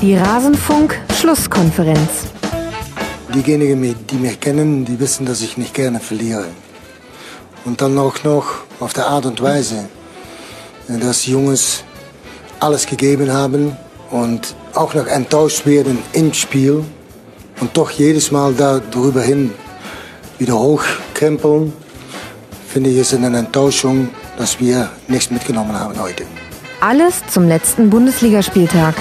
Die Rasenfunk-Schlusskonferenz. Diejenigen, die mich kennen, die wissen, dass ich nicht gerne verliere. Und dann auch noch auf der Art und Weise, dass Jungs alles gegeben haben und auch noch enttäuscht werden im Spiel und doch jedes Mal darüber hin wieder hochkrempeln, finde ich es eine Enttäuschung, dass wir nichts mitgenommen haben heute. Alles zum letzten Bundesligaspieltag.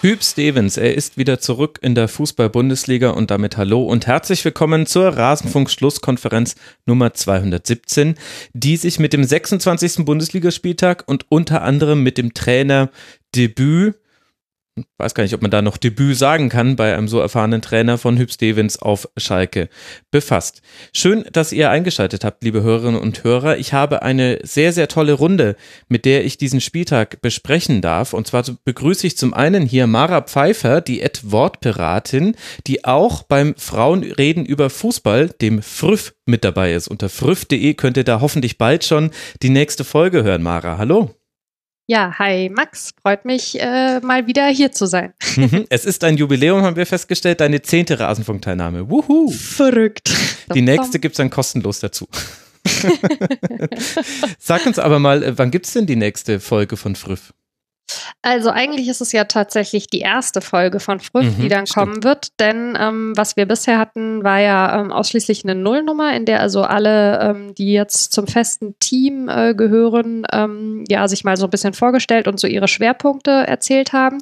Hüb Stevens, er ist wieder zurück in der Fußball-Bundesliga und damit hallo und herzlich willkommen zur Rasenfunk-Schlusskonferenz Nummer 217, die sich mit dem 26. Bundesligaspieltag und unter anderem mit dem Trainer Debüt weiß gar nicht, ob man da noch Debüt sagen kann bei einem so erfahrenen Trainer von Hüb Stevens auf Schalke befasst. Schön, dass ihr eingeschaltet habt, liebe Hörerinnen und Hörer. Ich habe eine sehr, sehr tolle Runde, mit der ich diesen Spieltag besprechen darf. Und zwar begrüße ich zum einen hier Mara Pfeiffer, die Ed Wortpiratin, die auch beim Frauenreden über Fußball, dem Früff, mit dabei ist. Unter früff.de könnt ihr da hoffentlich bald schon die nächste Folge hören, Mara. Hallo. Ja, hi Max, freut mich äh, mal wieder hier zu sein. Es ist ein Jubiläum, haben wir festgestellt, deine zehnte Rasenfunkteilnahme. Wuhu! Verrückt. Die nächste gibt es dann kostenlos dazu. Sag uns aber mal, äh, wann gibt es denn die nächste Folge von Früff? Also eigentlich ist es ja tatsächlich die erste Folge von Früff, mhm, die dann stimmt. kommen wird, denn ähm, was wir bisher hatten, war ja ähm, ausschließlich eine Nullnummer, in der also alle, ähm, die jetzt zum festen Team äh, gehören, ähm, ja, sich mal so ein bisschen vorgestellt und so ihre Schwerpunkte erzählt haben.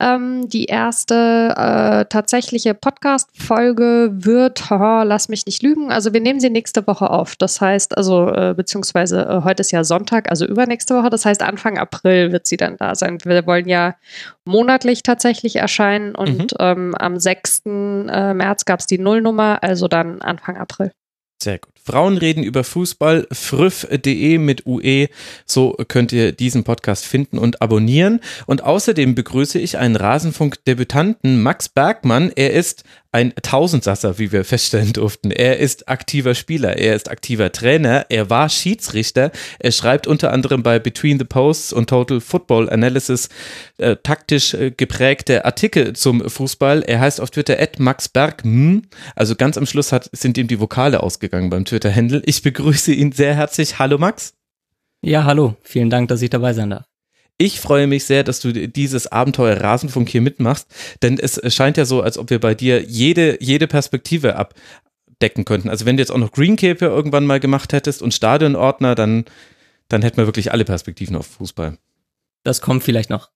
Ähm, die erste äh, tatsächliche Podcast-Folge wird, haha, lass mich nicht lügen, also wir nehmen sie nächste Woche auf. Das heißt, also, äh, beziehungsweise äh, heute ist ja Sonntag, also übernächste Woche, das heißt Anfang April wird sie dann da sein. Wir wollen ja monatlich tatsächlich erscheinen und mhm. ähm, am 6. Äh, März gab es die Nullnummer, also dann Anfang April. Sehr gut. Frauen reden über Fußball, früff.de mit UE. So könnt ihr diesen Podcast finden und abonnieren. Und außerdem begrüße ich einen Rasenfunk-Debütanten, Max Bergmann. Er ist ein Tausendsasser, wie wir feststellen durften. Er ist aktiver Spieler, er ist aktiver Trainer, er war Schiedsrichter, er schreibt unter anderem bei Between the Posts und Total Football Analysis äh, taktisch äh, geprägte Artikel zum Fußball. Er heißt auf Twitter @maxberg. Also ganz am Schluss hat, sind ihm die Vokale ausgegangen beim Twitter-Handle. Ich begrüße ihn sehr herzlich. Hallo Max. Ja, hallo. Vielen Dank, dass ich dabei sein darf. Ich freue mich sehr, dass du dieses Abenteuer Rasenfunk hier mitmachst, denn es scheint ja so, als ob wir bei dir jede, jede Perspektive abdecken könnten. Also wenn du jetzt auch noch Greencape irgendwann mal gemacht hättest und Stadionordner, dann, dann hätten wir wirklich alle Perspektiven auf Fußball. Das kommt vielleicht noch.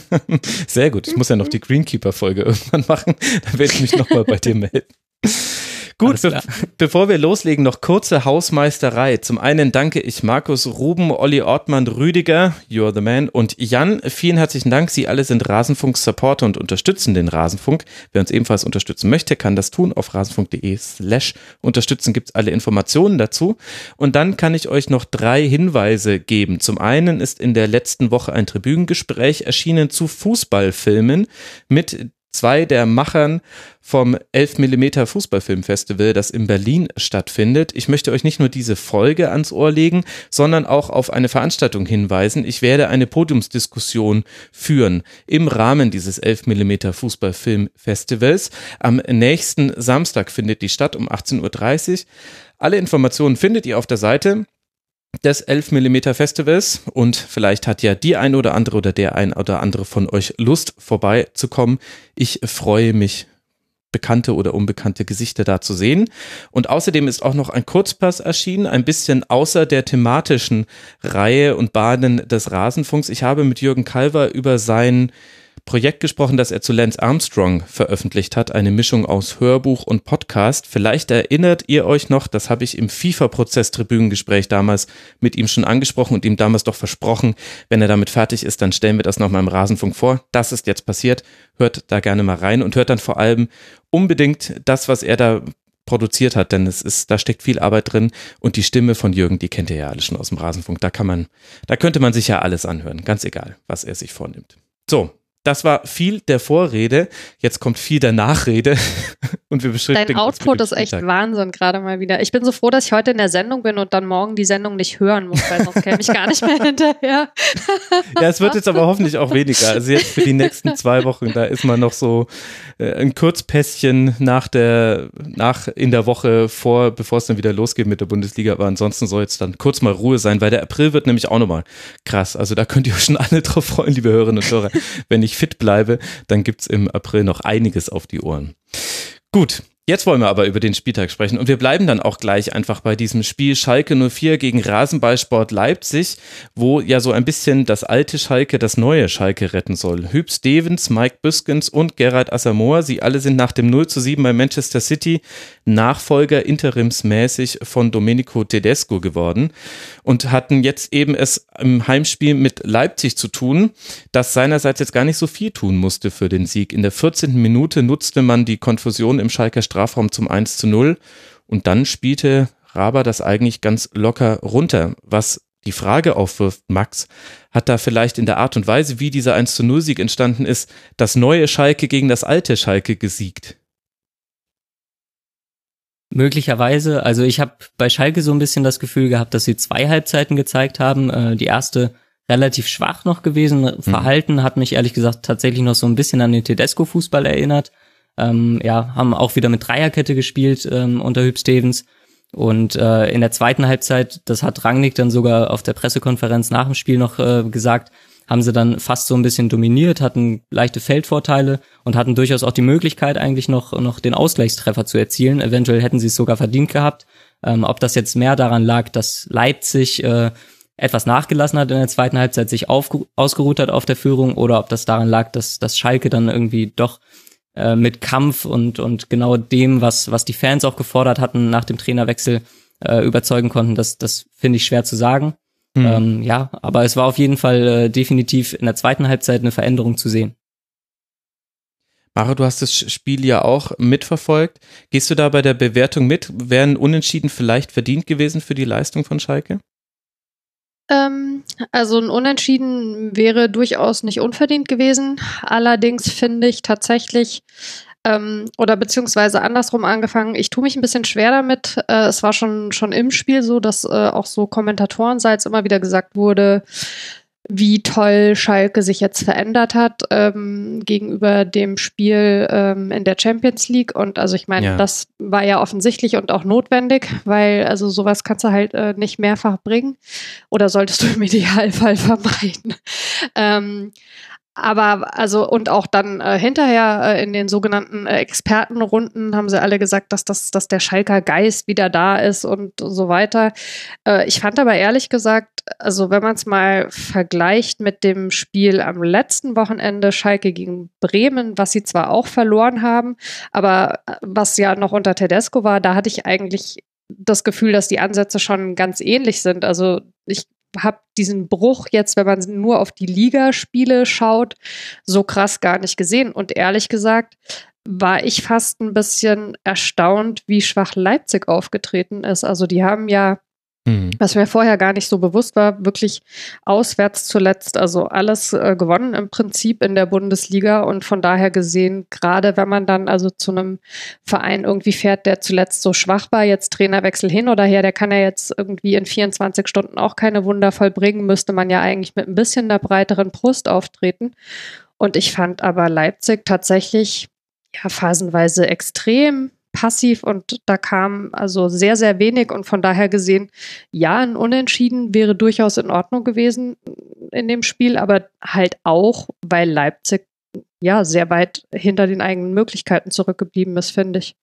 Sehr gut. Ich muss ja noch die Greenkeeper-Folge irgendwann machen. Dann werde ich mich nochmal bei dir melden. Gut, be bevor wir loslegen, noch kurze Hausmeisterei. Zum einen danke ich Markus Ruben, Olli Ortmann, Rüdiger, You're the Man und Jan. Vielen herzlichen Dank. Sie alle sind Rasenfunk-Supporter und unterstützen den Rasenfunk. Wer uns ebenfalls unterstützen möchte, kann das tun. Auf rasenfunk.de slash unterstützen gibt es alle Informationen dazu. Und dann kann ich euch noch drei Hinweise geben. Zum einen ist in der letzten Woche ein Tribünengespräch erschienen zu Fußballfilmen mit zwei der Machern vom 11 mm Fußballfilmfestival, das in Berlin stattfindet. Ich möchte euch nicht nur diese Folge ans Ohr legen, sondern auch auf eine Veranstaltung hinweisen. Ich werde eine Podiumsdiskussion führen im Rahmen dieses 11 mm Fußballfilmfestivals. Am nächsten Samstag findet die statt um 18.30 Uhr. Alle Informationen findet ihr auf der Seite des 11 mm Festivals und vielleicht hat ja die ein oder andere oder der ein oder andere von euch Lust vorbeizukommen. Ich freue mich bekannte oder unbekannte Gesichter da zu sehen. Und außerdem ist auch noch ein Kurzpass erschienen, ein bisschen außer der thematischen Reihe und Bahnen des Rasenfunks. Ich habe mit Jürgen Kalver über sein Projekt gesprochen, das er zu Lance Armstrong veröffentlicht hat, eine Mischung aus Hörbuch und Podcast. Vielleicht erinnert ihr euch noch, das habe ich im FIFA-Prozess-Tribünengespräch damals mit ihm schon angesprochen und ihm damals doch versprochen, wenn er damit fertig ist, dann stellen wir das nochmal im Rasenfunk vor. Das ist jetzt passiert. Hört da gerne mal rein und hört dann vor allem unbedingt das, was er da produziert hat, denn es ist, da steckt viel Arbeit drin und die Stimme von Jürgen, die kennt ihr ja alle schon aus dem Rasenfunk. Da kann man, da könnte man sich ja alles anhören, ganz egal, was er sich vornimmt. So, das war viel der Vorrede. Jetzt kommt viel der Nachrede. Und wir beschriften Dein Output ist echt Wahnsinn gerade mal wieder. Ich bin so froh, dass ich heute in der Sendung bin und dann morgen die Sendung nicht hören muss, weil sonst käme ich gar nicht mehr hinterher. ja, es wird jetzt aber hoffentlich auch weniger. Also jetzt für die nächsten zwei Wochen, da ist man noch so ein Kurzpässchen nach der, nach in der Woche vor, bevor es dann wieder losgeht mit der Bundesliga. Aber ansonsten soll jetzt dann kurz mal Ruhe sein, weil der April wird nämlich auch nochmal krass. Also da könnt ihr euch schon alle drauf freuen, liebe Hörerinnen und Hörer. Wenn ich fit bleibe, dann gibt's im April noch einiges auf die Ohren. Gut, Jetzt wollen wir aber über den Spieltag sprechen und wir bleiben dann auch gleich einfach bei diesem Spiel Schalke 04 gegen Rasenballsport Leipzig, wo ja so ein bisschen das alte Schalke das neue Schalke retten soll. Hüb Stevens, Mike Büskens und Gerard Asamoah, sie alle sind nach dem 0 zu 7 bei Manchester City Nachfolger interimsmäßig von Domenico Tedesco geworden und hatten jetzt eben es im Heimspiel mit Leipzig zu tun, das seinerseits jetzt gar nicht so viel tun musste für den Sieg. In der 14. Minute nutzte man die Konfusion im Schalker Strafraum zum 1 zu 0 und dann spielte Raber das eigentlich ganz locker runter, was die Frage aufwirft, Max, hat da vielleicht in der Art und Weise, wie dieser 1 zu 0 Sieg entstanden ist, das neue Schalke gegen das alte Schalke gesiegt? Möglicherweise, also ich habe bei Schalke so ein bisschen das Gefühl gehabt, dass sie zwei Halbzeiten gezeigt haben. Äh, die erste relativ schwach noch gewesen. Mhm. Verhalten hat mich ehrlich gesagt tatsächlich noch so ein bisschen an den Tedesco-Fußball erinnert. Ähm, ja, haben auch wieder mit Dreierkette gespielt ähm, unter Hüb Stevens. Und äh, in der zweiten Halbzeit, das hat Rangnick dann sogar auf der Pressekonferenz nach dem Spiel noch äh, gesagt, haben sie dann fast so ein bisschen dominiert, hatten leichte Feldvorteile und hatten durchaus auch die Möglichkeit, eigentlich noch, noch den Ausgleichstreffer zu erzielen. Eventuell hätten sie es sogar verdient gehabt. Ähm, ob das jetzt mehr daran lag, dass Leipzig äh, etwas nachgelassen hat in der zweiten Halbzeit, sich ausgeruht hat auf der Führung oder ob das daran lag, dass, dass Schalke dann irgendwie doch äh, mit Kampf und, und genau dem, was, was die Fans auch gefordert hatten nach dem Trainerwechsel, äh, überzeugen konnten, das, das finde ich schwer zu sagen. Mhm. Ähm, ja, aber es war auf jeden Fall äh, definitiv in der zweiten Halbzeit eine Veränderung zu sehen. Mara, du hast das Spiel ja auch mitverfolgt. Gehst du da bei der Bewertung mit? Wären Unentschieden vielleicht verdient gewesen für die Leistung von Schalke? Ähm, also ein Unentschieden wäre durchaus nicht unverdient gewesen. Allerdings finde ich tatsächlich, ähm, oder beziehungsweise andersrum angefangen, ich tue mich ein bisschen schwer damit. Äh, es war schon, schon im Spiel so, dass äh, auch so Kommentatorenseits immer wieder gesagt wurde, wie toll Schalke sich jetzt verändert hat ähm, gegenüber dem Spiel ähm, in der Champions League. Und also ich meine, ja. das war ja offensichtlich und auch notwendig, weil also sowas kannst du halt äh, nicht mehrfach bringen oder solltest du im Idealfall vermeiden. Ähm, aber also und auch dann äh, hinterher äh, in den sogenannten äh, Expertenrunden haben sie alle gesagt, dass das, dass der Schalker Geist wieder da ist und so weiter. Äh, ich fand aber ehrlich gesagt, also wenn man es mal vergleicht mit dem Spiel am letzten Wochenende Schalke gegen Bremen, was sie zwar auch verloren haben, aber äh, was ja noch unter Tedesco war, da hatte ich eigentlich das Gefühl, dass die Ansätze schon ganz ähnlich sind. Also ich habe diesen Bruch jetzt, wenn man nur auf die Ligaspiele schaut, so krass gar nicht gesehen. Und ehrlich gesagt war ich fast ein bisschen erstaunt, wie schwach Leipzig aufgetreten ist. Also die haben ja Mhm. Was mir vorher gar nicht so bewusst war, wirklich auswärts zuletzt, also alles äh, gewonnen im Prinzip in der Bundesliga und von daher gesehen, gerade wenn man dann also zu einem Verein irgendwie fährt, der zuletzt so schwach war, jetzt Trainerwechsel hin oder her, der kann ja jetzt irgendwie in 24 Stunden auch keine Wunder vollbringen, müsste man ja eigentlich mit ein bisschen der breiteren Brust auftreten. Und ich fand aber Leipzig tatsächlich ja phasenweise extrem passiv und da kam also sehr, sehr wenig und von daher gesehen, ja, ein Unentschieden wäre durchaus in Ordnung gewesen in dem Spiel, aber halt auch, weil Leipzig ja sehr weit hinter den eigenen Möglichkeiten zurückgeblieben ist, finde ich.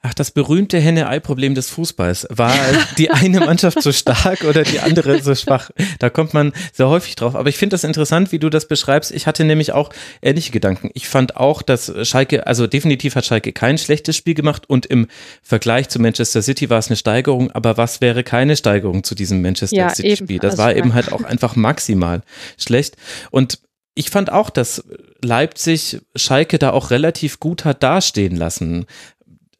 Ach, das berühmte Henne-Ei-Problem des Fußballs. War die eine Mannschaft so stark oder die andere so schwach? Da kommt man sehr häufig drauf. Aber ich finde das interessant, wie du das beschreibst. Ich hatte nämlich auch ähnliche Gedanken. Ich fand auch, dass Schalke, also definitiv hat Schalke kein schlechtes Spiel gemacht und im Vergleich zu Manchester City war es eine Steigerung. Aber was wäre keine Steigerung zu diesem Manchester ja, City-Spiel? Das also war eben halt auch einfach maximal schlecht. Und ich fand auch, dass Leipzig Schalke da auch relativ gut hat dastehen lassen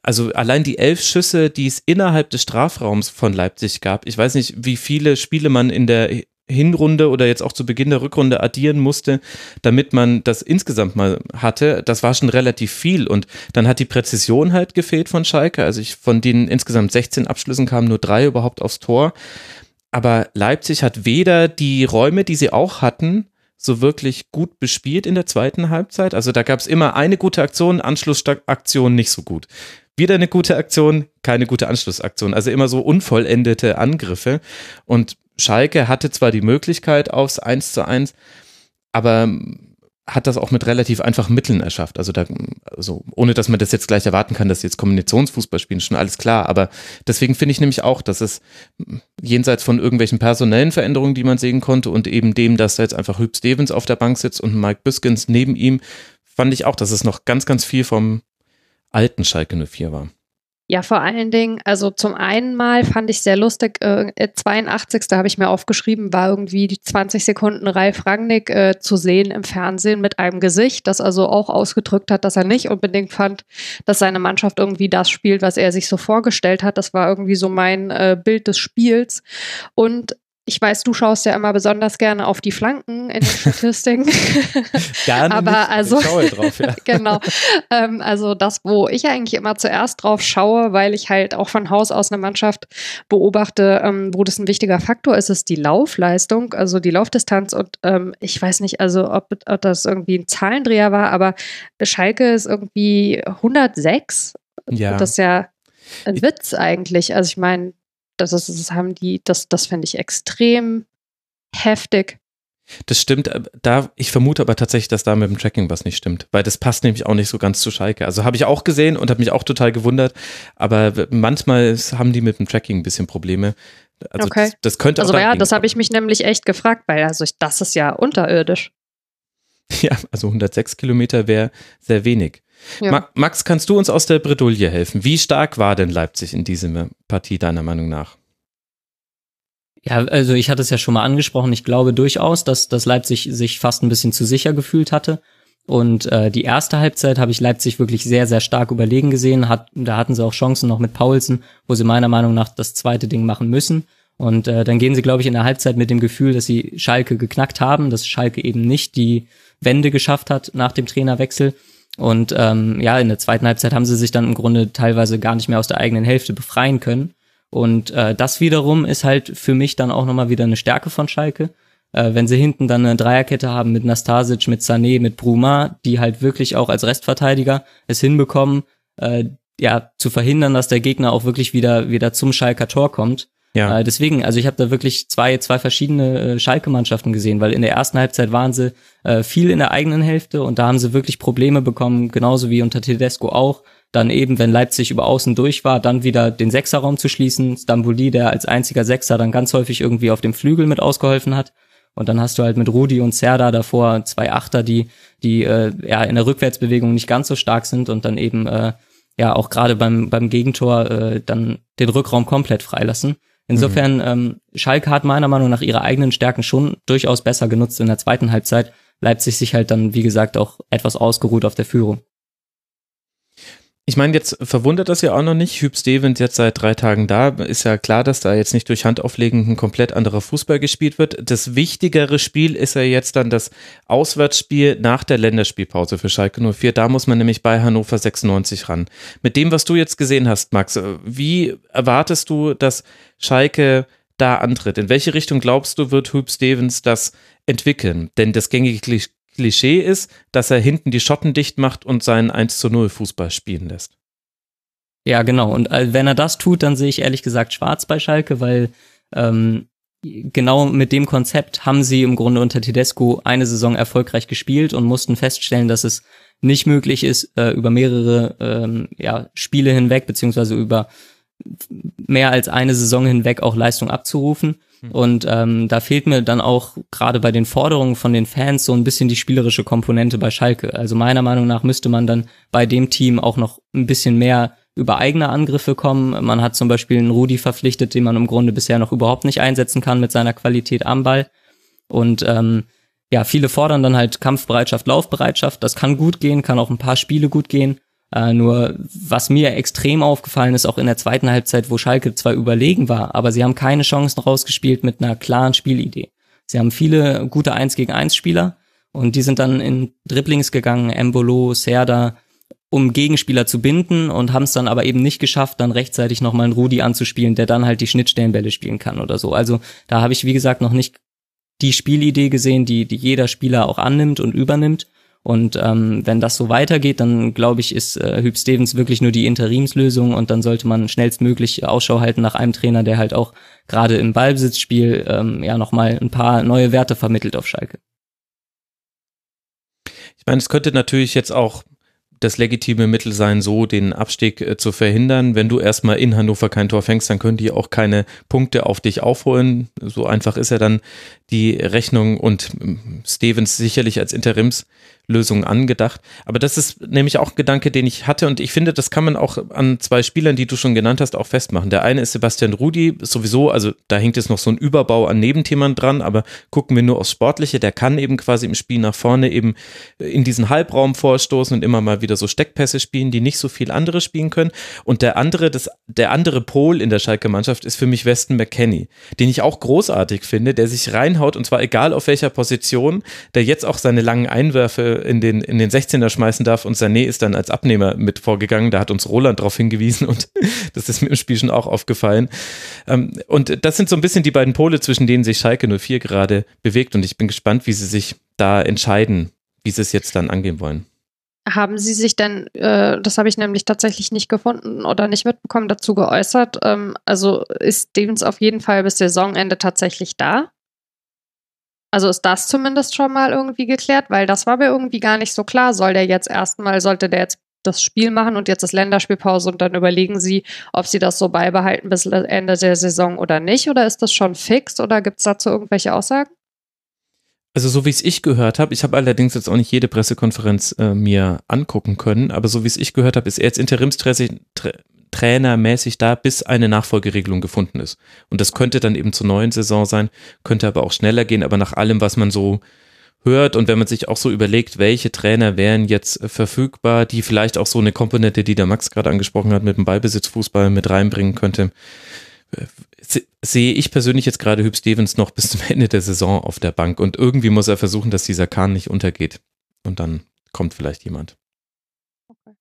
also allein die elf Schüsse, die es innerhalb des Strafraums von Leipzig gab, ich weiß nicht, wie viele Spiele man in der Hinrunde oder jetzt auch zu Beginn der Rückrunde addieren musste, damit man das insgesamt mal hatte, das war schon relativ viel und dann hat die Präzision halt gefehlt von Schalke. Also ich von den insgesamt 16 Abschlüssen kamen nur drei überhaupt aufs Tor. Aber Leipzig hat weder die Räume, die sie auch hatten, so wirklich gut bespielt in der zweiten Halbzeit. Also da gab es immer eine gute Aktion, Anschlussaktion nicht so gut. Wieder eine gute Aktion, keine gute Anschlussaktion. Also immer so unvollendete Angriffe. Und Schalke hatte zwar die Möglichkeit aufs 1 zu 1, aber hat das auch mit relativ einfachen Mitteln erschafft. Also da, also ohne dass man das jetzt gleich erwarten kann, dass jetzt Kombinationsfußball spielen, schon alles klar. Aber deswegen finde ich nämlich auch, dass es jenseits von irgendwelchen personellen Veränderungen, die man sehen konnte und eben dem, dass da jetzt einfach Hüb Stevens auf der Bank sitzt und Mike Biskins neben ihm, fand ich auch, dass es noch ganz, ganz viel vom alten Schalke 04 war. Ja, vor allen Dingen, also zum einen mal fand ich sehr lustig, äh, 82. habe ich mir aufgeschrieben, war irgendwie die 20 Sekunden Ralf Rangnick äh, zu sehen im Fernsehen mit einem Gesicht, das also auch ausgedrückt hat, dass er nicht unbedingt fand, dass seine Mannschaft irgendwie das spielt, was er sich so vorgestellt hat. Das war irgendwie so mein äh, Bild des Spiels. Und ich weiß, du schaust ja immer besonders gerne auf die Flanken in den Statistiken. gerne Aber nicht. also, ich schaue drauf, ja. genau. Ähm, also das, wo ich eigentlich immer zuerst drauf schaue, weil ich halt auch von Haus aus eine Mannschaft beobachte, ähm, wo das ein wichtiger Faktor ist, ist die Laufleistung, also die Laufdistanz. Und ähm, ich weiß nicht, also ob, ob das irgendwie ein Zahlendreher war, aber Schalke ist irgendwie 106. Ja. Das ist ja ein Witz eigentlich. Also ich meine, das, ist, das haben die, das, das finde ich extrem heftig. Das stimmt, äh, da, ich vermute aber tatsächlich, dass da mit dem Tracking was nicht stimmt, weil das passt nämlich auch nicht so ganz zu Schalke. Also habe ich auch gesehen und habe mich auch total gewundert, aber manchmal haben die mit dem Tracking ein bisschen Probleme. Also Okay. das, das könnte Also ja, das habe ich mich nämlich echt gefragt, weil also ich, das ist ja unterirdisch. Ja, also 106 Kilometer wäre sehr wenig. Ja. Ma Max, kannst du uns aus der Bredouille helfen? Wie stark war denn Leipzig in dieser Partie deiner Meinung nach? Ja, also ich hatte es ja schon mal angesprochen. Ich glaube durchaus, dass, dass Leipzig sich fast ein bisschen zu sicher gefühlt hatte. Und äh, die erste Halbzeit habe ich Leipzig wirklich sehr, sehr stark überlegen gesehen. Hat, da hatten sie auch Chancen noch mit Paulsen, wo sie meiner Meinung nach das zweite Ding machen müssen. Und äh, dann gehen sie, glaube ich, in der Halbzeit mit dem Gefühl, dass sie Schalke geknackt haben, dass Schalke eben nicht die Wende geschafft hat nach dem Trainerwechsel. Und ähm, ja, in der zweiten Halbzeit haben sie sich dann im Grunde teilweise gar nicht mehr aus der eigenen Hälfte befreien können. Und äh, das wiederum ist halt für mich dann auch nochmal wieder eine Stärke von Schalke. Äh, wenn sie hinten dann eine Dreierkette haben mit Nastasic, mit Sané, mit Bruma, die halt wirklich auch als Restverteidiger es hinbekommen, äh, ja, zu verhindern, dass der Gegner auch wirklich wieder, wieder zum Schalker Tor kommt. Ja. Äh, deswegen, also ich habe da wirklich zwei, zwei verschiedene äh, Schalke-Mannschaften gesehen, weil in der ersten Halbzeit waren sie äh, viel in der eigenen Hälfte und da haben sie wirklich Probleme bekommen, genauso wie unter Tedesco auch. Dann eben, wenn Leipzig über außen durch war, dann wieder den Sechserraum zu schließen. Stambuli, der als einziger Sechser dann ganz häufig irgendwie auf dem Flügel mit ausgeholfen hat. Und dann hast du halt mit Rudi und Serda davor zwei Achter, die, die äh, ja in der Rückwärtsbewegung nicht ganz so stark sind und dann eben äh, ja auch gerade beim, beim Gegentor äh, dann den Rückraum komplett freilassen. Insofern, ähm, Schalke hat meiner Meinung nach ihre eigenen Stärken schon durchaus besser genutzt in der zweiten Halbzeit. Leipzig sich halt dann, wie gesagt, auch etwas ausgeruht auf der Führung. Ich meine, jetzt verwundert das ja auch noch nicht. Hüb Stevens jetzt seit drei Tagen da. Ist ja klar, dass da jetzt nicht durch Handauflegen ein komplett anderer Fußball gespielt wird. Das wichtigere Spiel ist ja jetzt dann das Auswärtsspiel nach der Länderspielpause für Schalke 04. Da muss man nämlich bei Hannover 96 ran. Mit dem, was du jetzt gesehen hast, Max, wie erwartest du, dass Schalke da antritt? In welche Richtung glaubst du, wird Hüb Stevens das entwickeln? Denn das gängige Klischee ist, dass er hinten die Schotten dicht macht und seinen 1 zu 0 Fußball spielen lässt. Ja, genau. Und äh, wenn er das tut, dann sehe ich ehrlich gesagt schwarz bei Schalke, weil ähm, genau mit dem Konzept haben sie im Grunde unter Tedesco eine Saison erfolgreich gespielt und mussten feststellen, dass es nicht möglich ist, äh, über mehrere ähm, ja, Spiele hinweg, beziehungsweise über mehr als eine Saison hinweg auch Leistung abzurufen. Und ähm, da fehlt mir dann auch gerade bei den Forderungen von den Fans so ein bisschen die spielerische Komponente bei Schalke. Also meiner Meinung nach müsste man dann bei dem Team auch noch ein bisschen mehr über eigene Angriffe kommen. Man hat zum Beispiel einen Rudi verpflichtet, den man im Grunde bisher noch überhaupt nicht einsetzen kann mit seiner Qualität am Ball. Und ähm, ja, viele fordern dann halt Kampfbereitschaft, Laufbereitschaft. Das kann gut gehen, kann auch ein paar Spiele gut gehen. Äh, nur was mir extrem aufgefallen ist, auch in der zweiten Halbzeit, wo Schalke zwar überlegen war, aber sie haben keine Chancen rausgespielt mit einer klaren Spielidee. Sie haben viele gute 1 gegen 1 Spieler und die sind dann in Dribblings gegangen, Embolo, Serda, um Gegenspieler zu binden und haben es dann aber eben nicht geschafft, dann rechtzeitig nochmal einen Rudi anzuspielen, der dann halt die Schnittstellenbälle spielen kann oder so. Also da habe ich, wie gesagt, noch nicht die Spielidee gesehen, die, die jeder Spieler auch annimmt und übernimmt. Und ähm, wenn das so weitergeht, dann glaube ich, ist äh, Hüb Stevens wirklich nur die Interimslösung und dann sollte man schnellstmöglich Ausschau halten nach einem Trainer, der halt auch gerade im Ballbesitzspiel ähm, ja nochmal ein paar neue Werte vermittelt auf Schalke. Ich meine, es könnte natürlich jetzt auch das legitime Mittel sein, so den Abstieg äh, zu verhindern. Wenn du erstmal in Hannover kein Tor fängst, dann können die auch keine Punkte auf dich aufholen. So einfach ist ja dann die Rechnung und ähm, Stevens sicherlich als Interims Lösungen angedacht. Aber das ist nämlich auch ein Gedanke, den ich hatte und ich finde, das kann man auch an zwei Spielern, die du schon genannt hast, auch festmachen. Der eine ist Sebastian Rudi, sowieso, also da hängt jetzt noch so ein Überbau an Nebenthemen dran, aber gucken wir nur aufs Sportliche, der kann eben quasi im Spiel nach vorne eben in diesen Halbraum vorstoßen und immer mal wieder so Steckpässe spielen, die nicht so viel andere spielen können. Und der andere, das, der andere Pol in der Schalke Mannschaft ist für mich Weston McKenney, den ich auch großartig finde, der sich reinhaut und zwar egal auf welcher Position, der jetzt auch seine langen Einwürfe in den, in den 16er schmeißen darf und Sané ist dann als Abnehmer mit vorgegangen. Da hat uns Roland darauf hingewiesen und das ist mir im Spiel schon auch aufgefallen. Ähm, und das sind so ein bisschen die beiden Pole, zwischen denen sich Schalke 04 gerade bewegt und ich bin gespannt, wie sie sich da entscheiden, wie sie es jetzt dann angehen wollen. Haben Sie sich denn, äh, das habe ich nämlich tatsächlich nicht gefunden oder nicht mitbekommen, dazu geäußert? Ähm, also ist Stevens auf jeden Fall bis Saisonende tatsächlich da? Also ist das zumindest schon mal irgendwie geklärt, weil das war mir irgendwie gar nicht so klar. Soll der jetzt erstmal, sollte der jetzt das Spiel machen und jetzt ist Länderspielpause und dann überlegen sie, ob sie das so beibehalten bis Ende der Saison oder nicht? Oder ist das schon fix oder gibt es dazu irgendwelche Aussagen? Also so wie es ich gehört habe, ich habe allerdings jetzt auch nicht jede Pressekonferenz äh, mir angucken können, aber so wie es ich gehört habe, ist er jetzt Interimstrainer trainermäßig da, bis eine Nachfolgeregelung gefunden ist. Und das könnte dann eben zur neuen Saison sein, könnte aber auch schneller gehen, aber nach allem, was man so hört und wenn man sich auch so überlegt, welche Trainer wären jetzt verfügbar, die vielleicht auch so eine Komponente, die der Max gerade angesprochen hat, mit dem Ballbesitzfußball mit reinbringen könnte, sehe ich persönlich jetzt gerade Hüb Stevens noch bis zum Ende der Saison auf der Bank und irgendwie muss er versuchen, dass dieser Kahn nicht untergeht. Und dann kommt vielleicht jemand. Okay.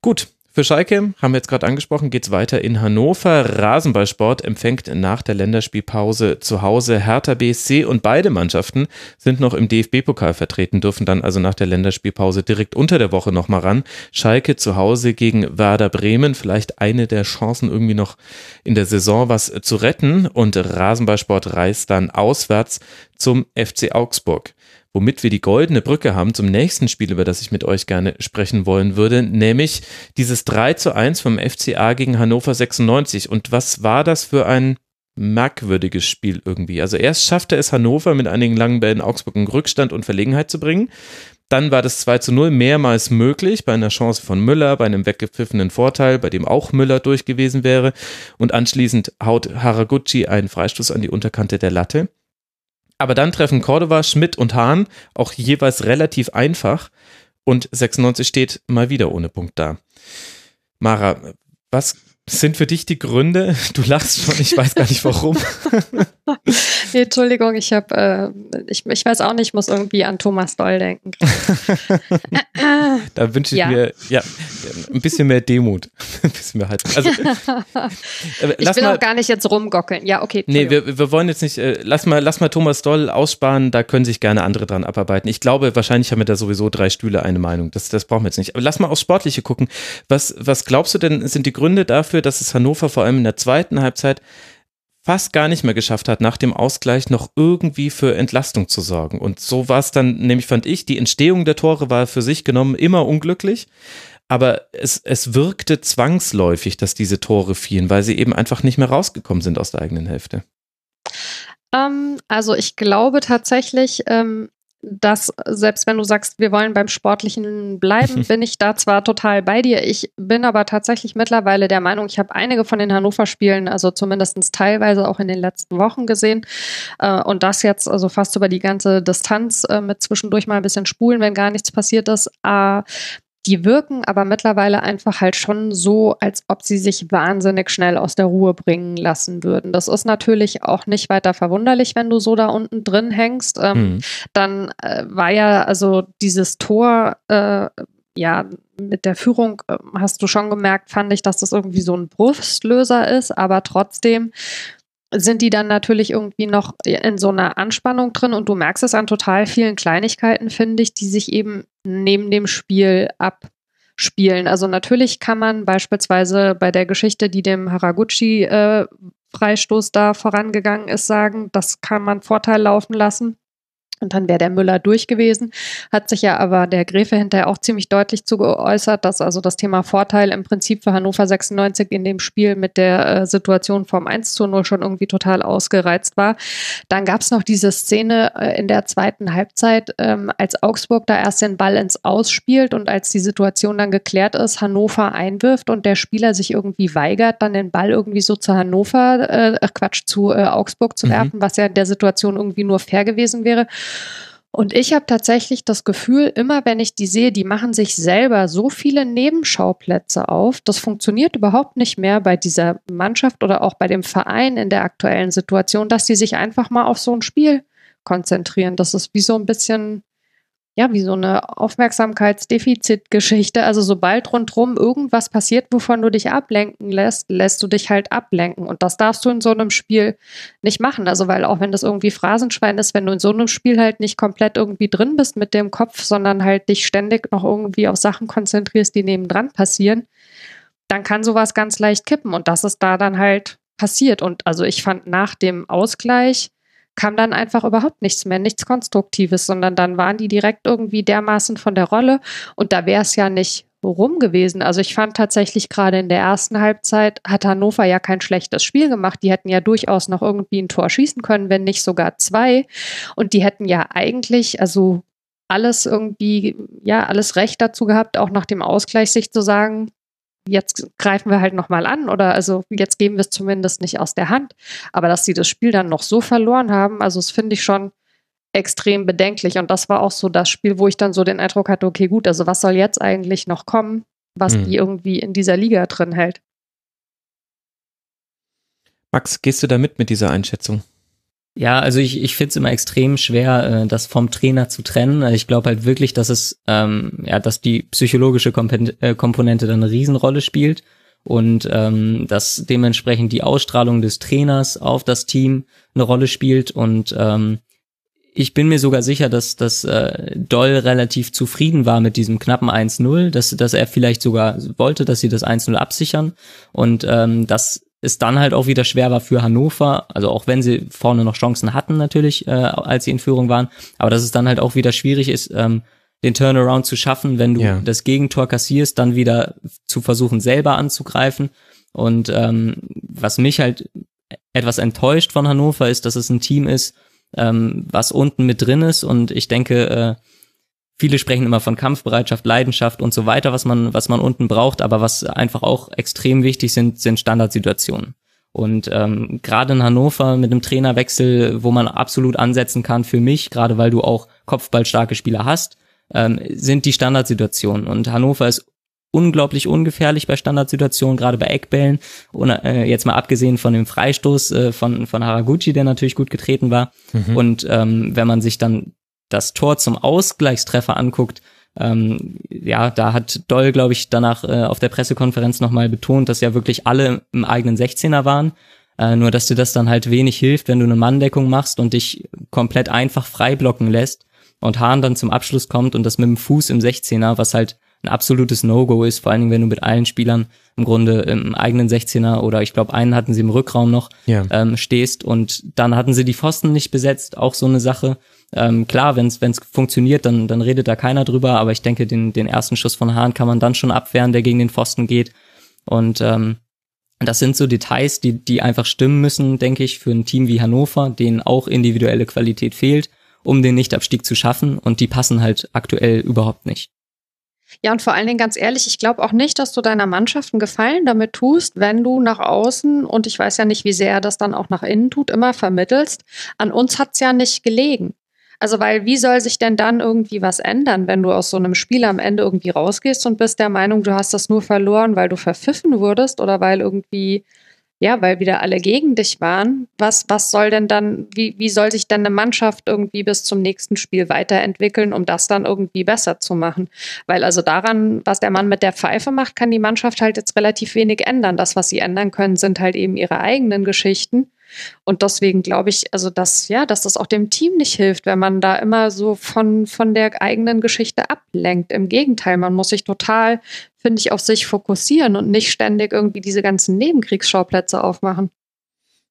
Gut, für Schalke, haben wir jetzt gerade angesprochen, geht es weiter in Hannover. Rasenballsport empfängt nach der Länderspielpause zu Hause Hertha BSC und beide Mannschaften sind noch im DFB-Pokal vertreten, dürfen dann also nach der Länderspielpause direkt unter der Woche nochmal ran. Schalke zu Hause gegen Werder Bremen, vielleicht eine der Chancen irgendwie noch in der Saison was zu retten und Rasenballsport reist dann auswärts zum FC Augsburg womit wir die goldene Brücke haben zum nächsten Spiel, über das ich mit euch gerne sprechen wollen würde, nämlich dieses 3 zu 1 vom FCA gegen Hannover 96. Und was war das für ein merkwürdiges Spiel irgendwie? Also erst schaffte es Hannover mit einigen langen Bällen Augsburg in Rückstand und Verlegenheit zu bringen. Dann war das 2 zu 0 mehrmals möglich, bei einer Chance von Müller, bei einem weggepfiffenen Vorteil, bei dem auch Müller durch gewesen wäre. Und anschließend haut Haraguchi einen Freistoß an die Unterkante der Latte. Aber dann treffen Cordova, Schmidt und Hahn auch jeweils relativ einfach und 96 steht mal wieder ohne Punkt da. Mara, was sind für dich die Gründe? Du lachst schon, ich weiß gar nicht warum. nee, Entschuldigung, ich habe, äh, ich, ich weiß auch nicht, ich muss irgendwie an Thomas Doll denken. da wünsche ich ja. mir ja ein bisschen mehr Demut, ein bisschen mehr Haltung. Also, äh, ich will mal, auch gar nicht jetzt rumgockeln. Ja, okay. Nee, wir, wir wollen jetzt nicht, äh, lass mal, lass mal Thomas Doll aussparen, da können sich gerne andere dran abarbeiten. Ich glaube, wahrscheinlich haben wir da sowieso drei Stühle eine Meinung. Das, das brauchen wir jetzt nicht. Aber lass mal aufs Sportliche gucken. Was, was glaubst du denn, sind die Gründe dafür, dass es Hannover vor allem in der zweiten Halbzeit fast gar nicht mehr geschafft hat, nach dem Ausgleich noch irgendwie für Entlastung zu sorgen. Und so war es dann, nämlich fand ich, die Entstehung der Tore war für sich genommen immer unglücklich. Aber es, es wirkte zwangsläufig, dass diese Tore fielen, weil sie eben einfach nicht mehr rausgekommen sind aus der eigenen Hälfte. Ähm, also ich glaube tatsächlich, ähm, dass selbst wenn du sagst, wir wollen beim Sportlichen bleiben, bin ich da zwar total bei dir. Ich bin aber tatsächlich mittlerweile der Meinung, ich habe einige von den Hannover-Spielen, also zumindest teilweise auch in den letzten Wochen gesehen. Äh, und das jetzt also fast über die ganze Distanz äh, mit zwischendurch mal ein bisschen spulen, wenn gar nichts passiert ist. Äh, die wirken aber mittlerweile einfach halt schon so, als ob sie sich wahnsinnig schnell aus der Ruhe bringen lassen würden. Das ist natürlich auch nicht weiter verwunderlich, wenn du so da unten drin hängst. Ähm, mhm. Dann äh, war ja also dieses Tor, äh, ja, mit der Führung äh, hast du schon gemerkt, fand ich, dass das irgendwie so ein Brustlöser ist, aber trotzdem sind die dann natürlich irgendwie noch in so einer Anspannung drin und du merkst es an total vielen Kleinigkeiten, finde ich, die sich eben neben dem Spiel abspielen. Also natürlich kann man beispielsweise bei der Geschichte, die dem Haraguchi äh, Freistoß da vorangegangen ist, sagen, das kann man Vorteil laufen lassen. Und dann wäre der Müller durch gewesen. Hat sich ja aber der Gräfe hinterher auch ziemlich deutlich zu geäußert, dass also das Thema Vorteil im Prinzip für Hannover 96 in dem Spiel mit der äh, Situation vom 1 zu 0 schon irgendwie total ausgereizt war. Dann gab es noch diese Szene äh, in der zweiten Halbzeit, ähm, als Augsburg da erst den Ball ins Aus spielt und als die Situation dann geklärt ist, Hannover einwirft und der Spieler sich irgendwie weigert, dann den Ball irgendwie so zu Hannover, äh, Quatsch, zu äh, Augsburg zu mhm. werfen, was ja in der Situation irgendwie nur fair gewesen wäre. Und ich habe tatsächlich das Gefühl, immer wenn ich die sehe, die machen sich selber so viele Nebenschauplätze auf. Das funktioniert überhaupt nicht mehr bei dieser Mannschaft oder auch bei dem Verein in der aktuellen Situation, dass die sich einfach mal auf so ein Spiel konzentrieren. Das ist wie so ein bisschen ja, wie so eine Aufmerksamkeitsdefizitgeschichte. Also sobald rundherum irgendwas passiert, wovon du dich ablenken lässt, lässt du dich halt ablenken. Und das darfst du in so einem Spiel nicht machen. Also weil auch wenn das irgendwie Phrasenschwein ist, wenn du in so einem Spiel halt nicht komplett irgendwie drin bist mit dem Kopf, sondern halt dich ständig noch irgendwie auf Sachen konzentrierst, die nebendran passieren, dann kann sowas ganz leicht kippen. Und das ist da dann halt passiert. Und also ich fand nach dem Ausgleich, kam dann einfach überhaupt nichts mehr, nichts Konstruktives, sondern dann waren die direkt irgendwie dermaßen von der Rolle und da wäre es ja nicht rum gewesen. Also ich fand tatsächlich gerade in der ersten Halbzeit hat Hannover ja kein schlechtes Spiel gemacht. Die hätten ja durchaus noch irgendwie ein Tor schießen können, wenn nicht sogar zwei. Und die hätten ja eigentlich, also alles irgendwie, ja, alles Recht dazu gehabt, auch nach dem Ausgleich sich zu sagen, jetzt greifen wir halt nochmal an oder also jetzt geben wir es zumindest nicht aus der Hand. Aber dass sie das Spiel dann noch so verloren haben, also das finde ich schon extrem bedenklich. Und das war auch so das Spiel, wo ich dann so den Eindruck hatte, okay, gut, also was soll jetzt eigentlich noch kommen, was mhm. die irgendwie in dieser Liga drin hält? Max, gehst du da mit mit dieser Einschätzung? Ja, also ich, ich finde es immer extrem schwer, äh, das vom Trainer zu trennen. Also ich glaube halt wirklich, dass es, ähm, ja, dass die psychologische Komponente, äh, Komponente dann eine Riesenrolle spielt und ähm, dass dementsprechend die Ausstrahlung des Trainers auf das Team eine Rolle spielt und ähm, ich bin mir sogar sicher, dass, dass äh, Doll relativ zufrieden war mit diesem knappen 1-0, dass, dass er vielleicht sogar wollte, dass sie das 1-0 absichern und ähm, dass es dann halt auch wieder schwer war für Hannover, also auch wenn sie vorne noch Chancen hatten natürlich, äh, als sie in Führung waren, aber dass es dann halt auch wieder schwierig ist, ähm, den Turnaround zu schaffen, wenn du ja. das Gegentor kassierst, dann wieder zu versuchen, selber anzugreifen. Und ähm, was mich halt etwas enttäuscht von Hannover ist, dass es ein Team ist, ähm, was unten mit drin ist. Und ich denke, äh, viele sprechen immer von Kampfbereitschaft, Leidenschaft und so weiter, was man, was man unten braucht, aber was einfach auch extrem wichtig sind, sind Standardsituationen. Und ähm, gerade in Hannover mit einem Trainerwechsel, wo man absolut ansetzen kann für mich, gerade weil du auch kopfballstarke Spieler hast, ähm, sind die Standardsituationen. Und Hannover ist unglaublich ungefährlich bei Standardsituationen, gerade bei Eckbällen. Und äh, jetzt mal abgesehen von dem Freistoß äh, von, von Haraguchi, der natürlich gut getreten war. Mhm. Und ähm, wenn man sich dann das Tor zum Ausgleichstreffer anguckt, ähm, ja, da hat Doll, glaube ich, danach äh, auf der Pressekonferenz nochmal betont, dass ja wirklich alle im eigenen 16er waren. Äh, nur, dass dir das dann halt wenig hilft, wenn du eine Manndeckung machst und dich komplett einfach frei blocken lässt und Hahn dann zum Abschluss kommt und das mit dem Fuß im 16er, was halt ein absolutes No-Go ist, vor allen Dingen, wenn du mit allen Spielern im Grunde im eigenen 16er oder ich glaube einen hatten sie im Rückraum noch ja. ähm, stehst und dann hatten sie die Pfosten nicht besetzt, auch so eine Sache. Ähm, klar, wenn es funktioniert, dann, dann redet da keiner drüber, aber ich denke, den, den ersten Schuss von Hahn kann man dann schon abwehren, der gegen den Pfosten geht. Und ähm, das sind so Details, die, die einfach stimmen müssen, denke ich, für ein Team wie Hannover, denen auch individuelle Qualität fehlt, um den Nichtabstieg zu schaffen. Und die passen halt aktuell überhaupt nicht. Ja, und vor allen Dingen ganz ehrlich, ich glaube auch nicht, dass du deiner Mannschaft einen Gefallen damit tust, wenn du nach außen, und ich weiß ja nicht, wie sehr er das dann auch nach innen tut, immer vermittelst, an uns hat's ja nicht gelegen. Also, weil wie soll sich denn dann irgendwie was ändern, wenn du aus so einem Spiel am Ende irgendwie rausgehst und bist der Meinung, du hast das nur verloren, weil du verpfiffen wurdest oder weil irgendwie ja, weil wieder alle gegen dich waren. Was, was soll denn dann, wie, wie soll sich denn eine Mannschaft irgendwie bis zum nächsten Spiel weiterentwickeln, um das dann irgendwie besser zu machen? Weil also daran, was der Mann mit der Pfeife macht, kann die Mannschaft halt jetzt relativ wenig ändern. Das, was sie ändern können, sind halt eben ihre eigenen Geschichten. Und deswegen glaube ich, also dass, ja, dass das auch dem Team nicht hilft, wenn man da immer so von, von der eigenen Geschichte ablenkt. Im Gegenteil, man muss sich total, finde ich, auf sich fokussieren und nicht ständig irgendwie diese ganzen Nebenkriegsschauplätze aufmachen.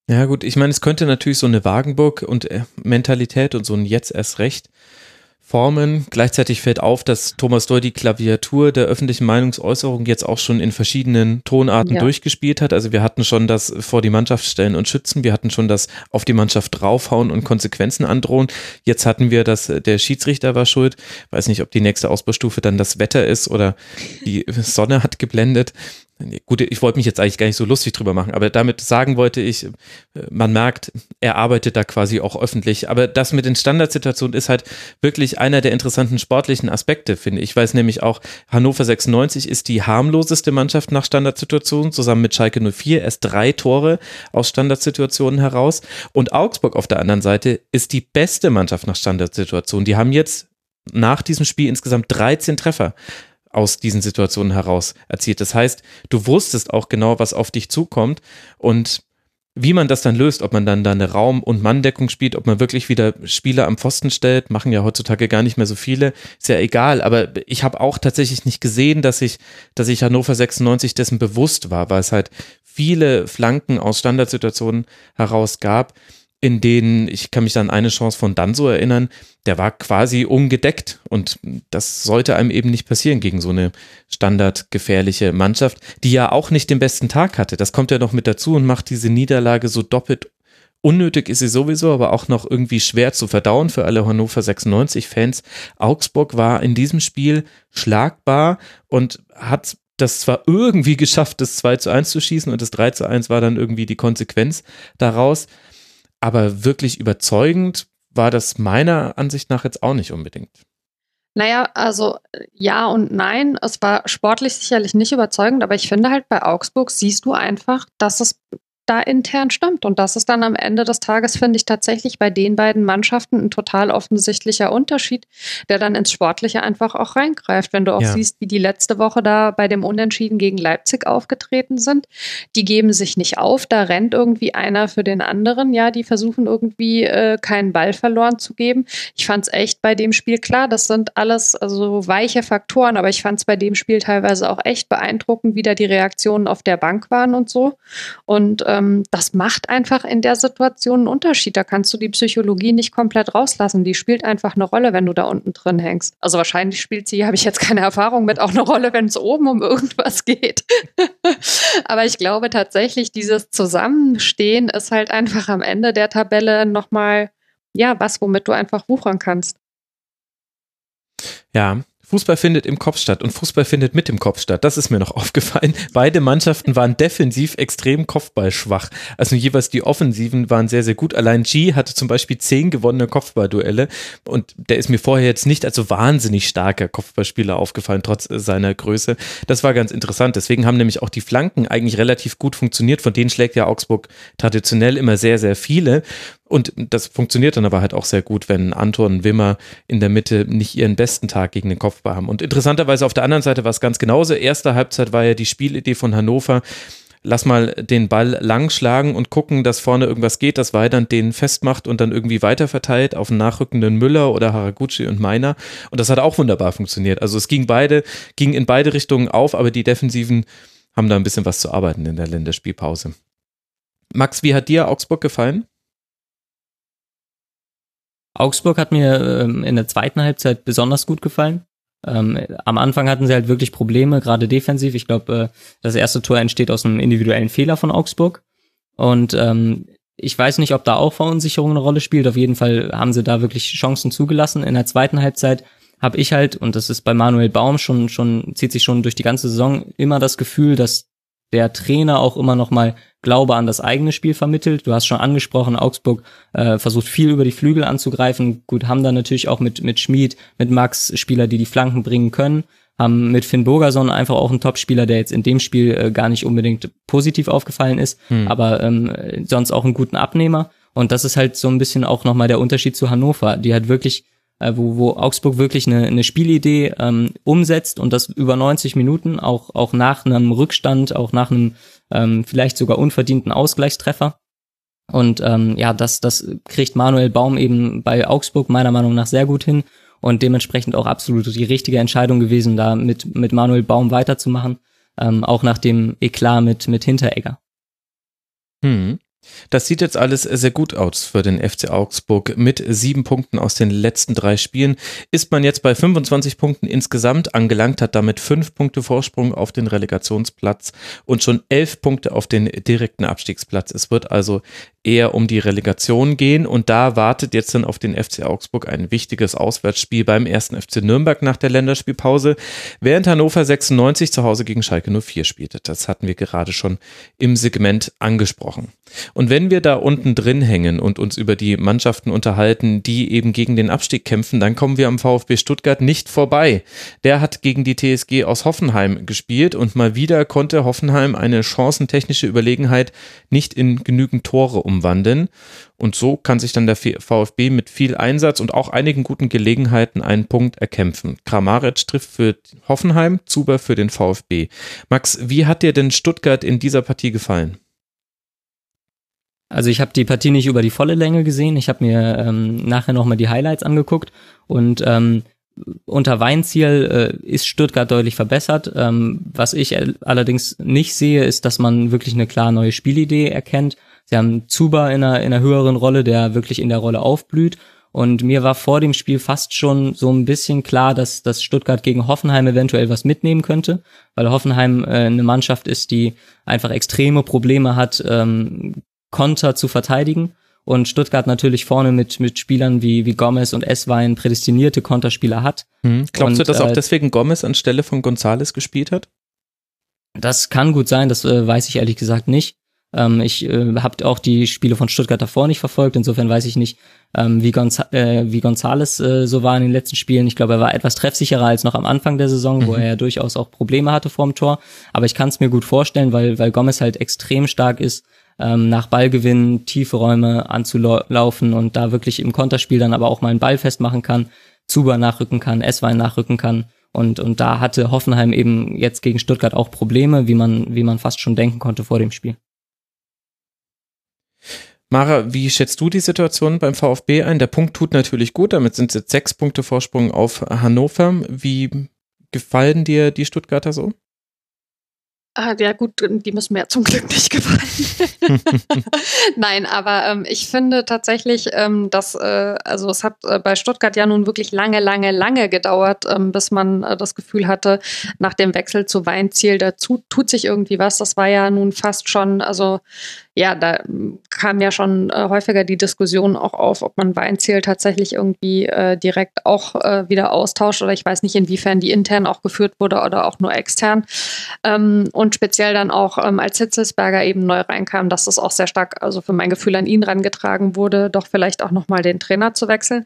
Ja, gut, ich meine, es könnte natürlich so eine Wagenburg und äh, Mentalität und so ein Jetzt erst recht Formen. Gleichzeitig fällt auf, dass Thomas Doll die Klaviatur der öffentlichen Meinungsäußerung jetzt auch schon in verschiedenen Tonarten ja. durchgespielt hat. Also wir hatten schon das vor die Mannschaft stellen und schützen. Wir hatten schon das auf die Mannschaft draufhauen und Konsequenzen androhen. Jetzt hatten wir das, der Schiedsrichter war schuld. Weiß nicht, ob die nächste Ausbaustufe dann das Wetter ist oder die Sonne hat geblendet. Gut, ich wollte mich jetzt eigentlich gar nicht so lustig drüber machen, aber damit sagen wollte ich, man merkt, er arbeitet da quasi auch öffentlich. Aber das mit den Standardsituationen ist halt wirklich einer der interessanten sportlichen Aspekte, finde ich. Ich weiß nämlich auch, Hannover 96 ist die harmloseste Mannschaft nach Standardsituationen, zusammen mit Schalke 04, erst drei Tore aus Standardsituationen heraus. Und Augsburg auf der anderen Seite ist die beste Mannschaft nach Standardsituationen. Die haben jetzt nach diesem Spiel insgesamt 13 Treffer aus diesen Situationen heraus erzielt. Das heißt, du wusstest auch genau, was auf dich zukommt und wie man das dann löst, ob man dann da eine Raum- und Manndeckung spielt, ob man wirklich wieder Spieler am Pfosten stellt, machen ja heutzutage gar nicht mehr so viele, ist ja egal. Aber ich habe auch tatsächlich nicht gesehen, dass ich, dass ich Hannover 96 dessen bewusst war, weil es halt viele Flanken aus Standardsituationen heraus gab, in denen, ich kann mich an eine Chance von Danso erinnern, der war quasi ungedeckt und das sollte einem eben nicht passieren gegen so eine standardgefährliche Mannschaft, die ja auch nicht den besten Tag hatte. Das kommt ja noch mit dazu und macht diese Niederlage so doppelt unnötig ist sie sowieso, aber auch noch irgendwie schwer zu verdauen für alle Hannover 96 Fans. Augsburg war in diesem Spiel schlagbar und hat das zwar irgendwie geschafft, das 2 zu 1 zu schießen und das 3 zu 1 war dann irgendwie die Konsequenz daraus aber wirklich überzeugend war das meiner Ansicht nach jetzt auch nicht unbedingt. Naja, also ja und nein. Es war sportlich sicherlich nicht überzeugend, aber ich finde halt bei Augsburg siehst du einfach, dass es da intern stimmt. Und das ist dann am Ende des Tages, finde ich, tatsächlich bei den beiden Mannschaften ein total offensichtlicher Unterschied, der dann ins Sportliche einfach auch reingreift. Wenn du auch ja. siehst, wie die letzte Woche da bei dem Unentschieden gegen Leipzig aufgetreten sind, die geben sich nicht auf, da rennt irgendwie einer für den anderen. Ja, die versuchen irgendwie äh, keinen Ball verloren zu geben. Ich fand es echt bei dem Spiel klar, das sind alles also weiche Faktoren, aber ich fand es bei dem Spiel teilweise auch echt beeindruckend, wie da die Reaktionen auf der Bank waren und so. Und ähm, das macht einfach in der Situation einen Unterschied. Da kannst du die Psychologie nicht komplett rauslassen. Die spielt einfach eine Rolle, wenn du da unten drin hängst. Also wahrscheinlich spielt sie, habe ich jetzt keine Erfahrung mit, auch eine Rolle, wenn es oben um irgendwas geht. Aber ich glaube tatsächlich, dieses Zusammenstehen ist halt einfach am Ende der Tabelle nochmal, ja, was, womit du einfach wuchern kannst. Ja, Fußball findet im Kopf statt und Fußball findet mit dem Kopf statt. Das ist mir noch aufgefallen. Beide Mannschaften waren defensiv extrem kopfballschwach. Also jeweils die Offensiven waren sehr, sehr gut. Allein G hatte zum Beispiel zehn gewonnene Kopfballduelle und der ist mir vorher jetzt nicht als so wahnsinnig starker Kopfballspieler aufgefallen, trotz seiner Größe. Das war ganz interessant. Deswegen haben nämlich auch die Flanken eigentlich relativ gut funktioniert. Von denen schlägt ja Augsburg traditionell immer sehr, sehr viele. Und das funktioniert dann aber halt auch sehr gut, wenn Anton Wimmer in der Mitte nicht ihren besten Tag gegen den Kopfball haben. Und interessanterweise auf der anderen Seite war es ganz genauso. Erste Halbzeit war ja die Spielidee von Hannover. Lass mal den Ball lang schlagen und gucken, dass vorne irgendwas geht, dass Weidand den festmacht und dann irgendwie weiter verteilt auf einen nachrückenden Müller oder Haraguchi und Meiner. Und das hat auch wunderbar funktioniert. Also es ging beide, ging in beide Richtungen auf, aber die Defensiven haben da ein bisschen was zu arbeiten in der Länderspielpause. Max, wie hat dir Augsburg gefallen? Augsburg hat mir ähm, in der zweiten Halbzeit besonders gut gefallen. Ähm, am Anfang hatten sie halt wirklich Probleme, gerade defensiv. Ich glaube, äh, das erste Tor entsteht aus einem individuellen Fehler von Augsburg. Und ähm, ich weiß nicht, ob da auch Verunsicherung eine Rolle spielt. Auf jeden Fall haben sie da wirklich Chancen zugelassen. In der zweiten Halbzeit habe ich halt, und das ist bei Manuel Baum schon, schon, zieht sich schon durch die ganze Saison immer das Gefühl, dass der Trainer auch immer noch mal Glaube an das eigene Spiel vermittelt. Du hast schon angesprochen, Augsburg äh, versucht viel über die Flügel anzugreifen. Gut, haben da natürlich auch mit, mit Schmid, mit Max Spieler, die die Flanken bringen können. Haben mit Finn Burgerson einfach auch einen Topspieler, der jetzt in dem Spiel äh, gar nicht unbedingt positiv aufgefallen ist, hm. aber ähm, sonst auch einen guten Abnehmer. Und das ist halt so ein bisschen auch nochmal der Unterschied zu Hannover, die halt wirklich äh, wo, wo Augsburg wirklich eine, eine Spielidee ähm, umsetzt und das über 90 Minuten, auch, auch nach einem Rückstand, auch nach einem ähm, vielleicht sogar unverdienten Ausgleichstreffer. Und ähm, ja, das, das kriegt Manuel Baum eben bei Augsburg meiner Meinung nach sehr gut hin und dementsprechend auch absolut die richtige Entscheidung gewesen, da mit, mit Manuel Baum weiterzumachen, ähm, auch nach dem Eklat mit, mit Hinteregger. Hm. Das sieht jetzt alles sehr gut aus für den FC Augsburg. Mit sieben Punkten aus den letzten drei Spielen ist man jetzt bei 25 Punkten insgesamt angelangt, hat damit fünf Punkte Vorsprung auf den Relegationsplatz und schon elf Punkte auf den direkten Abstiegsplatz. Es wird also eher um die Relegation gehen und da wartet jetzt dann auf den FC Augsburg ein wichtiges Auswärtsspiel beim ersten FC Nürnberg nach der Länderspielpause, während Hannover 96 zu Hause gegen Schalke 04 spielte. Das hatten wir gerade schon im Segment angesprochen. Und wenn wir da unten drin hängen und uns über die Mannschaften unterhalten, die eben gegen den Abstieg kämpfen, dann kommen wir am VfB Stuttgart nicht vorbei. Der hat gegen die TSG aus Hoffenheim gespielt und mal wieder konnte Hoffenheim eine chancentechnische Überlegenheit nicht in genügend Tore umwandeln. Und so kann sich dann der VfB mit viel Einsatz und auch einigen guten Gelegenheiten einen Punkt erkämpfen. Kramaric trifft für Hoffenheim, Zuber für den VfB. Max, wie hat dir denn Stuttgart in dieser Partie gefallen? Also ich habe die Partie nicht über die volle Länge gesehen. Ich habe mir ähm, nachher nochmal die Highlights angeguckt und ähm, unter Weinziel äh, ist Stuttgart deutlich verbessert. Ähm, was ich allerdings nicht sehe, ist, dass man wirklich eine klar neue Spielidee erkennt. Sie haben Zuba in einer, in einer höheren Rolle, der wirklich in der Rolle aufblüht. Und mir war vor dem Spiel fast schon so ein bisschen klar, dass, dass Stuttgart gegen Hoffenheim eventuell was mitnehmen könnte, weil Hoffenheim äh, eine Mannschaft ist, die einfach extreme Probleme hat, ähm, Konter zu verteidigen. Und Stuttgart natürlich vorne mit, mit Spielern wie, wie Gomez und Esswein prädestinierte Konterspieler hat. Hm. Glaubst und, du, dass äh, auch deswegen Gomez anstelle von Gonzales gespielt hat? Das kann gut sein, das äh, weiß ich ehrlich gesagt nicht. Ähm, ich äh, habe auch die Spiele von Stuttgart davor nicht verfolgt, insofern weiß ich nicht, ähm, wie, Gonza äh, wie Gonzales äh, so war in den letzten Spielen. Ich glaube, er war etwas treffsicherer als noch am Anfang der Saison, mhm. wo er ja durchaus auch Probleme hatte vorm Tor. Aber ich kann es mir gut vorstellen, weil, weil Gomez halt extrem stark ist ähm, nach Ballgewinn tiefe Räume anzulaufen und da wirklich im Konterspiel dann aber auch mal einen Ball festmachen kann, Zuber nachrücken kann, Esswein nachrücken kann. Und, und da hatte Hoffenheim eben jetzt gegen Stuttgart auch Probleme, wie man, wie man fast schon denken konnte vor dem Spiel. Mara, wie schätzt du die Situation beim VfB ein? Der Punkt tut natürlich gut, damit sind es jetzt sechs Punkte Vorsprung auf Hannover. Wie gefallen dir die Stuttgarter so? Ah, ja gut, die müssen mir zum Glück nicht gefallen. Nein, aber ähm, ich finde tatsächlich, ähm, dass, äh, also es hat äh, bei Stuttgart ja nun wirklich lange, lange, lange gedauert, ähm, bis man äh, das Gefühl hatte, nach dem Wechsel zu Weinziel, dazu tut sich irgendwie was. Das war ja nun fast schon, also ja, da kam ja schon äh, häufiger die Diskussion auch auf, ob man Weinziel tatsächlich irgendwie äh, direkt auch äh, wieder austauscht oder ich weiß nicht, inwiefern die intern auch geführt wurde oder auch nur extern. Ähm, und speziell dann auch, ähm, als Hitzelsberger eben neu reinkam, dass das auch sehr stark, also für mein Gefühl an ihn rangetragen wurde, doch vielleicht auch nochmal den Trainer zu wechseln.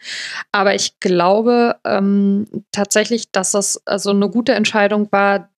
Aber ich glaube ähm, tatsächlich, dass das also eine gute Entscheidung war,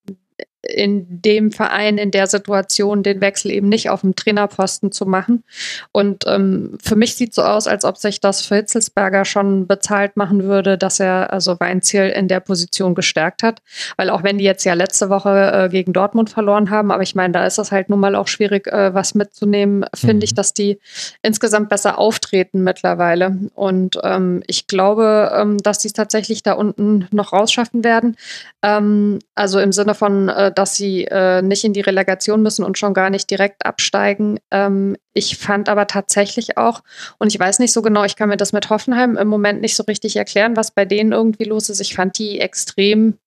in dem Verein in der Situation den Wechsel eben nicht auf dem Trainerposten zu machen. Und ähm, für mich sieht so aus, als ob sich das für Hitzelsberger schon bezahlt machen würde, dass er also Weinziel in der Position gestärkt hat. Weil auch wenn die jetzt ja letzte Woche äh, gegen Dortmund verloren haben, aber ich meine, da ist das halt nun mal auch schwierig, äh, was mitzunehmen, finde mhm. ich, dass die insgesamt besser auftreten mittlerweile. Und ähm, ich glaube, ähm, dass die es tatsächlich da unten noch rausschaffen werden. Ähm, also im Sinne von äh, dass sie äh, nicht in die Relegation müssen und schon gar nicht direkt absteigen. Ähm, ich fand aber tatsächlich auch, und ich weiß nicht so genau, ich kann mir das mit Hoffenheim im Moment nicht so richtig erklären, was bei denen irgendwie los ist. Ich fand die extrem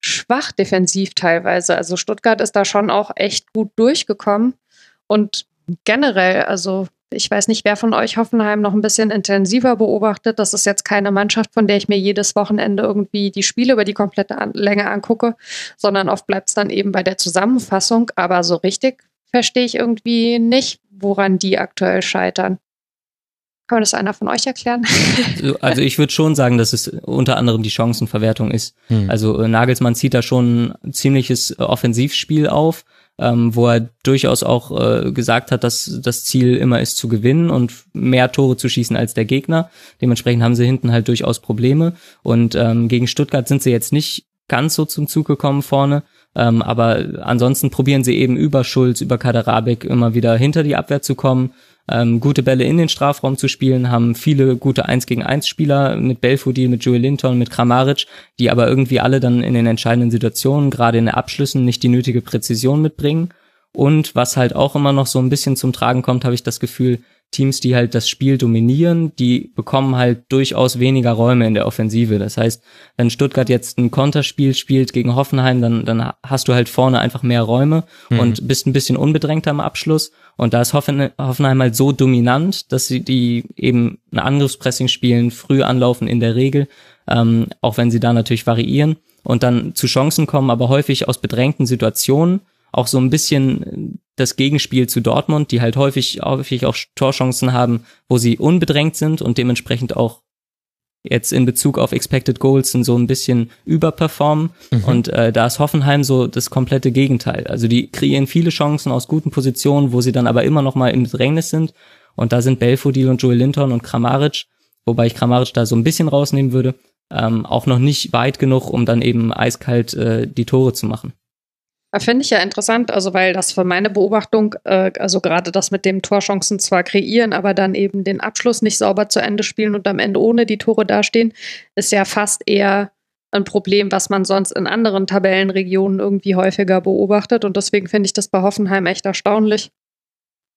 schwach defensiv teilweise. Also Stuttgart ist da schon auch echt gut durchgekommen. Und generell, also ich weiß nicht, wer von euch Hoffenheim noch ein bisschen intensiver beobachtet. Das ist jetzt keine Mannschaft, von der ich mir jedes Wochenende irgendwie die Spiele über die komplette An Länge angucke, sondern oft bleibt es dann eben bei der Zusammenfassung. Aber so richtig verstehe ich irgendwie nicht, woran die aktuell scheitern. Kann das einer von euch erklären? Also ich würde schon sagen, dass es unter anderem die Chancenverwertung ist. Hm. Also äh, Nagelsmann zieht da schon ein ziemliches Offensivspiel auf, ähm, wo er durchaus auch äh, gesagt hat, dass das Ziel immer ist zu gewinnen und mehr Tore zu schießen als der Gegner. Dementsprechend haben sie hinten halt durchaus Probleme. Und ähm, gegen Stuttgart sind sie jetzt nicht ganz so zum Zug gekommen vorne. Ähm, aber ansonsten probieren sie eben über Schulz, über Kaderabek immer wieder hinter die Abwehr zu kommen, ähm, gute Bälle in den Strafraum zu spielen, haben viele gute 1 gegen 1 Spieler mit Belfodil, mit Joey Linton, mit Kramaric, die aber irgendwie alle dann in den entscheidenden Situationen, gerade in den Abschlüssen, nicht die nötige Präzision mitbringen. Und was halt auch immer noch so ein bisschen zum Tragen kommt, habe ich das Gefühl, Teams, die halt das Spiel dominieren, die bekommen halt durchaus weniger Räume in der Offensive. Das heißt, wenn Stuttgart jetzt ein Konterspiel spielt gegen Hoffenheim, dann, dann hast du halt vorne einfach mehr Räume mhm. und bist ein bisschen unbedrängter am Abschluss. Und da ist Hoffenheim halt so dominant, dass sie die eben ein Angriffspressing spielen, früh anlaufen in der Regel, ähm, auch wenn sie da natürlich variieren und dann zu Chancen kommen, aber häufig aus bedrängten Situationen auch so ein bisschen das Gegenspiel zu Dortmund, die halt häufig, häufig auch Torchancen haben, wo sie unbedrängt sind und dementsprechend auch jetzt in Bezug auf Expected Goals sind so ein bisschen überperformen. Mhm. Und äh, da ist Hoffenheim so das komplette Gegenteil. Also die kreieren viele Chancen aus guten Positionen, wo sie dann aber immer noch mal im Bedrängnis sind. Und da sind Belfodil und Joel Linton und Kramaric, wobei ich Kramaric da so ein bisschen rausnehmen würde, ähm, auch noch nicht weit genug, um dann eben eiskalt äh, die Tore zu machen. Finde ich ja interessant, also weil das für meine Beobachtung, äh, also gerade das mit dem Torchancen zwar kreieren, aber dann eben den Abschluss nicht sauber zu Ende spielen und am Ende ohne die Tore dastehen, ist ja fast eher ein Problem, was man sonst in anderen Tabellenregionen irgendwie häufiger beobachtet. Und deswegen finde ich das bei Hoffenheim echt erstaunlich.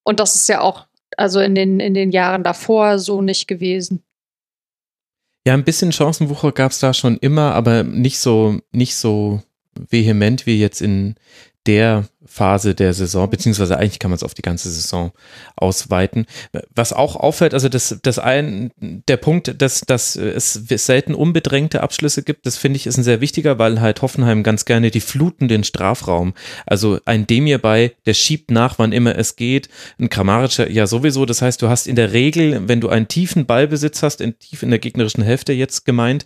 Und das ist ja auch also in den, in den Jahren davor so nicht gewesen. Ja, ein bisschen Chancenwucher gab es da schon immer, aber nicht so, nicht so vehement wie jetzt in der Phase der Saison, beziehungsweise eigentlich kann man es auf die ganze Saison ausweiten. Was auch auffällt, also das, das ein, der Punkt, dass, dass es selten unbedrängte Abschlüsse gibt, das finde ich ist ein sehr wichtiger, weil halt Hoffenheim ganz gerne die fluten den Strafraum. Also ein Demir bei, der schiebt nach, wann immer es geht. Ein Kramaric ja sowieso. Das heißt, du hast in der Regel, wenn du einen tiefen Ballbesitz hast, in, tief in der gegnerischen Hälfte jetzt gemeint,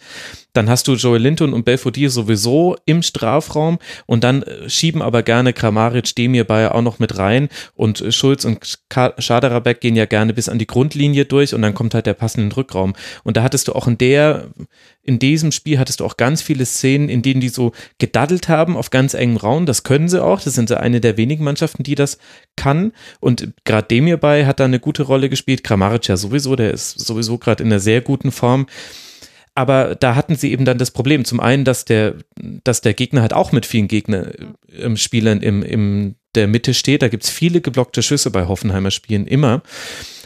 dann hast du Joel Linton und Belfodil sowieso im Strafraum und dann schieben aber gerne Kramaric, Demir bei auch noch mit rein und Schulz und Schaderabek gehen ja gerne bis an die Grundlinie durch und dann kommt halt der passende Rückraum. Und da hattest du auch in der, in diesem Spiel hattest du auch ganz viele Szenen, in denen die so gedaddelt haben auf ganz engem Raum. Das können sie auch. Das sind so eine der wenigen Mannschaften, die das kann. Und gerade Demir bei hat da eine gute Rolle gespielt. Kramaric ja sowieso, der ist sowieso gerade in einer sehr guten Form. Aber da hatten sie eben dann das Problem. Zum einen, dass der, dass der Gegner halt auch mit vielen Gegner-Spielern ähm, im, im der Mitte steht. Da gibt es viele geblockte Schüsse bei Hoffenheimer Spielen immer.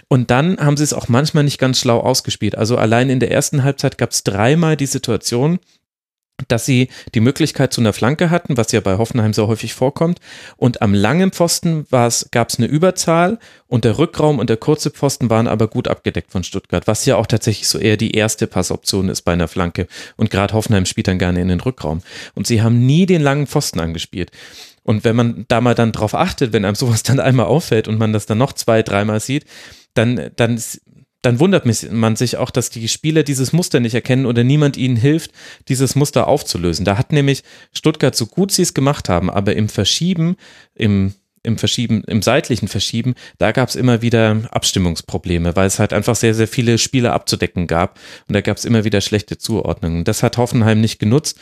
Und dann haben sie es auch manchmal nicht ganz schlau ausgespielt. Also allein in der ersten Halbzeit gab es dreimal die Situation, dass sie die Möglichkeit zu einer Flanke hatten, was ja bei Hoffenheim so häufig vorkommt. Und am langen Pfosten gab es eine Überzahl und der Rückraum und der kurze Pfosten waren aber gut abgedeckt von Stuttgart, was ja auch tatsächlich so eher die erste Passoption ist bei einer Flanke. Und gerade Hoffenheim spielt dann gerne in den Rückraum. Und sie haben nie den langen Pfosten angespielt. Und wenn man da mal dann drauf achtet, wenn einem sowas dann einmal auffällt und man das dann noch zwei, dreimal sieht, dann, dann dann wundert man sich auch, dass die Spieler dieses Muster nicht erkennen oder niemand ihnen hilft, dieses Muster aufzulösen. Da hat nämlich Stuttgart so gut sie es gemacht haben, aber im Verschieben, im im Verschieben, im seitlichen Verschieben, da gab es immer wieder Abstimmungsprobleme, weil es halt einfach sehr, sehr viele Spiele abzudecken gab und da gab es immer wieder schlechte Zuordnungen. Das hat Hoffenheim nicht genutzt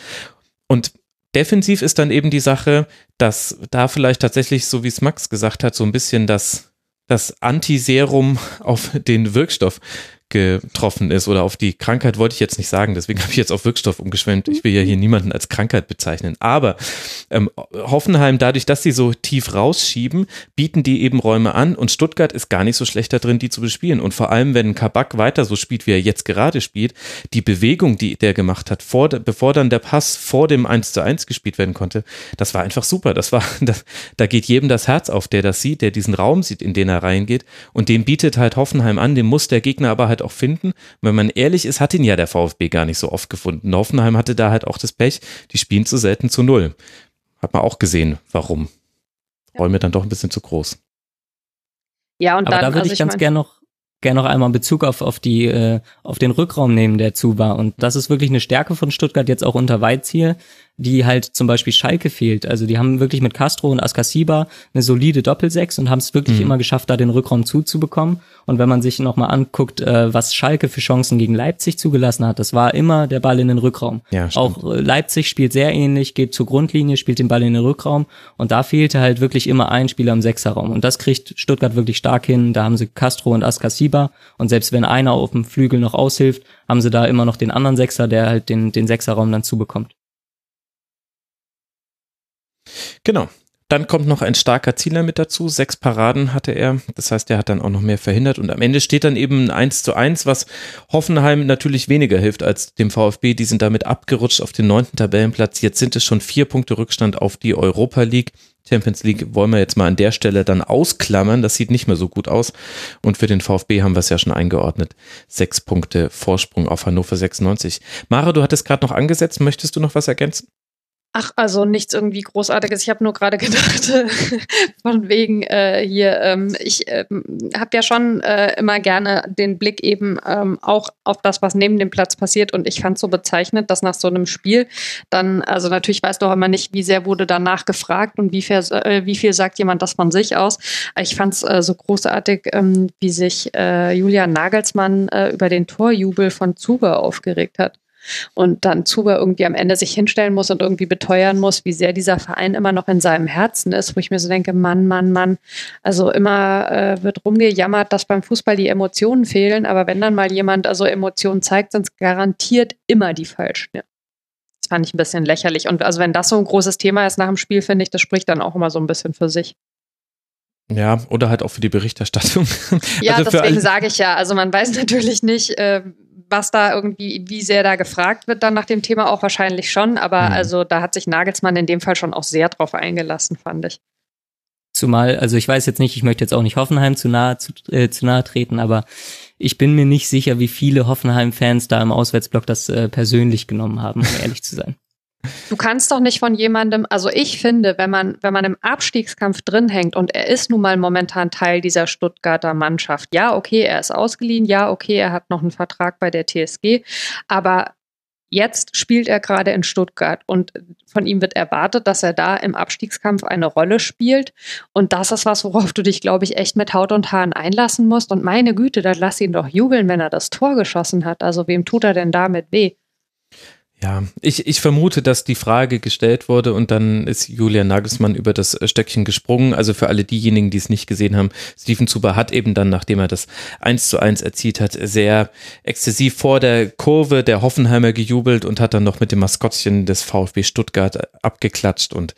und defensiv ist dann eben die Sache, dass da vielleicht tatsächlich, so wie es Max gesagt hat, so ein bisschen das das Antiserum auf den Wirkstoff getroffen ist oder auf die Krankheit wollte ich jetzt nicht sagen, deswegen habe ich jetzt auf Wirkstoff umgeschwenkt. Ich will ja hier niemanden als Krankheit bezeichnen. Aber ähm, Hoffenheim, dadurch, dass sie so tief rausschieben, bieten die eben Räume an und Stuttgart ist gar nicht so schlecht da drin, die zu bespielen. Und vor allem, wenn Kabak weiter so spielt, wie er jetzt gerade spielt, die Bewegung, die der gemacht hat, vor, bevor dann der Pass vor dem 1 zu 1 gespielt werden konnte, das war einfach super. Das war, das, da geht jedem das Herz auf, der das sieht, der diesen Raum sieht, in den er reingeht. Und dem bietet halt Hoffenheim an, dem muss der Gegner aber halt halt auch finden. wenn man ehrlich ist, hat ihn ja der VfB gar nicht so oft gefunden. Hoffenheim hatte da halt auch das Pech, die spielen zu selten zu null. Hat man auch gesehen, warum. Räume dann doch ein bisschen zu groß. Ja, und Aber dann, da würde also ich, ich ganz gerne noch gerne noch einmal Bezug auf, auf die, äh, auf den Rückraum nehmen, der zu war. Und das ist wirklich eine Stärke von Stuttgart jetzt auch unter Weizhier, die halt zum Beispiel Schalke fehlt. Also die haben wirklich mit Castro und Askasiba eine solide Doppelsechs und haben es wirklich mhm. immer geschafft, da den Rückraum zuzubekommen. Und wenn man sich nochmal anguckt, äh, was Schalke für Chancen gegen Leipzig zugelassen hat, das war immer der Ball in den Rückraum. Ja, Auch äh, Leipzig spielt sehr ähnlich, geht zur Grundlinie, spielt den Ball in den Rückraum und da fehlte halt wirklich immer ein Spieler im Sechserraum. Und das kriegt Stuttgart wirklich stark hin. Da haben sie Castro und Askasiba und selbst wenn einer auf dem Flügel noch aushilft, haben sie da immer noch den anderen Sechser, der halt den, den Sechserraum dann zubekommt. Genau. Dann kommt noch ein starker Zieler mit dazu. Sechs Paraden hatte er. Das heißt, er hat dann auch noch mehr verhindert. Und am Ende steht dann eben ein 1 zu 1, was Hoffenheim natürlich weniger hilft als dem VfB. Die sind damit abgerutscht auf den neunten Tabellenplatz. Jetzt sind es schon vier Punkte Rückstand auf die Europa League. Champions League wollen wir jetzt mal an der Stelle dann ausklammern. Das sieht nicht mehr so gut aus. Und für den VfB haben wir es ja schon eingeordnet. Sechs Punkte Vorsprung auf Hannover 96. Mara, du hattest gerade noch angesetzt. Möchtest du noch was ergänzen? Ach, also nichts irgendwie Großartiges. Ich habe nur gerade gedacht, von wegen äh, hier, ähm, ich äh, habe ja schon äh, immer gerne den Blick eben ähm, auch auf das, was neben dem Platz passiert. Und ich fand so bezeichnet, dass nach so einem Spiel dann, also natürlich weißt du auch immer nicht, wie sehr wurde danach gefragt und wie viel, äh, wie viel sagt jemand das von sich aus. Ich fand es äh, so großartig, ähm, wie sich äh, Julian Nagelsmann über den Torjubel von Zuber aufgeregt hat und dann Zuber irgendwie am Ende sich hinstellen muss und irgendwie beteuern muss, wie sehr dieser Verein immer noch in seinem Herzen ist, wo ich mir so denke, Mann, Mann, Mann, also immer äh, wird rumgejammert, dass beim Fußball die Emotionen fehlen, aber wenn dann mal jemand also Emotionen zeigt, sind es garantiert immer die falschen. Ja. Das fand ich ein bisschen lächerlich. Und also wenn das so ein großes Thema ist nach dem Spiel, finde ich, das spricht dann auch immer so ein bisschen für sich. Ja, oder halt auch für die Berichterstattung. Ja, also deswegen sage ich ja. Also man weiß natürlich nicht, äh, was da irgendwie, wie sehr da gefragt wird dann nach dem Thema auch wahrscheinlich schon, aber mhm. also da hat sich Nagelsmann in dem Fall schon auch sehr drauf eingelassen, fand ich. Zumal, also ich weiß jetzt nicht, ich möchte jetzt auch nicht Hoffenheim zu nahe, zu, äh, zu nahe treten, aber ich bin mir nicht sicher, wie viele Hoffenheim-Fans da im Auswärtsblock das äh, persönlich genommen haben, um ehrlich zu sein. Du kannst doch nicht von jemandem, also ich finde, wenn man, wenn man im Abstiegskampf drin hängt und er ist nun mal momentan Teil dieser Stuttgarter Mannschaft. Ja, okay, er ist ausgeliehen, ja, okay, er hat noch einen Vertrag bei der TSG, aber jetzt spielt er gerade in Stuttgart und von ihm wird erwartet, dass er da im Abstiegskampf eine Rolle spielt. Und das ist was, worauf du dich, glaube ich, echt mit Haut und Haaren einlassen musst. Und meine Güte, dann lass ihn doch jubeln, wenn er das Tor geschossen hat. Also wem tut er denn damit weh? Ja, ich, ich vermute, dass die Frage gestellt wurde und dann ist Julian Nagelsmann über das Stöckchen gesprungen. Also für alle diejenigen, die es nicht gesehen haben, Steven Zuber hat eben dann, nachdem er das 1 zu 1 erzielt hat, sehr exzessiv vor der Kurve der Hoffenheimer gejubelt und hat dann noch mit dem Maskottchen des VfB Stuttgart abgeklatscht und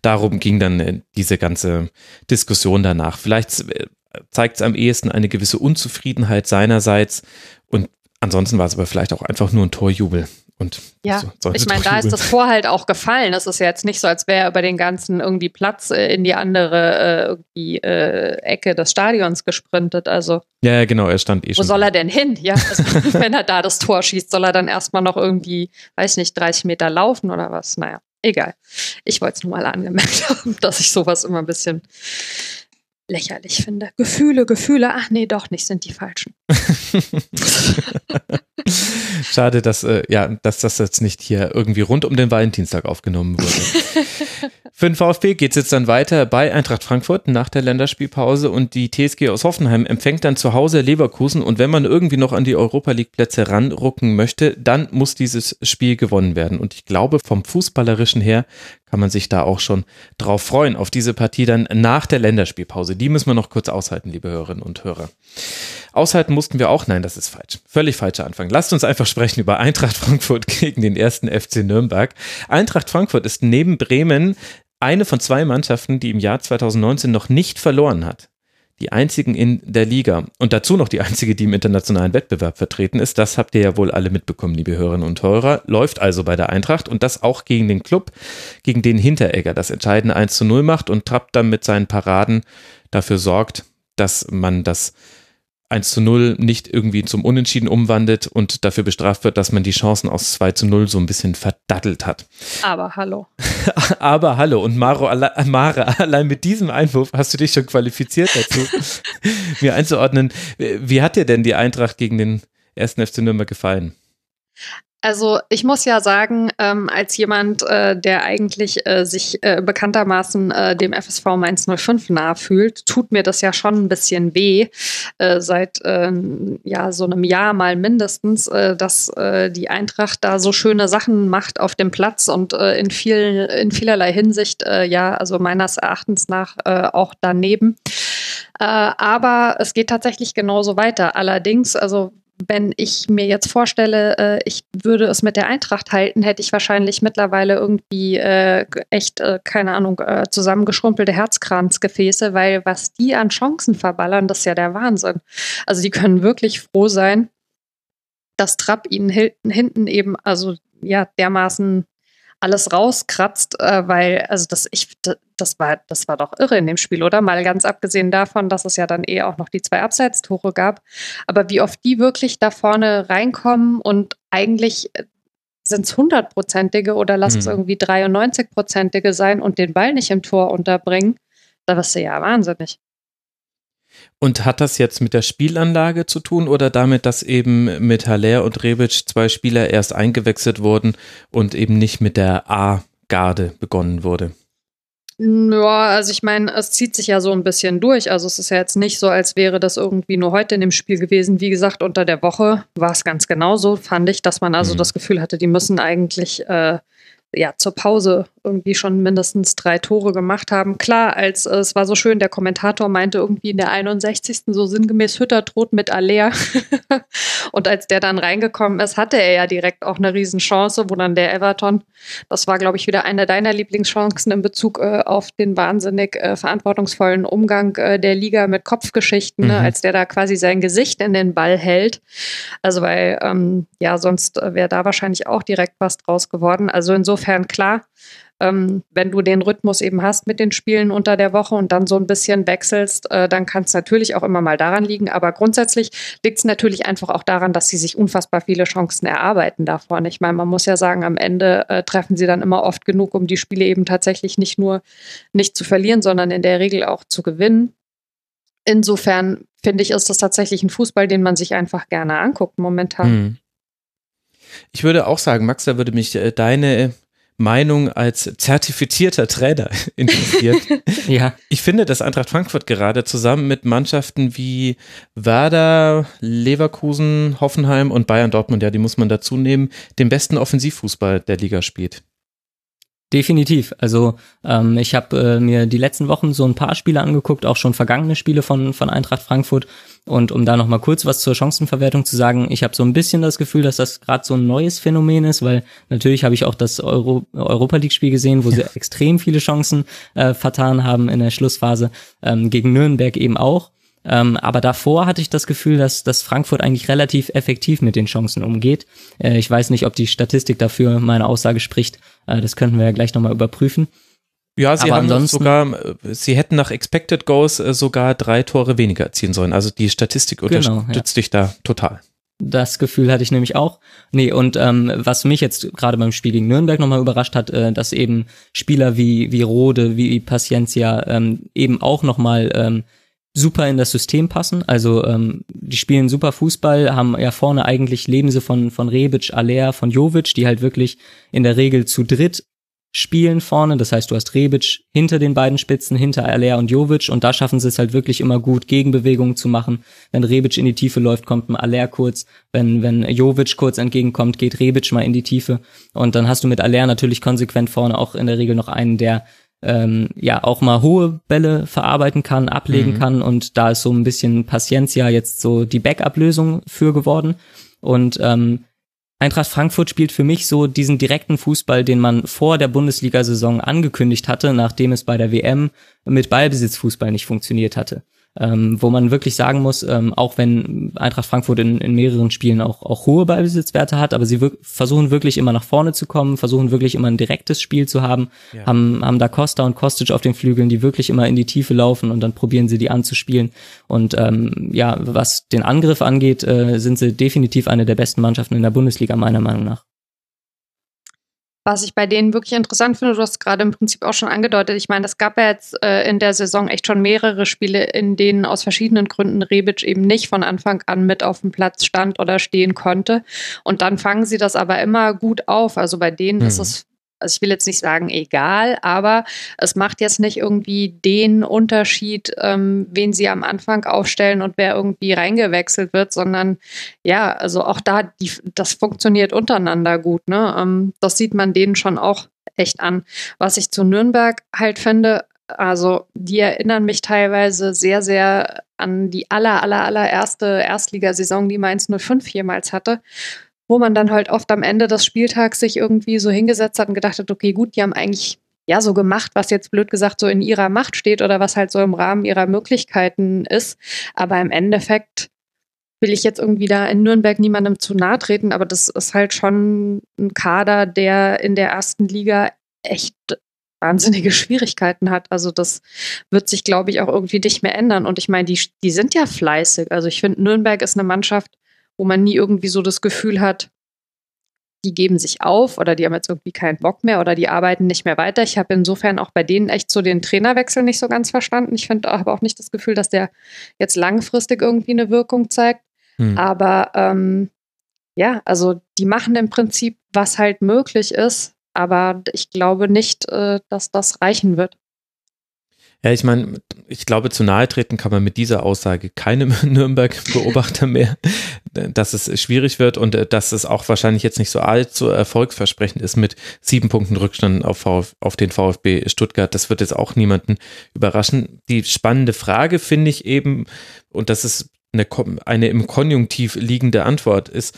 darum ging dann äh, diese ganze Diskussion danach. Vielleicht äh, zeigt es am ehesten eine gewisse Unzufriedenheit seinerseits und ansonsten war es aber vielleicht auch einfach nur ein Torjubel. Und ja, so, ich meine, da ist das Tor halt auch gefallen. Es ist ja jetzt nicht so, als wäre er über den ganzen irgendwie Platz äh, in die andere äh, irgendwie, äh, Ecke des Stadions gesprintet. Also ja, ja, genau, er stand eh schon. Wo soll er denn hin? Ja, also, wenn er da das Tor schießt, soll er dann erstmal noch irgendwie, weiß nicht, 30 Meter laufen oder was? Naja, egal. Ich wollte es nur mal angemerkt haben, dass ich sowas immer ein bisschen lächerlich finde. Gefühle, Gefühle, ach nee, doch nicht, sind die falschen. Schade, dass, äh, ja, dass das jetzt nicht hier irgendwie rund um den Valentinstag aufgenommen wurde. Für den VfB geht es jetzt dann weiter bei Eintracht Frankfurt nach der Länderspielpause und die TSG aus Hoffenheim empfängt dann zu Hause Leverkusen und wenn man irgendwie noch an die Europa League Plätze ranrucken möchte, dann muss dieses Spiel gewonnen werden und ich glaube vom fußballerischen her kann man sich da auch schon drauf freuen auf diese Partie dann nach der Länderspielpause. Die müssen wir noch kurz aushalten, liebe Hörerinnen und Hörer. Aushalten mussten wir auch, nein, das ist falsch. Völlig falscher Anfang. Lasst uns einfach sprechen über Eintracht Frankfurt gegen den ersten FC Nürnberg. Eintracht Frankfurt ist neben Bremen eine von zwei Mannschaften, die im Jahr 2019 noch nicht verloren hat. Die einzigen in der Liga und dazu noch die einzige, die im internationalen Wettbewerb vertreten ist. Das habt ihr ja wohl alle mitbekommen, liebe Hörerinnen und Hörer. Läuft also bei der Eintracht und das auch gegen den Club, gegen den Hinteregger das entscheidende 1 zu 0 macht und Trapp dann mit seinen Paraden dafür sorgt, dass man das 1 zu 0 nicht irgendwie zum Unentschieden umwandelt und dafür bestraft wird, dass man die Chancen aus 2 zu 0 so ein bisschen verdattelt hat. Aber hallo. Aber hallo. Und Maro, alle, Mare, allein mit diesem Einwurf hast du dich schon qualifiziert dazu, mir einzuordnen. Wie hat dir denn die Eintracht gegen den ersten FC Nürnberg gefallen? Also ich muss ja sagen, ähm, als jemand, äh, der eigentlich äh, sich äh, bekanntermaßen äh, dem FSV Mainz 05 nahe fühlt, tut mir das ja schon ein bisschen weh, äh, seit ähm, ja so einem Jahr mal mindestens, äh, dass die Eintracht da so schöne Sachen macht auf dem Platz und in, viel, in vielerlei Hinsicht, ja, also meines Erachtens nach auch daneben. aber es geht tatsächlich genauso weiter. Allerdings, also wenn ich mir jetzt vorstelle, äh, ich würde es mit der Eintracht halten, hätte ich wahrscheinlich mittlerweile irgendwie äh, echt, äh, keine Ahnung, äh, zusammengeschrumpelte Herzkranzgefäße, weil was die an Chancen verballern, das ist ja der Wahnsinn. Also die können wirklich froh sein, dass Trapp ihnen hinten eben, also ja, dermaßen alles rauskratzt, äh, weil, also das, ich, das war, das war doch irre in dem Spiel, oder? Mal ganz abgesehen davon, dass es ja dann eh auch noch die zwei Abseitstore gab. Aber wie oft die wirklich da vorne reinkommen und eigentlich sind es hundertprozentige oder lass mhm. es irgendwie 93-prozentige sein und den Ball nicht im Tor unterbringen, da wirst du ja wahnsinnig. Und hat das jetzt mit der Spielanlage zu tun oder damit, dass eben mit Haller und Rebic zwei Spieler erst eingewechselt wurden und eben nicht mit der A-Garde begonnen wurde? Ja, also ich meine, es zieht sich ja so ein bisschen durch. Also es ist ja jetzt nicht so, als wäre das irgendwie nur heute in dem Spiel gewesen. Wie gesagt, unter der Woche war es ganz genauso, fand ich, dass man also mhm. das Gefühl hatte, die müssen eigentlich äh, ja zur Pause irgendwie schon mindestens drei Tore gemacht haben. Klar, als äh, es war so schön, der Kommentator meinte irgendwie in der 61. so sinngemäß Hütter droht mit Alea. und als der dann reingekommen ist, hatte er ja direkt auch eine Riesenchance, wo dann der Everton, das war glaube ich wieder eine deiner Lieblingschancen in Bezug äh, auf den wahnsinnig äh, verantwortungsvollen Umgang äh, der Liga mit Kopfgeschichten, ne, mhm. ne, als der da quasi sein Gesicht in den Ball hält. Also weil ähm, ja sonst äh, wäre da wahrscheinlich auch direkt was draus geworden. Also insofern klar, ähm, wenn du den Rhythmus eben hast mit den Spielen unter der Woche und dann so ein bisschen wechselst, äh, dann kann es natürlich auch immer mal daran liegen. Aber grundsätzlich liegt es natürlich einfach auch daran, dass sie sich unfassbar viele Chancen erarbeiten davon. Ich meine, man muss ja sagen, am Ende äh, treffen sie dann immer oft genug, um die Spiele eben tatsächlich nicht nur nicht zu verlieren, sondern in der Regel auch zu gewinnen. Insofern finde ich, ist das tatsächlich ein Fußball, den man sich einfach gerne anguckt momentan. Hm. Ich würde auch sagen, Max, da würde mich äh, deine Meinung als zertifizierter Trainer interessiert. ja. Ich finde, dass Eintracht Frankfurt gerade zusammen mit Mannschaften wie Werder, Leverkusen, Hoffenheim und Bayern Dortmund, ja, die muss man dazu nehmen, den besten Offensivfußball der Liga spielt. Definitiv. Also ähm, ich habe äh, mir die letzten Wochen so ein paar Spiele angeguckt, auch schon vergangene Spiele von, von Eintracht Frankfurt. Und um da nochmal kurz was zur Chancenverwertung zu sagen, ich habe so ein bisschen das Gefühl, dass das gerade so ein neues Phänomen ist, weil natürlich habe ich auch das Euro Europa League-Spiel gesehen, wo ja. sie extrem viele Chancen äh, vertan haben in der Schlussphase, ähm, gegen Nürnberg eben auch. Ähm, aber davor hatte ich das Gefühl, dass, dass Frankfurt eigentlich relativ effektiv mit den Chancen umgeht. Äh, ich weiß nicht, ob die Statistik dafür meine Aussage spricht. Äh, das könnten wir ja gleich nochmal überprüfen. Ja, sie Aber haben sogar, sie hätten nach Expected Goals äh, sogar drei Tore weniger erzielen sollen. Also die Statistik genau, unterstützt ja. dich da total. Das Gefühl hatte ich nämlich auch. Nee, und ähm, was mich jetzt gerade beim Spiel gegen Nürnberg nochmal überrascht hat, äh, dass eben Spieler wie, wie Rode, wie Paciencia ähm, eben auch nochmal ähm, super in das System passen. Also ähm, die spielen super Fußball, haben ja vorne eigentlich leben sie von von Rebic, Aller, von Jovic, die halt wirklich in der Regel zu dritt spielen vorne. Das heißt, du hast Rebic hinter den beiden Spitzen, hinter Aller und Jovic und da schaffen sie es halt wirklich immer gut, Gegenbewegungen zu machen. Wenn Rebic in die Tiefe läuft, kommt ein Aller kurz. Wenn, wenn Jovic kurz entgegenkommt, geht Rebic mal in die Tiefe. Und dann hast du mit Aller natürlich konsequent vorne auch in der Regel noch einen, der ähm, ja auch mal hohe Bälle verarbeiten kann, ablegen mhm. kann und da ist so ein bisschen Paciencia jetzt so die Backup-Lösung für geworden und ähm, Eintracht Frankfurt spielt für mich so diesen direkten Fußball, den man vor der Bundesliga-Saison angekündigt hatte, nachdem es bei der WM mit Ballbesitzfußball nicht funktioniert hatte. Ähm, wo man wirklich sagen muss, ähm, auch wenn Eintracht Frankfurt in, in mehreren Spielen auch, auch hohe Ballbesitzwerte hat, aber sie wir versuchen wirklich immer nach vorne zu kommen, versuchen wirklich immer ein direktes Spiel zu haben, ja. haben, haben da Costa und Kostic auf den Flügeln, die wirklich immer in die Tiefe laufen und dann probieren sie die anzuspielen. Und ähm, ja, was den Angriff angeht, äh, sind sie definitiv eine der besten Mannschaften in der Bundesliga, meiner Meinung nach. Was ich bei denen wirklich interessant finde, du hast gerade im Prinzip auch schon angedeutet, ich meine, es gab ja jetzt äh, in der Saison echt schon mehrere Spiele, in denen aus verschiedenen Gründen Rebic eben nicht von Anfang an mit auf dem Platz stand oder stehen konnte. Und dann fangen sie das aber immer gut auf. Also bei denen mhm. ist es also ich will jetzt nicht sagen egal, aber es macht jetzt nicht irgendwie den Unterschied, ähm, wen sie am Anfang aufstellen und wer irgendwie reingewechselt wird, sondern ja, also auch da, die, das funktioniert untereinander gut. Ne? Ähm, das sieht man denen schon auch echt an. Was ich zu Nürnberg halt finde, also die erinnern mich teilweise sehr, sehr an die aller, aller, allererste Erstligasaison, die Mainz 05 jemals hatte wo man dann halt oft am Ende des Spieltags sich irgendwie so hingesetzt hat und gedacht hat, okay, gut, die haben eigentlich ja so gemacht, was jetzt blöd gesagt so in ihrer Macht steht oder was halt so im Rahmen ihrer Möglichkeiten ist. Aber im Endeffekt will ich jetzt irgendwie da in Nürnberg niemandem zu nahe treten, aber das ist halt schon ein Kader, der in der ersten Liga echt wahnsinnige Schwierigkeiten hat. Also das wird sich, glaube ich, auch irgendwie nicht mehr ändern. Und ich meine, die, die sind ja fleißig. Also ich finde, Nürnberg ist eine Mannschaft, wo man nie irgendwie so das Gefühl hat, die geben sich auf oder die haben jetzt irgendwie keinen Bock mehr oder die arbeiten nicht mehr weiter. Ich habe insofern auch bei denen echt so den Trainerwechsel nicht so ganz verstanden. Ich finde aber auch nicht das Gefühl, dass der jetzt langfristig irgendwie eine Wirkung zeigt. Hm. Aber ähm, ja, also die machen im Prinzip, was halt möglich ist, aber ich glaube nicht, äh, dass das reichen wird. Ja, ich meine, ich glaube, zu nahe treten kann man mit dieser Aussage keinem Nürnberg-Beobachter mehr, dass es schwierig wird und äh, dass es auch wahrscheinlich jetzt nicht so allzu erfolgsversprechend ist mit sieben Punkten Rückstand auf, Vf auf den VfB Stuttgart. Das wird jetzt auch niemanden überraschen. Die spannende Frage finde ich eben, und das ist eine, eine im Konjunktiv liegende Antwort ist,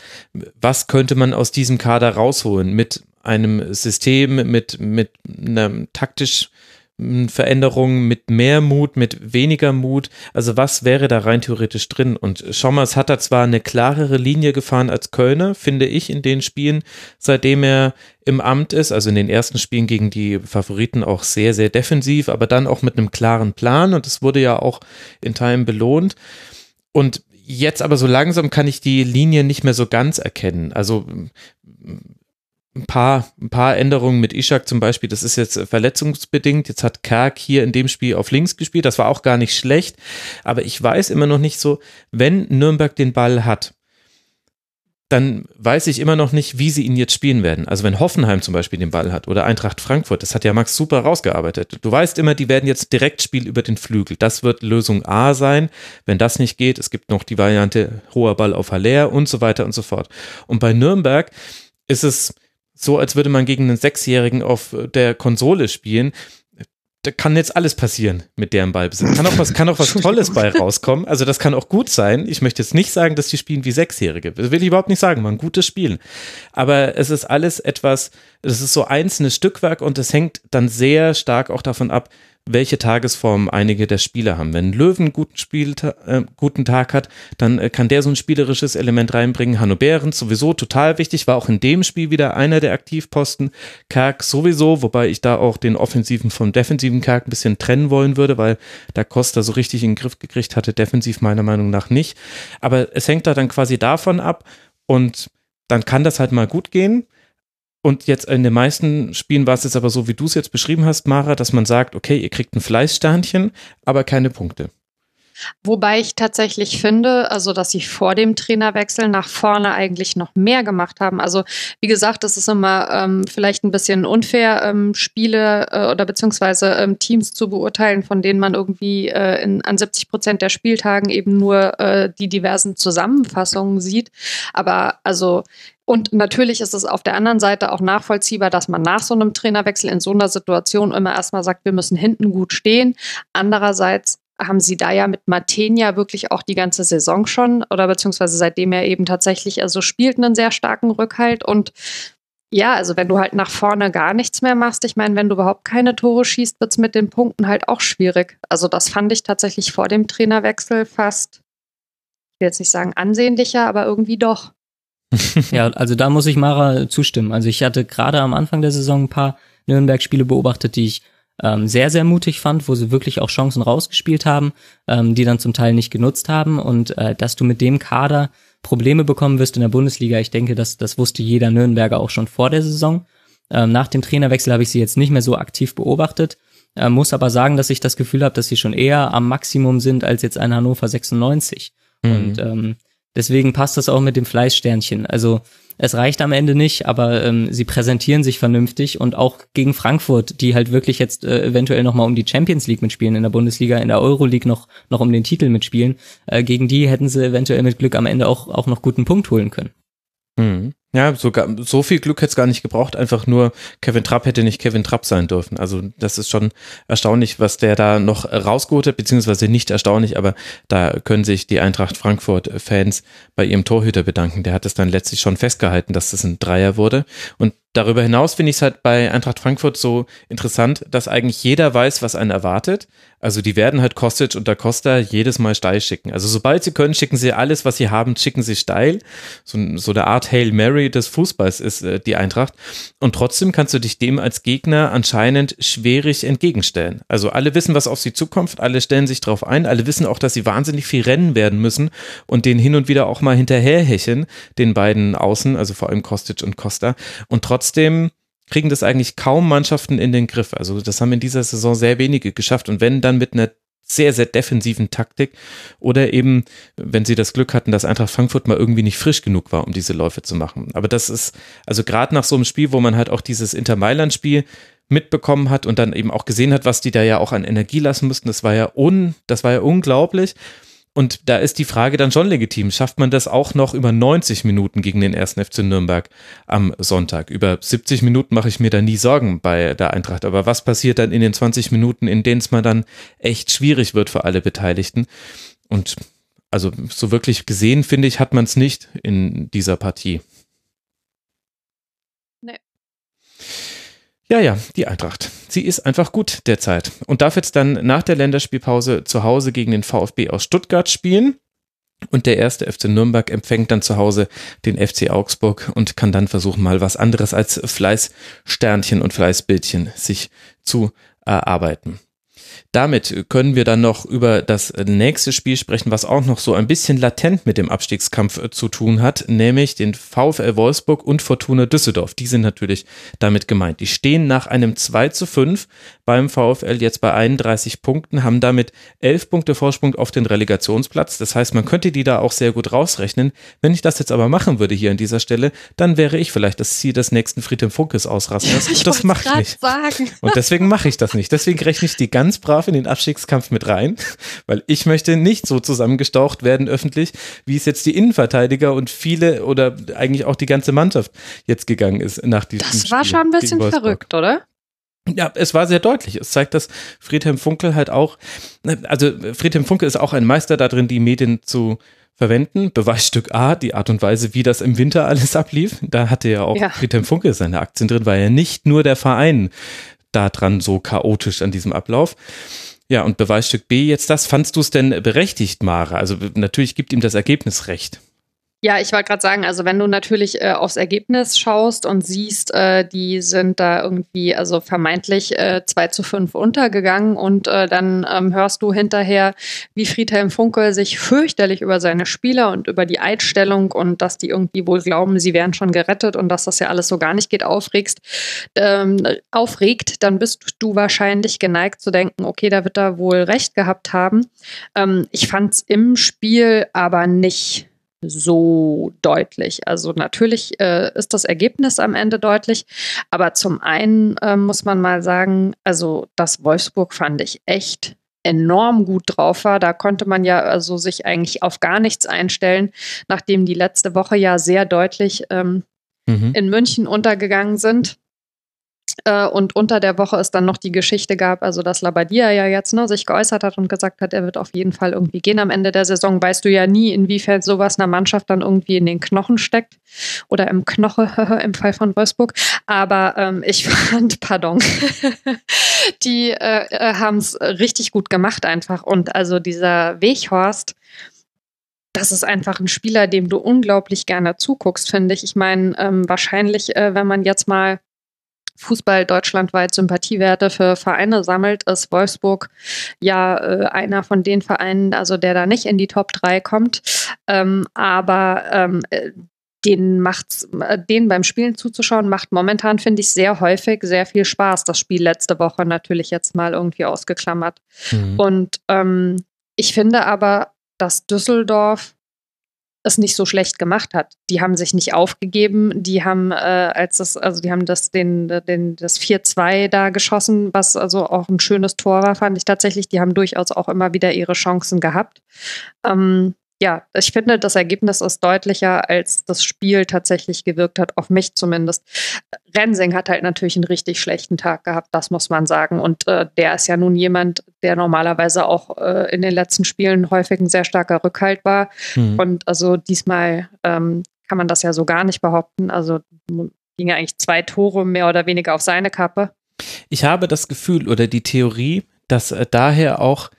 was könnte man aus diesem Kader rausholen mit einem System, mit, mit einem taktisch Veränderungen mit mehr Mut, mit weniger Mut? Also was wäre da rein theoretisch drin? Und Schommers hat da zwar eine klarere Linie gefahren als Kölner, finde ich, in den Spielen, seitdem er im Amt ist, also in den ersten Spielen gegen die Favoriten auch sehr, sehr defensiv, aber dann auch mit einem klaren Plan und es wurde ja auch in Teilen belohnt. Und jetzt aber so langsam kann ich die Linie nicht mehr so ganz erkennen. Also ein paar, ein paar Änderungen mit Ishak zum Beispiel. Das ist jetzt verletzungsbedingt. Jetzt hat Kerk hier in dem Spiel auf links gespielt. Das war auch gar nicht schlecht. Aber ich weiß immer noch nicht so, wenn Nürnberg den Ball hat, dann weiß ich immer noch nicht, wie sie ihn jetzt spielen werden. Also wenn Hoffenheim zum Beispiel den Ball hat oder Eintracht Frankfurt, das hat ja Max super rausgearbeitet. Du weißt immer, die werden jetzt direkt spielen über den Flügel. Das wird Lösung A sein. Wenn das nicht geht, es gibt noch die Variante hoher Ball auf Haller und so weiter und so fort. Und bei Nürnberg ist es, so, als würde man gegen einen Sechsjährigen auf der Konsole spielen. Da kann jetzt alles passieren mit deren Ballbesitz. Kann auch was, kann auch was Tolles bei rauskommen. Also das kann auch gut sein. Ich möchte jetzt nicht sagen, dass die spielen wie Sechsjährige. Das will ich überhaupt nicht sagen. Man ein gutes Spielen. Aber es ist alles etwas, es ist so einzelnes Stückwerk und es hängt dann sehr stark auch davon ab, welche Tagesform einige der Spieler haben. Wenn Löwen guten, Spiel, äh, guten Tag hat, dann äh, kann der so ein spielerisches Element reinbringen. Hanno Behrens sowieso total wichtig, war auch in dem Spiel wieder einer der Aktivposten. Kerk sowieso, wobei ich da auch den offensiven vom defensiven Kerk ein bisschen trennen wollen würde, weil da Costa so richtig in den Griff gekriegt hatte, defensiv meiner Meinung nach nicht. Aber es hängt da dann quasi davon ab und dann kann das halt mal gut gehen. Und jetzt in den meisten Spielen war es jetzt aber so, wie du es jetzt beschrieben hast, Mara, dass man sagt, okay, ihr kriegt ein Fleißsternchen, aber keine Punkte. Wobei ich tatsächlich finde, also dass sie vor dem Trainerwechsel nach vorne eigentlich noch mehr gemacht haben. Also wie gesagt, es ist immer ähm, vielleicht ein bisschen unfair, ähm, Spiele äh, oder beziehungsweise ähm, Teams zu beurteilen, von denen man irgendwie äh, in, an 70 Prozent der Spieltagen eben nur äh, die diversen Zusammenfassungen sieht. Aber also und natürlich ist es auf der anderen Seite auch nachvollziehbar, dass man nach so einem Trainerwechsel in so einer Situation immer erstmal sagt, wir müssen hinten gut stehen. Andererseits haben sie da ja mit Matenia wirklich auch die ganze Saison schon oder beziehungsweise seitdem er eben tatsächlich also spielt einen sehr starken Rückhalt und Ja, also wenn du halt nach vorne gar nichts mehr machst, ich meine, wenn du überhaupt keine Tore schießt, wird es mit den Punkten halt auch schwierig. Also das fand ich tatsächlich vor dem Trainerwechsel fast, ich will jetzt nicht sagen ansehnlicher, aber irgendwie doch. ja, also da muss ich Mara zustimmen. Also ich hatte gerade am Anfang der Saison ein paar Nürnberg-Spiele beobachtet, die ich ähm, sehr, sehr mutig fand, wo sie wirklich auch Chancen rausgespielt haben, ähm, die dann zum Teil nicht genutzt haben. Und äh, dass du mit dem Kader Probleme bekommen wirst in der Bundesliga. Ich denke, das, das wusste jeder Nürnberger auch schon vor der Saison. Ähm, nach dem Trainerwechsel habe ich sie jetzt nicht mehr so aktiv beobachtet, äh, muss aber sagen, dass ich das Gefühl habe, dass sie schon eher am Maximum sind als jetzt ein Hannover 96. Mhm. Und ähm, deswegen passt das auch mit dem Fleißsternchen. Also es reicht am Ende nicht, aber ähm, sie präsentieren sich vernünftig und auch gegen Frankfurt, die halt wirklich jetzt äh, eventuell nochmal um die Champions League mitspielen in der Bundesliga, in der Euroleague noch, noch um den Titel mitspielen, äh, gegen die hätten sie eventuell mit Glück am Ende auch, auch noch guten Punkt holen können. Mhm. Ja, sogar so viel Glück hätte es gar nicht gebraucht. Einfach nur Kevin Trapp hätte nicht Kevin Trapp sein dürfen. Also das ist schon erstaunlich, was der da noch rausgeholt hat, beziehungsweise nicht erstaunlich, aber da können sich die Eintracht Frankfurt-Fans bei ihrem Torhüter bedanken. Der hat es dann letztlich schon festgehalten, dass das ein Dreier wurde. Und darüber hinaus finde ich es halt bei Eintracht Frankfurt so interessant, dass eigentlich jeder weiß, was einen erwartet. Also die werden halt Kostic und Da Costa jedes Mal steil schicken. Also sobald sie können, schicken sie alles, was sie haben, schicken sie steil. So, so eine Art Hail Mary des Fußballs ist äh, die Eintracht. Und trotzdem kannst du dich dem als Gegner anscheinend schwierig entgegenstellen. Also alle wissen, was auf sie zukommt, alle stellen sich drauf ein, alle wissen auch, dass sie wahnsinnig viel rennen werden müssen und den hin und wieder auch mal hinterherhecheln, den beiden Außen, also vor allem Kostic und Costa. Und trotzdem kriegen das eigentlich kaum Mannschaften in den Griff. Also das haben in dieser Saison sehr wenige geschafft und wenn dann mit einer sehr, sehr defensiven Taktik oder eben, wenn sie das Glück hatten, dass Eintracht Frankfurt mal irgendwie nicht frisch genug war, um diese Läufe zu machen. Aber das ist, also gerade nach so einem Spiel, wo man halt auch dieses Inter-Mailand-Spiel mitbekommen hat und dann eben auch gesehen hat, was die da ja auch an Energie lassen mussten, das war ja un, das war ja unglaublich. Und da ist die Frage dann schon legitim. Schafft man das auch noch über 90 Minuten gegen den ersten FC Nürnberg am Sonntag? Über 70 Minuten mache ich mir da nie Sorgen bei der Eintracht. Aber was passiert dann in den 20 Minuten, in denen es mal dann echt schwierig wird für alle Beteiligten? Und also so wirklich gesehen, finde ich, hat man es nicht in dieser Partie. Ja, ja, die Eintracht. Sie ist einfach gut derzeit und darf jetzt dann nach der Länderspielpause zu Hause gegen den VfB aus Stuttgart spielen. Und der erste FC Nürnberg empfängt dann zu Hause den FC Augsburg und kann dann versuchen, mal was anderes als Fleißsternchen und Fleißbildchen sich zu erarbeiten. Damit können wir dann noch über das nächste Spiel sprechen, was auch noch so ein bisschen latent mit dem Abstiegskampf äh, zu tun hat, nämlich den VfL Wolfsburg und Fortuna Düsseldorf. Die sind natürlich damit gemeint. Die stehen nach einem 2 zu 5 beim VfL jetzt bei 31 Punkten, haben damit 11 Punkte Vorsprung auf den Relegationsplatz. Das heißt, man könnte die da auch sehr gut rausrechnen. Wenn ich das jetzt aber machen würde hier an dieser Stelle, dann wäre ich vielleicht das Ziel des nächsten Friedhelm Funkes ausrasters. Ich das mache ich nicht. Sagen. Und deswegen mache ich das nicht. Deswegen rechne ich die ganz brav in den Abstiegskampf mit rein, weil ich möchte nicht so zusammengestaucht werden öffentlich, wie es jetzt die Innenverteidiger und viele oder eigentlich auch die ganze Mannschaft jetzt gegangen ist nach diesem Das war schon ein bisschen verrückt, oder? Ja, es war sehr deutlich. Es zeigt, dass Friedhelm Funkel halt auch, also Friedhelm Funkel ist auch ein Meister darin, die Medien zu verwenden. Beweisstück A, die Art und Weise, wie das im Winter alles ablief. Da hatte ja auch ja. Friedhelm Funkel seine Aktien drin, weil ja nicht nur der Verein daran so chaotisch an diesem Ablauf. Ja, und Beweisstück B jetzt das. Fandst du es denn berechtigt, Mara? Also natürlich gibt ihm das Ergebnis recht. Ja, ich wollte gerade sagen, also wenn du natürlich äh, aufs Ergebnis schaust und siehst, äh, die sind da irgendwie, also vermeintlich äh, 2 zu 5 untergegangen und äh, dann ähm, hörst du hinterher, wie Friedhelm Funkel sich fürchterlich über seine Spieler und über die Einstellung und dass die irgendwie wohl glauben, sie wären schon gerettet und dass das ja alles so gar nicht geht, aufregst, ähm, aufregt, dann bist du wahrscheinlich geneigt zu denken, okay, da wird er wohl recht gehabt haben. Ähm, ich fand es im Spiel aber nicht so deutlich. Also natürlich äh, ist das Ergebnis am Ende deutlich, aber zum einen äh, muss man mal sagen, also das Wolfsburg fand ich echt enorm gut drauf war. Da konnte man ja also sich eigentlich auf gar nichts einstellen, nachdem die letzte Woche ja sehr deutlich ähm, mhm. in München untergegangen sind. Äh, und unter der Woche es dann noch die Geschichte gab, also dass Labadia ja jetzt ne, sich geäußert hat und gesagt hat, er wird auf jeden Fall irgendwie gehen am Ende der Saison, weißt du ja nie, inwiefern sowas einer Mannschaft dann irgendwie in den Knochen steckt oder im Knoche im Fall von Wolfsburg. Aber ähm, ich fand, pardon, die äh, äh haben es richtig gut gemacht einfach. Und also dieser Weghorst, das ist einfach ein Spieler, dem du unglaublich gerne zuguckst, finde ich. Ich meine, ähm, wahrscheinlich, äh, wenn man jetzt mal Fußball deutschlandweit Sympathiewerte für Vereine sammelt, ist Wolfsburg ja äh, einer von den Vereinen, also der da nicht in die Top 3 kommt. Ähm, aber ähm, äh, den macht's, äh, den beim Spielen zuzuschauen, macht momentan, finde ich, sehr häufig sehr viel Spaß. Das Spiel letzte Woche natürlich jetzt mal irgendwie ausgeklammert. Mhm. Und ähm, ich finde aber, dass Düsseldorf es nicht so schlecht gemacht hat. Die haben sich nicht aufgegeben, die haben, äh, als das, also die haben das, den, den, das 4-2 da geschossen, was also auch ein schönes Tor war, fand ich tatsächlich. Die haben durchaus auch immer wieder ihre Chancen gehabt. Ähm, ja, ich finde, das Ergebnis ist deutlicher, als das Spiel tatsächlich gewirkt hat, auf mich zumindest. Rensing hat halt natürlich einen richtig schlechten Tag gehabt, das muss man sagen. Und äh, der ist ja nun jemand, der normalerweise auch äh, in den letzten Spielen häufig ein sehr starker Rückhalt war. Mhm. Und also diesmal ähm, kann man das ja so gar nicht behaupten. Also ging ja eigentlich zwei Tore mehr oder weniger auf seine Kappe. Ich habe das Gefühl oder die Theorie, dass äh, daher auch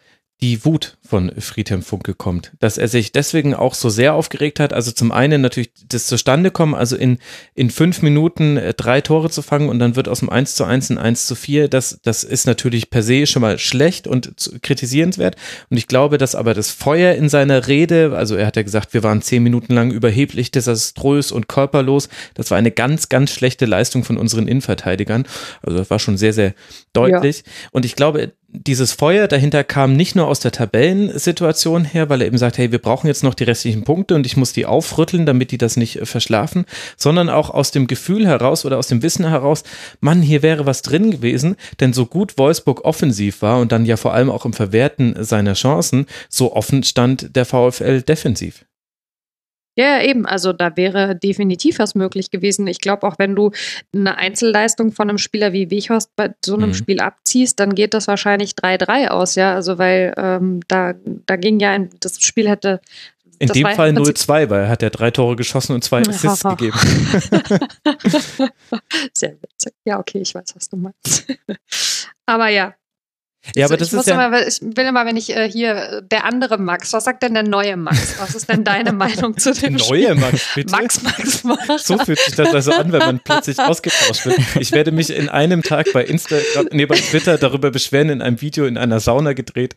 die Wut von Friedhelm Funke kommt, dass er sich deswegen auch so sehr aufgeregt hat. Also zum einen natürlich das zustande kommen, also in, in fünf Minuten äh, drei Tore zu fangen und dann wird aus dem 1 zu 1 ein 1 zu 4. Das, das ist natürlich per se schon mal schlecht und kritisierenswert. Und ich glaube, dass aber das Feuer in seiner Rede, also er hat ja gesagt, wir waren zehn Minuten lang überheblich, desaströs und körperlos. Das war eine ganz, ganz schlechte Leistung von unseren Innenverteidigern. Also das war schon sehr, sehr deutlich. Ja. Und ich glaube, dieses Feuer dahinter kam nicht nur aus der Tabellensituation her, weil er eben sagt, hey, wir brauchen jetzt noch die restlichen Punkte und ich muss die aufrütteln, damit die das nicht äh, verschlafen, sondern auch aus dem Gefühl heraus oder aus dem Wissen heraus, Mann, hier wäre was drin gewesen, denn so gut Wolfsburg offensiv war und dann ja vor allem auch im Verwerten seiner Chancen, so offen stand der VfL defensiv. Ja, eben. Also da wäre definitiv was möglich gewesen. Ich glaube, auch wenn du eine Einzelleistung von einem Spieler wie Wichhorst bei so einem mhm. Spiel abziehst, dann geht das wahrscheinlich 3-3 aus, ja. Also weil ähm, da, da ging ja ein, das Spiel hätte in das dem Fall 0-2, weil er hat ja drei Tore geschossen und zwei Assists gegeben. Sehr witzig. Ja, okay, ich weiß, was du meinst. Aber ja, ja, aber das ich ist ja. Immer, ich will immer, wenn ich äh, hier der andere Max, was sagt denn der neue Max? Was ist denn deine Meinung zu dem der Neue Max, bitte. Max, Max, Max. So fühlt sich das also an, wenn man plötzlich ausgetauscht wird. Ich werde mich in einem Tag bei Instagram, nee, bei Twitter darüber beschweren, in einem Video in einer Sauna gedreht,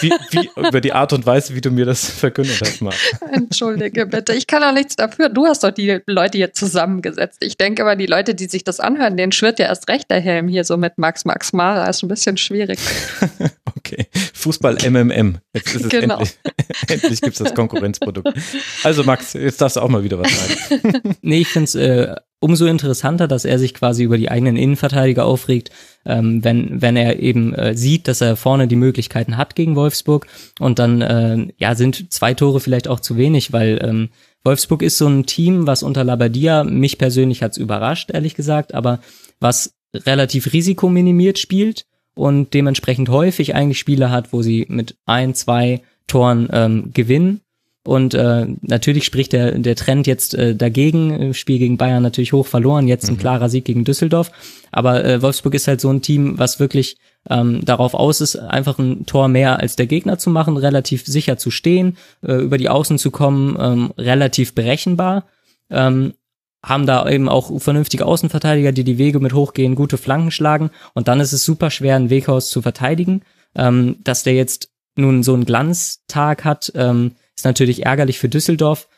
wie, wie über die Art und Weise, wie du mir das verkündet hast, Marc. Entschuldige bitte, ich kann auch nichts dafür. Du hast doch die Leute hier zusammengesetzt. Ich denke aber, die Leute, die sich das anhören, denen schwirrt ja erst recht der Helm hier so mit Max, Max, Mara. Ist ein bisschen schwierig. okay. Fußball MMM. Jetzt ist es genau. endlich. endlich gibt es das Konkurrenzprodukt. Also Max, jetzt darfst du auch mal wieder was sagen. nee, ich finde es äh, umso interessanter, dass er sich quasi über die eigenen Innenverteidiger aufregt, ähm, wenn, wenn er eben äh, sieht, dass er vorne die Möglichkeiten hat gegen Wolfsburg. Und dann äh, ja, sind zwei Tore vielleicht auch zu wenig, weil ähm, Wolfsburg ist so ein Team, was unter Labadia, mich persönlich hat's überrascht, ehrlich gesagt, aber was relativ risikominimiert spielt und dementsprechend häufig eigentlich Spiele hat, wo sie mit ein, zwei Toren ähm, gewinnen. Und äh, natürlich spricht der, der Trend jetzt äh, dagegen. Spiel gegen Bayern natürlich hoch verloren, jetzt ein mhm. klarer Sieg gegen Düsseldorf. Aber äh, Wolfsburg ist halt so ein Team, was wirklich ähm, darauf aus ist, einfach ein Tor mehr als der Gegner zu machen, relativ sicher zu stehen, äh, über die Außen zu kommen, ähm, relativ berechenbar. Ähm, haben da eben auch vernünftige Außenverteidiger, die die Wege mit hochgehen, gute Flanken schlagen und dann ist es super schwer, ein Weghaus zu verteidigen. Ähm, dass der jetzt nun so einen Glanztag hat, ähm, ist natürlich ärgerlich für Düsseldorf.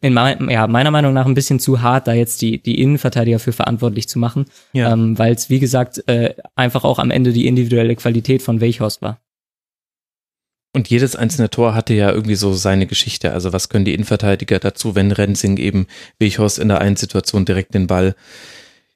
In mein, ja, meiner Meinung nach ein bisschen zu hart, da jetzt die, die Innenverteidiger für verantwortlich zu machen, ja. ähm, weil es, wie gesagt, äh, einfach auch am Ende die individuelle Qualität von Weichhorst war. Und jedes einzelne Tor hatte ja irgendwie so seine Geschichte. Also was können die Innenverteidiger dazu, wenn Rensing eben Wichhorst in der einen Situation direkt den Ball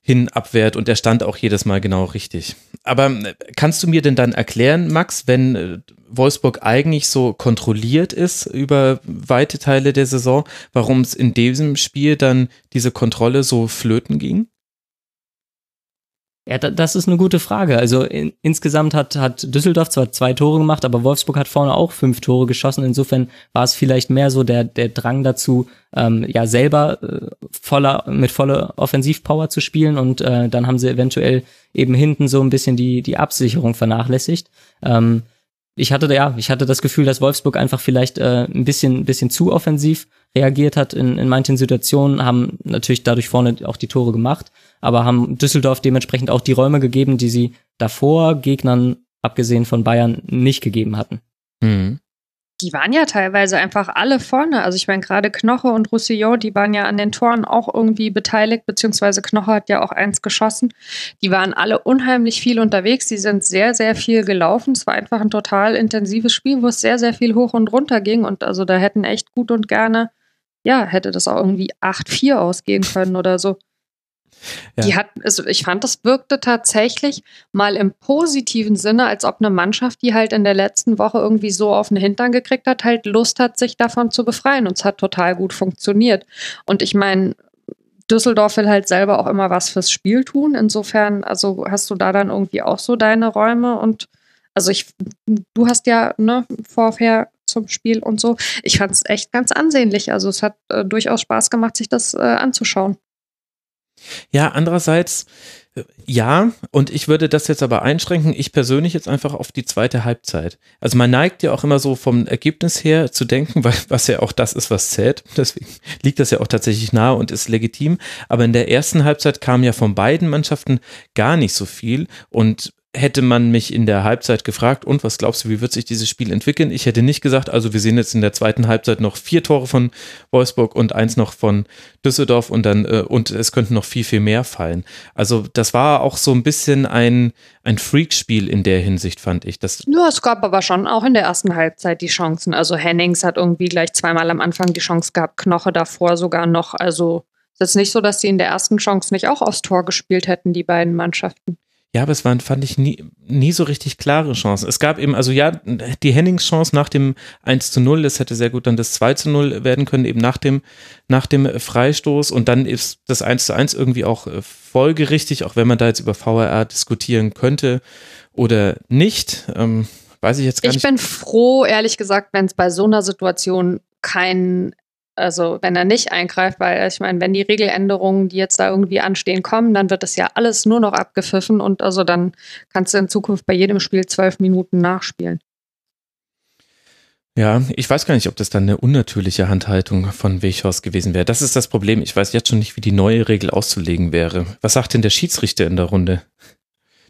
hin abwehrt und er stand auch jedes Mal genau richtig. Aber äh, kannst du mir denn dann erklären, Max, wenn äh, Wolfsburg eigentlich so kontrolliert ist über weite Teile der Saison, warum es in diesem Spiel dann diese Kontrolle so flöten ging? Ja, das ist eine gute Frage. Also in, insgesamt hat, hat Düsseldorf zwar zwei Tore gemacht, aber Wolfsburg hat vorne auch fünf Tore geschossen. Insofern war es vielleicht mehr so der, der Drang dazu, ähm, ja selber äh, voller, mit voller Offensivpower zu spielen und äh, dann haben sie eventuell eben hinten so ein bisschen die, die Absicherung vernachlässigt. Ähm, ich hatte ja, ich hatte das Gefühl, dass Wolfsburg einfach vielleicht äh, ein bisschen, ein bisschen zu offensiv reagiert hat in, in manchen Situationen, haben natürlich dadurch vorne auch die Tore gemacht, aber haben Düsseldorf dementsprechend auch die Räume gegeben, die sie davor Gegnern, abgesehen von Bayern, nicht gegeben hatten. Mhm die waren ja teilweise einfach alle vorne. Also ich meine, gerade Knoche und Roussillon, die waren ja an den Toren auch irgendwie beteiligt, beziehungsweise Knoche hat ja auch eins geschossen. Die waren alle unheimlich viel unterwegs, die sind sehr, sehr viel gelaufen. Es war einfach ein total intensives Spiel, wo es sehr, sehr viel hoch und runter ging. Und also da hätten echt gut und gerne, ja, hätte das auch irgendwie 8-4 ausgehen können oder so. Ja. Die hat, also ich fand, das wirkte tatsächlich mal im positiven Sinne, als ob eine Mannschaft, die halt in der letzten Woche irgendwie so auf den Hintern gekriegt hat, halt Lust hat, sich davon zu befreien. Und es hat total gut funktioniert. Und ich meine, Düsseldorf will halt selber auch immer was fürs Spiel tun. Insofern, also hast du da dann irgendwie auch so deine Räume und also ich, du hast ja ne, vorher zum Spiel und so. Ich fand es echt ganz ansehnlich. Also es hat äh, durchaus Spaß gemacht, sich das äh, anzuschauen. Ja, andererseits, äh, ja, und ich würde das jetzt aber einschränken, ich persönlich jetzt einfach auf die zweite Halbzeit. Also man neigt ja auch immer so vom Ergebnis her zu denken, weil, was ja auch das ist, was zählt. Deswegen liegt das ja auch tatsächlich nahe und ist legitim. Aber in der ersten Halbzeit kam ja von beiden Mannschaften gar nicht so viel und hätte man mich in der Halbzeit gefragt, und was glaubst du, wie wird sich dieses Spiel entwickeln? Ich hätte nicht gesagt, also wir sehen jetzt in der zweiten Halbzeit noch vier Tore von Wolfsburg und eins noch von Düsseldorf und dann, äh, und es könnten noch viel, viel mehr fallen. Also das war auch so ein bisschen ein, ein Freakspiel in der Hinsicht, fand ich. Das ja, es gab aber schon auch in der ersten Halbzeit die Chancen. Also Hennings hat irgendwie gleich zweimal am Anfang die Chance gehabt, Knoche davor sogar noch. Also es ist nicht so, dass sie in der ersten Chance nicht auch aufs Tor gespielt hätten, die beiden Mannschaften. Ja, aber es waren, fand ich, nie, nie so richtig klare Chancen. Es gab eben, also ja, die Hennings-Chance nach dem 1 zu 0, es hätte sehr gut dann das 2 zu 0 werden können, eben nach dem, nach dem Freistoß. Und dann ist das 1 zu 1 irgendwie auch äh, folgerichtig, auch wenn man da jetzt über VRR diskutieren könnte oder nicht. Ähm, weiß ich jetzt gar ich nicht. Ich bin froh, ehrlich gesagt, wenn es bei so einer Situation kein also wenn er nicht eingreift, weil ich meine, wenn die Regeländerungen, die jetzt da irgendwie anstehen, kommen, dann wird das ja alles nur noch abgepfiffen und also dann kannst du in Zukunft bei jedem Spiel zwölf Minuten nachspielen. Ja, ich weiß gar nicht, ob das dann eine unnatürliche Handhaltung von Wechhorst gewesen wäre. Das ist das Problem. Ich weiß jetzt schon nicht, wie die neue Regel auszulegen wäre. Was sagt denn der Schiedsrichter in der Runde?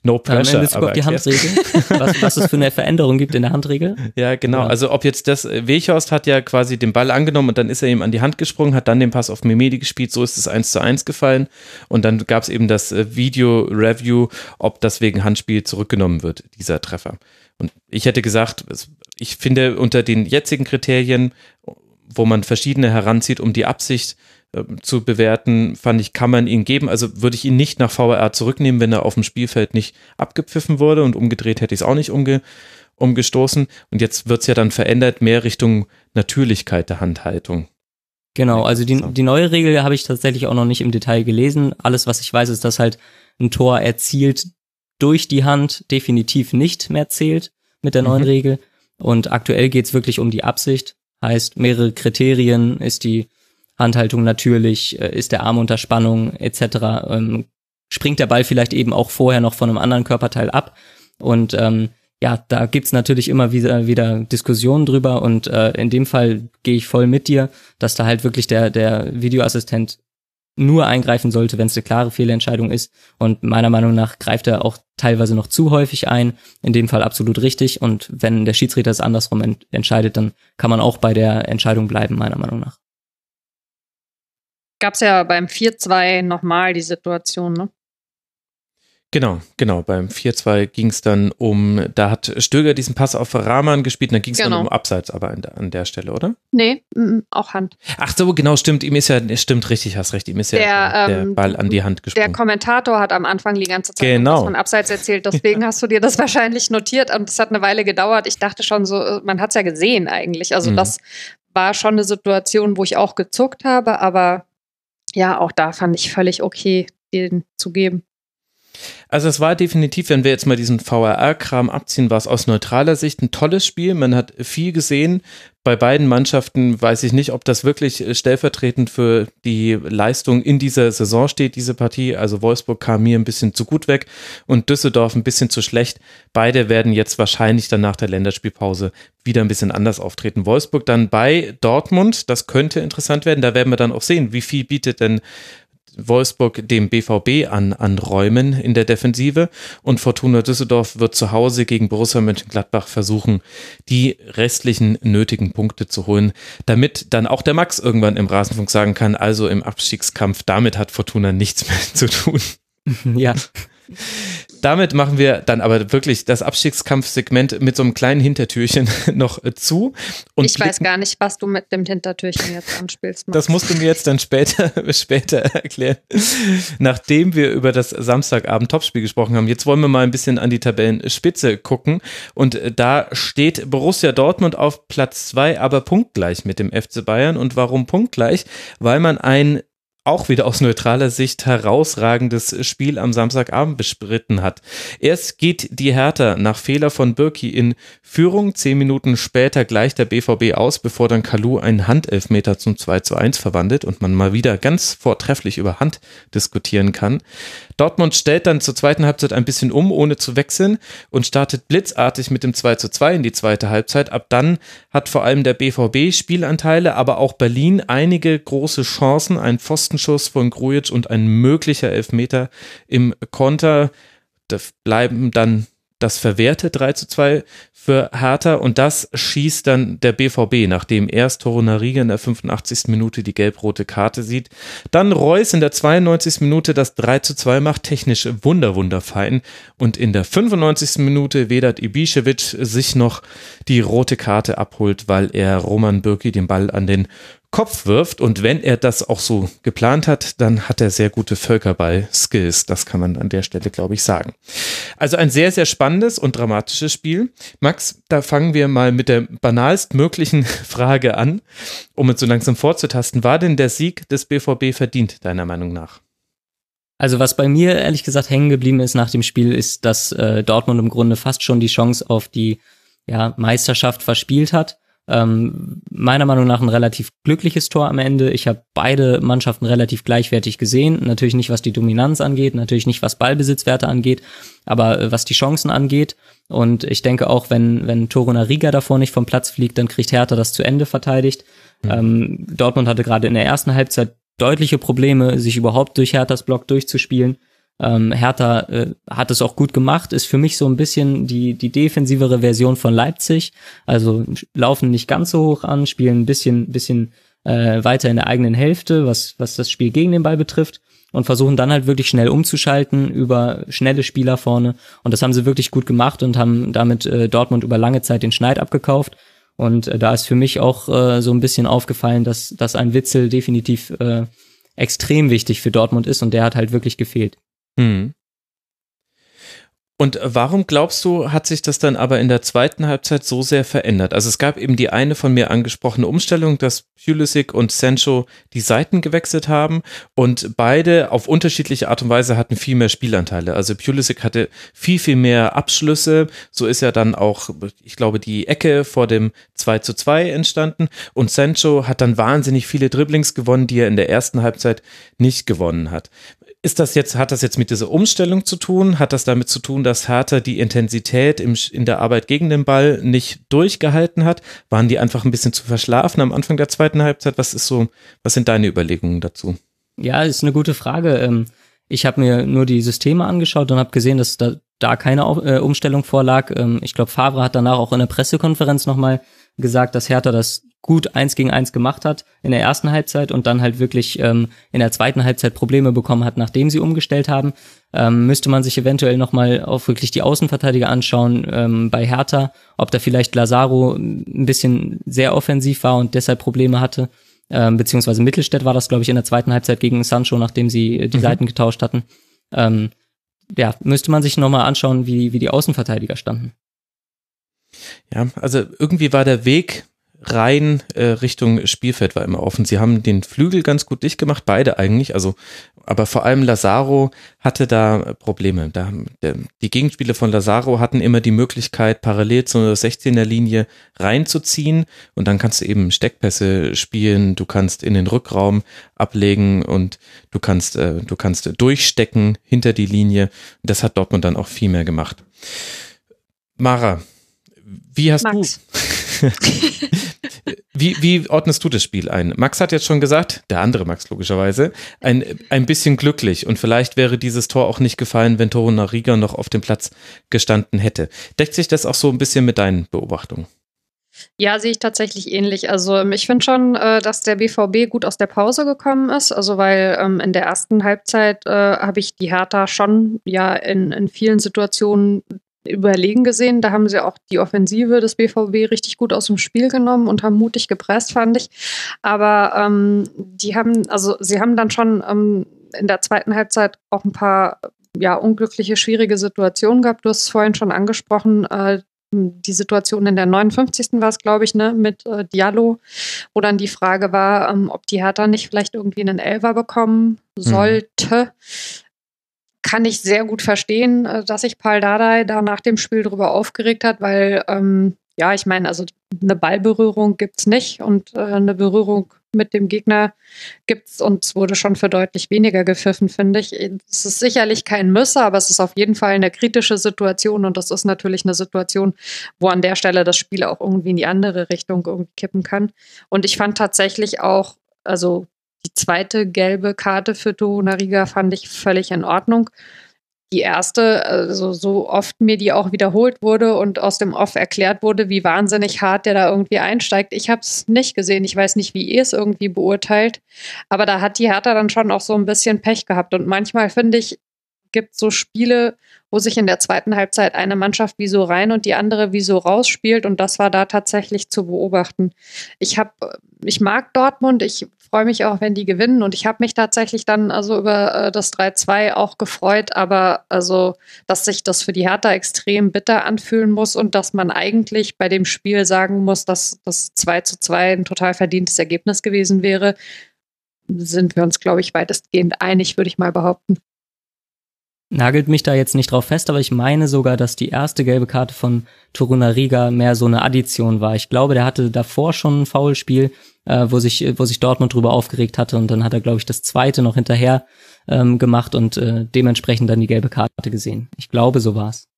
No pressure. In Bezug auf die Handregel, was, was es für eine Veränderung gibt in der Handregel. Ja, genau. Ja. Also ob jetzt das, äh, Wechhorst hat ja quasi den Ball angenommen und dann ist er ihm an die Hand gesprungen, hat dann den Pass auf Memedi gespielt, so ist es eins zu eins gefallen und dann gab es eben das äh, Video-Review, ob das wegen Handspiel zurückgenommen wird, dieser Treffer. Und ich hätte gesagt, ich finde unter den jetzigen Kriterien, wo man verschiedene heranzieht, um die Absicht zu bewerten, fand ich, kann man ihn geben. Also würde ich ihn nicht nach VAR zurücknehmen, wenn er auf dem Spielfeld nicht abgepfiffen wurde und umgedreht hätte ich es auch nicht umge umgestoßen. Und jetzt wird es ja dann verändert, mehr Richtung Natürlichkeit der Handhaltung. Genau, also die, die neue Regel habe ich tatsächlich auch noch nicht im Detail gelesen. Alles, was ich weiß, ist, dass halt ein Tor erzielt durch die Hand definitiv nicht mehr zählt mit der neuen mhm. Regel. Und aktuell geht es wirklich um die Absicht. Heißt, mehrere Kriterien ist die Handhaltung natürlich, äh, ist der Arm unter Spannung etc. Ähm, springt der Ball vielleicht eben auch vorher noch von einem anderen Körperteil ab. Und ähm, ja, da gibt's natürlich immer wieder, wieder Diskussionen drüber und äh, in dem Fall gehe ich voll mit dir, dass da halt wirklich der, der Videoassistent nur eingreifen sollte, wenn es eine klare Fehlentscheidung ist. Und meiner Meinung nach greift er auch teilweise noch zu häufig ein. In dem Fall absolut richtig. Und wenn der Schiedsrichter es andersrum ent entscheidet, dann kann man auch bei der Entscheidung bleiben, meiner Meinung nach gab es ja beim 4-2 nochmal die Situation, ne? Genau, genau. Beim 4-2 ging es dann um, da hat Stöger diesen Pass auf Rahman gespielt dann ging es genau. dann um Abseits aber an der, an der Stelle, oder? Nee, auch Hand. Ach so, genau, stimmt. Ihm ist ja, stimmt richtig, hast recht, ihm ist der, ja der ähm, Ball an die Hand gesprungen. Der Kommentator hat am Anfang die ganze Zeit genau. von Abseits erzählt, deswegen hast du dir das wahrscheinlich notiert und es hat eine Weile gedauert. Ich dachte schon so, man hat es ja gesehen eigentlich. Also mhm. das war schon eine Situation, wo ich auch gezuckt habe, aber ja, auch da fand ich völlig okay, den zu geben. Also es war definitiv, wenn wir jetzt mal diesen VRR-Kram abziehen, war es aus neutraler Sicht ein tolles Spiel. Man hat viel gesehen. Bei beiden Mannschaften weiß ich nicht, ob das wirklich stellvertretend für die Leistung in dieser Saison steht, diese Partie. Also Wolfsburg kam mir ein bisschen zu gut weg und Düsseldorf ein bisschen zu schlecht. Beide werden jetzt wahrscheinlich dann nach der Länderspielpause wieder ein bisschen anders auftreten. Wolfsburg dann bei Dortmund, das könnte interessant werden. Da werden wir dann auch sehen, wie viel bietet denn Wolfsburg dem BVB an, Räumen in der Defensive und Fortuna Düsseldorf wird zu Hause gegen Borussia Mönchengladbach versuchen, die restlichen nötigen Punkte zu holen, damit dann auch der Max irgendwann im Rasenfunk sagen kann, also im Abstiegskampf, damit hat Fortuna nichts mehr zu tun. Ja. Damit machen wir dann aber wirklich das Abstiegskampfsegment mit so einem kleinen Hintertürchen noch zu. Und ich weiß gar nicht, was du mit dem Hintertürchen jetzt anspielst. Max. Das musst du mir jetzt dann später, später erklären. Nachdem wir über das Samstagabend Topspiel gesprochen haben, jetzt wollen wir mal ein bisschen an die Tabellenspitze gucken. Und da steht Borussia Dortmund auf Platz zwei, aber punktgleich mit dem FC Bayern. Und warum punktgleich? Weil man ein auch wieder aus neutraler Sicht herausragendes Spiel am Samstagabend bestritten hat. Erst geht die Hertha nach Fehler von Birki in Führung. Zehn Minuten später gleicht der BVB aus, bevor dann Kalu einen Handelfmeter zum 2 zu 1 verwandelt und man mal wieder ganz vortrefflich über Hand diskutieren kann. Dortmund stellt dann zur zweiten Halbzeit ein bisschen um, ohne zu wechseln und startet blitzartig mit dem 2 zu 2 in die zweite Halbzeit. Ab dann hat vor allem der BVB Spielanteile, aber auch Berlin einige große Chancen. Ein Pfostenschuss von Grujic und ein möglicher Elfmeter im Konter. Da bleiben dann das verwehrte 3 zu 2 für Hertha und das schießt dann der BVB, nachdem erst Torunariga in der 85. Minute die gelb-rote Karte sieht. Dann Reus in der 92. Minute das 3 zu 2 macht, technisch wunderwunderfein und in der 95. Minute Vedat Ibišević sich noch die rote Karte abholt, weil er Roman Bürki den Ball an den Kopf wirft. Und wenn er das auch so geplant hat, dann hat er sehr gute Völkerball-Skills. Das kann man an der Stelle, glaube ich, sagen. Also ein sehr, sehr spannendes und dramatisches Spiel. Max, da fangen wir mal mit der banalst möglichen Frage an, um uns so langsam vorzutasten. War denn der Sieg des BVB verdient, deiner Meinung nach? Also was bei mir ehrlich gesagt hängen geblieben ist nach dem Spiel, ist, dass äh, Dortmund im Grunde fast schon die Chance auf die ja, Meisterschaft verspielt hat. Ähm, meiner Meinung nach ein relativ glückliches Tor am Ende. Ich habe beide Mannschaften relativ gleichwertig gesehen. Natürlich nicht, was die Dominanz angeht, natürlich nicht, was Ballbesitzwerte angeht, aber äh, was die Chancen angeht. Und ich denke auch, wenn, wenn Toruna Riga davor nicht vom Platz fliegt, dann kriegt Hertha das zu Ende verteidigt. Mhm. Ähm, Dortmund hatte gerade in der ersten Halbzeit deutliche Probleme, sich überhaupt durch Herthas Block durchzuspielen. Ähm, Hertha äh, hat es auch gut gemacht, ist für mich so ein bisschen die, die defensivere Version von Leipzig. Also laufen nicht ganz so hoch an, spielen ein bisschen, bisschen äh, weiter in der eigenen Hälfte, was, was das Spiel gegen den Ball betrifft und versuchen dann halt wirklich schnell umzuschalten über schnelle Spieler vorne. Und das haben sie wirklich gut gemacht und haben damit äh, Dortmund über lange Zeit den Schneid abgekauft. Und äh, da ist für mich auch äh, so ein bisschen aufgefallen, dass, dass ein Witzel definitiv äh, extrem wichtig für Dortmund ist und der hat halt wirklich gefehlt. Mhm. Und warum glaubst du, hat sich das dann aber in der zweiten Halbzeit so sehr verändert? Also es gab eben die eine von mir angesprochene Umstellung, dass Pulisic und Sancho die Seiten gewechselt haben und beide auf unterschiedliche Art und Weise hatten viel mehr Spielanteile. Also Pulisic hatte viel, viel mehr Abschlüsse. So ist ja dann auch, ich glaube, die Ecke vor dem 2 zu 2 entstanden und Sancho hat dann wahnsinnig viele Dribblings gewonnen, die er in der ersten Halbzeit nicht gewonnen hat. Ist das jetzt, hat das jetzt mit dieser Umstellung zu tun? Hat das damit zu tun, dass Hertha die Intensität im, in der Arbeit gegen den Ball nicht durchgehalten hat? Waren die einfach ein bisschen zu verschlafen am Anfang der zweiten Halbzeit? Was ist so, was sind deine Überlegungen dazu? Ja, ist eine gute Frage. Ähm, ich habe mir nur die Systeme angeschaut und habe gesehen, dass da, da keine äh, Umstellung vorlag. Ähm, ich glaube, Favre hat danach auch in der Pressekonferenz nochmal gesagt, dass Hertha das gut eins gegen eins gemacht hat in der ersten Halbzeit und dann halt wirklich ähm, in der zweiten Halbzeit Probleme bekommen hat, nachdem sie umgestellt haben. Ähm, müsste man sich eventuell nochmal auch wirklich die Außenverteidiger anschauen ähm, bei Hertha, ob da vielleicht Lazaro ein bisschen sehr offensiv war und deshalb Probleme hatte. Ähm, beziehungsweise Mittelstädt war das, glaube ich, in der zweiten Halbzeit gegen Sancho, nachdem sie die mhm. Seiten getauscht hatten. Ähm, ja, müsste man sich nochmal anschauen, wie, wie die Außenverteidiger standen. Ja, also irgendwie war der Weg rein äh, Richtung Spielfeld war immer offen. Sie haben den Flügel ganz gut dicht gemacht, beide eigentlich. Also aber vor allem Lazaro hatte da Probleme. Da, der, die Gegenspieler von Lazaro hatten immer die Möglichkeit, parallel zur 16er Linie reinzuziehen und dann kannst du eben Steckpässe spielen, du kannst in den Rückraum ablegen und du kannst, äh, du kannst durchstecken hinter die Linie. Das hat Dortmund dann auch viel mehr gemacht. Mara, wie hast Max. du Wie, wie ordnest du das Spiel ein? Max hat jetzt schon gesagt, der andere Max logischerweise, ein, ein bisschen glücklich und vielleicht wäre dieses Tor auch nicht gefallen, wenn Toro Nariga noch auf dem Platz gestanden hätte. Deckt sich das auch so ein bisschen mit deinen Beobachtungen? Ja, sehe ich tatsächlich ähnlich. Also ähm, ich finde schon, äh, dass der BVB gut aus der Pause gekommen ist. Also weil ähm, in der ersten Halbzeit äh, habe ich die Hertha schon ja in, in vielen Situationen überlegen gesehen. Da haben sie auch die Offensive des BVB richtig gut aus dem Spiel genommen und haben mutig gepresst, fand ich. Aber ähm, die haben, also sie haben dann schon ähm, in der zweiten Halbzeit auch ein paar ja, unglückliche, schwierige Situationen gehabt. Du hast es vorhin schon angesprochen, äh, die Situation in der 59. war es, glaube ich, ne, mit äh, Diallo, wo dann die Frage war, ähm, ob die Hertha nicht vielleicht irgendwie einen Elfer bekommen mhm. sollte. Mhm kann ich sehr gut verstehen, äh, dass sich Paul Dardai da nach dem Spiel darüber aufgeregt hat, weil, ähm, ja, ich meine, also eine Ballberührung gibt es nicht und äh, eine Berührung mit dem Gegner gibt es und es wurde schon für deutlich weniger gepfiffen, finde ich. Es ist sicherlich kein Müsse, aber es ist auf jeden Fall eine kritische Situation und das ist natürlich eine Situation, wo an der Stelle das Spiel auch irgendwie in die andere Richtung irgendwie kippen kann. Und ich fand tatsächlich auch, also die zweite gelbe Karte für Torunariga fand ich völlig in Ordnung. Die erste, also so oft mir die auch wiederholt wurde und aus dem Off erklärt wurde, wie wahnsinnig hart der da irgendwie einsteigt. Ich habe es nicht gesehen. Ich weiß nicht, wie ihr es irgendwie beurteilt. Aber da hat die Hertha dann schon auch so ein bisschen Pech gehabt. Und manchmal finde ich, gibt so Spiele, wo sich in der zweiten Halbzeit eine Mannschaft wie so rein und die andere wie so rausspielt und das war da tatsächlich zu beobachten. Ich habe ich mag Dortmund, ich freue mich auch, wenn die gewinnen. Und ich habe mich tatsächlich dann also über äh, das 3-2 auch gefreut, aber also, dass sich das für die Hertha extrem bitter anfühlen muss und dass man eigentlich bei dem Spiel sagen muss, dass das 2 zu 2 ein total verdientes Ergebnis gewesen wäre, sind wir uns, glaube ich, weitestgehend einig, würde ich mal behaupten. Nagelt mich da jetzt nicht drauf fest, aber ich meine sogar, dass die erste gelbe Karte von Torunariga mehr so eine Addition war. Ich glaube, der hatte davor schon ein Foulspiel, äh, wo sich wo sich Dortmund drüber aufgeregt hatte und dann hat er glaube ich das zweite noch hinterher ähm, gemacht und äh, dementsprechend dann die gelbe Karte gesehen. Ich glaube, so war's.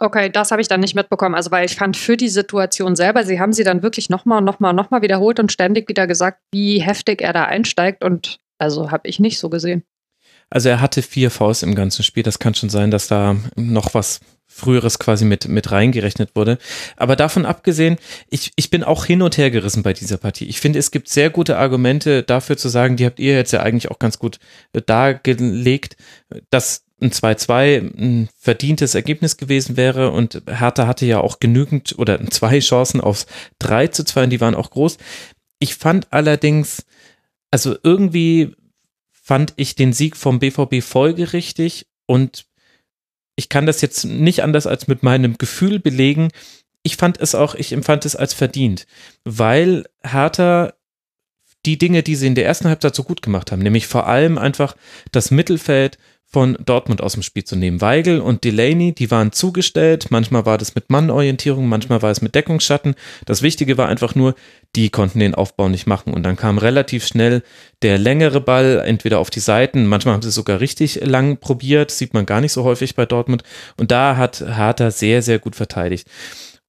Okay, das habe ich dann nicht mitbekommen. Also, weil ich fand für die Situation selber, sie haben sie dann wirklich nochmal, nochmal, nochmal wiederholt und ständig wieder gesagt, wie heftig er da einsteigt. Und also habe ich nicht so gesehen. Also er hatte vier Faust im ganzen Spiel. Das kann schon sein, dass da noch was Früheres quasi mit, mit reingerechnet wurde. Aber davon abgesehen, ich, ich bin auch hin und her gerissen bei dieser Partie. Ich finde, es gibt sehr gute Argumente dafür zu sagen, die habt ihr jetzt ja eigentlich auch ganz gut äh, dargelegt, dass ein 2-2 ein verdientes Ergebnis gewesen wäre und Hertha hatte ja auch genügend oder zwei Chancen aufs 3 zu 2 und die waren auch groß. Ich fand allerdings, also irgendwie fand ich den Sieg vom BVB folgerichtig und ich kann das jetzt nicht anders als mit meinem Gefühl belegen. Ich fand es auch, ich empfand es als verdient, weil Hertha die Dinge, die sie in der ersten Halbzeit so gut gemacht haben, nämlich vor allem einfach das Mittelfeld von Dortmund aus dem Spiel zu nehmen. Weigel und Delaney, die waren zugestellt. Manchmal war das mit Mannorientierung, manchmal war es mit Deckungsschatten. Das Wichtige war einfach nur, die konnten den Aufbau nicht machen. Und dann kam relativ schnell der längere Ball, entweder auf die Seiten, manchmal haben sie sogar richtig lang probiert, sieht man gar nicht so häufig bei Dortmund. Und da hat Hertha sehr, sehr gut verteidigt.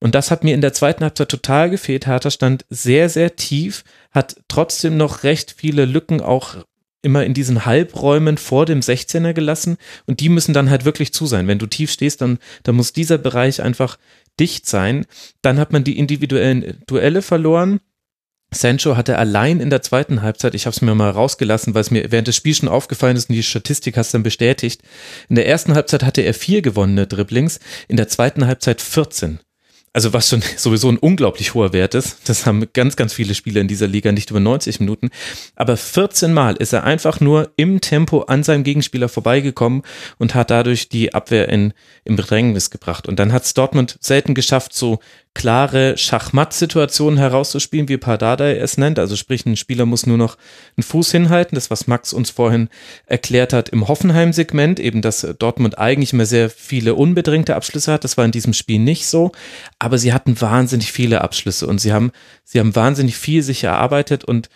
Und das hat mir in der zweiten Halbzeit total gefehlt. Hertha stand sehr, sehr tief, hat trotzdem noch recht viele Lücken auch immer in diesen Halbräumen vor dem 16er gelassen und die müssen dann halt wirklich zu sein. Wenn du tief stehst, dann, dann muss dieser Bereich einfach dicht sein. Dann hat man die individuellen Duelle verloren. Sancho hatte allein in der zweiten Halbzeit, ich habe es mir mal rausgelassen, weil es mir während des Spiels schon aufgefallen ist und die Statistik hast dann bestätigt. In der ersten Halbzeit hatte er vier gewonnene Dribblings, in der zweiten Halbzeit 14 also was schon sowieso ein unglaublich hoher Wert ist, das haben ganz, ganz viele Spieler in dieser Liga, nicht über 90 Minuten, aber 14 Mal ist er einfach nur im Tempo an seinem Gegenspieler vorbeigekommen und hat dadurch die Abwehr in, im Bedrängnis gebracht. Und dann hat es Dortmund selten geschafft, so klare Schachmatt-Situationen herauszuspielen, wie Pardadei es nennt. Also sprich, ein Spieler muss nur noch einen Fuß hinhalten. Das, was Max uns vorhin erklärt hat im Hoffenheim-Segment, eben, dass Dortmund eigentlich immer sehr viele unbedrängte Abschlüsse hat. Das war in diesem Spiel nicht so. Aber sie hatten wahnsinnig viele Abschlüsse und sie haben, sie haben wahnsinnig viel sich erarbeitet und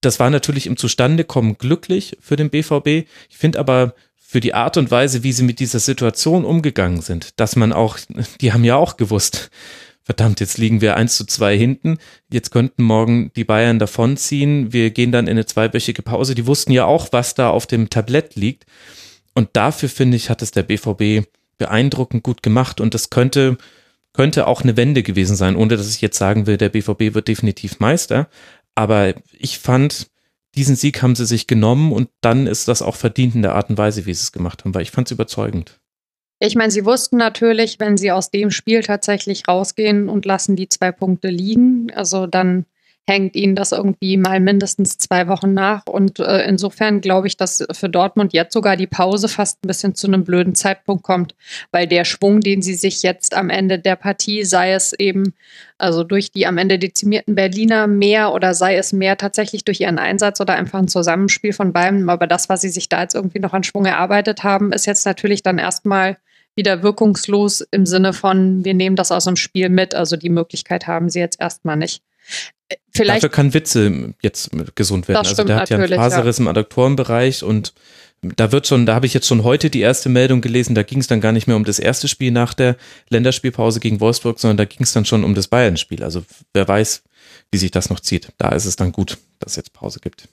das war natürlich im Zustandekommen glücklich für den BVB. Ich finde aber für die Art und Weise, wie sie mit dieser Situation umgegangen sind, dass man auch, die haben ja auch gewusst, verdammt, jetzt liegen wir eins zu zwei hinten, jetzt könnten morgen die Bayern davonziehen, wir gehen dann in eine zweiwöchige Pause. Die wussten ja auch, was da auf dem Tablett liegt. Und dafür finde ich, hat es der BVB beeindruckend gut gemacht und das könnte, könnte auch eine Wende gewesen sein, ohne dass ich jetzt sagen will, der BVB wird definitiv Meister. Aber ich fand, diesen Sieg haben sie sich genommen und dann ist das auch verdient in der Art und Weise, wie sie es gemacht haben, weil ich fand es überzeugend. Ich meine, sie wussten natürlich, wenn sie aus dem Spiel tatsächlich rausgehen und lassen die zwei Punkte liegen, also dann hängt ihnen das irgendwie mal mindestens zwei Wochen nach. Und äh, insofern glaube ich, dass für Dortmund jetzt sogar die Pause fast ein bisschen zu einem blöden Zeitpunkt kommt, weil der Schwung, den sie sich jetzt am Ende der Partie, sei es eben also durch die am Ende dezimierten Berliner mehr oder sei es mehr tatsächlich durch ihren Einsatz oder einfach ein Zusammenspiel von beiden. Aber das, was sie sich da jetzt irgendwie noch an Schwung erarbeitet haben, ist jetzt natürlich dann erstmal wieder wirkungslos im Sinne von, wir nehmen das aus dem Spiel mit. Also die Möglichkeit haben sie jetzt erstmal nicht. Vielleicht, Dafür kann Witze jetzt gesund werden. also der hat ja einen Faserriss ja. im Adduktorenbereich und da wird schon, da habe ich jetzt schon heute die erste Meldung gelesen, da ging es dann gar nicht mehr um das erste Spiel nach der Länderspielpause gegen Wolfsburg, sondern da ging es dann schon um das Bayern-Spiel. Also wer weiß, wie sich das noch zieht. Da ist es dann gut, dass es jetzt Pause gibt.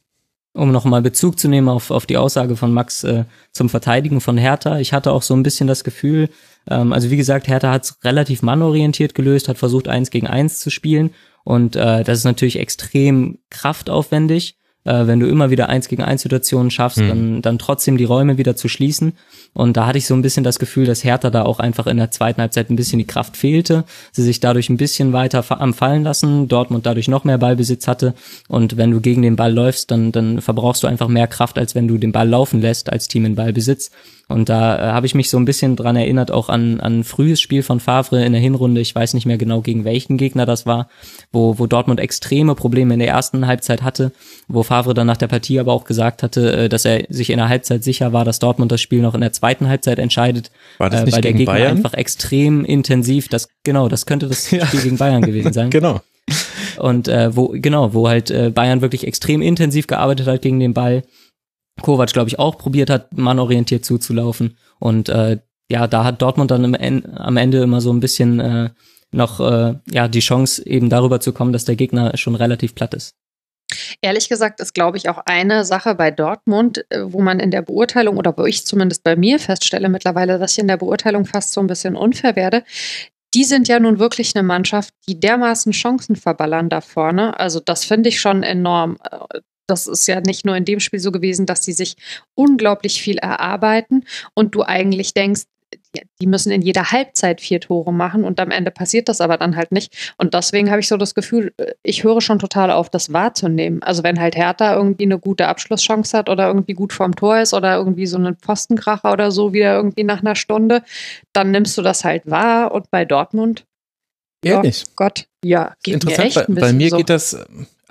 Um nochmal Bezug zu nehmen auf, auf die Aussage von Max äh, zum Verteidigen von Hertha. Ich hatte auch so ein bisschen das Gefühl, ähm, also wie gesagt, Hertha hat es relativ mannorientiert gelöst, hat versucht, eins gegen eins zu spielen und äh, das ist natürlich extrem kraftaufwendig äh, wenn du immer wieder eins gegen eins Situationen schaffst, mhm. dann, dann trotzdem die Räume wieder zu schließen. Und da hatte ich so ein bisschen das Gefühl, dass Hertha da auch einfach in der zweiten Halbzeit ein bisschen die Kraft fehlte. Sie sich dadurch ein bisschen weiter am Fallen lassen, Dortmund dadurch noch mehr Ballbesitz hatte. Und wenn du gegen den Ball läufst, dann, dann verbrauchst du einfach mehr Kraft, als wenn du den Ball laufen lässt als Team in Ballbesitz. Und da äh, habe ich mich so ein bisschen dran erinnert, auch an, an ein frühes Spiel von Favre in der Hinrunde. Ich weiß nicht mehr genau, gegen welchen Gegner das war, wo, wo Dortmund extreme Probleme in der ersten Halbzeit hatte, wo Favre dann nach der Partie aber auch gesagt hatte, äh, dass er sich in der Halbzeit sicher war, dass Dortmund das Spiel noch in der zweiten Halbzeit entscheidet. War das äh, nicht weil gegen der Gegner Bayern? einfach extrem intensiv, das genau, das könnte das Spiel gegen Bayern gewesen sein. genau. Und äh, wo, genau, wo halt äh, Bayern wirklich extrem intensiv gearbeitet hat gegen den Ball Kovac, glaube ich, auch probiert hat, mannorientiert zuzulaufen. Und äh, ja, da hat Dortmund dann en am Ende immer so ein bisschen äh, noch äh, ja die Chance, eben darüber zu kommen, dass der Gegner schon relativ platt ist. Ehrlich gesagt ist, glaube ich, auch eine Sache bei Dortmund, äh, wo man in der Beurteilung oder wo ich zumindest bei mir feststelle mittlerweile, dass ich in der Beurteilung fast so ein bisschen unfair werde. Die sind ja nun wirklich eine Mannschaft, die dermaßen Chancen verballern da vorne. Also das finde ich schon enorm. Das ist ja nicht nur in dem Spiel so gewesen, dass die sich unglaublich viel erarbeiten und du eigentlich denkst, die müssen in jeder Halbzeit vier Tore machen und am Ende passiert das aber dann halt nicht. Und deswegen habe ich so das Gefühl, ich höre schon total auf, das wahrzunehmen. Also wenn halt Hertha irgendwie eine gute Abschlusschance hat oder irgendwie gut vorm Tor ist oder irgendwie so einen Pfostenkracher oder so wieder irgendwie nach einer Stunde, dann nimmst du das halt wahr. Und bei Dortmund, Ehrlich? Oh Gott, ja, geht Interessant, mir echt ein bisschen bei mir so. geht das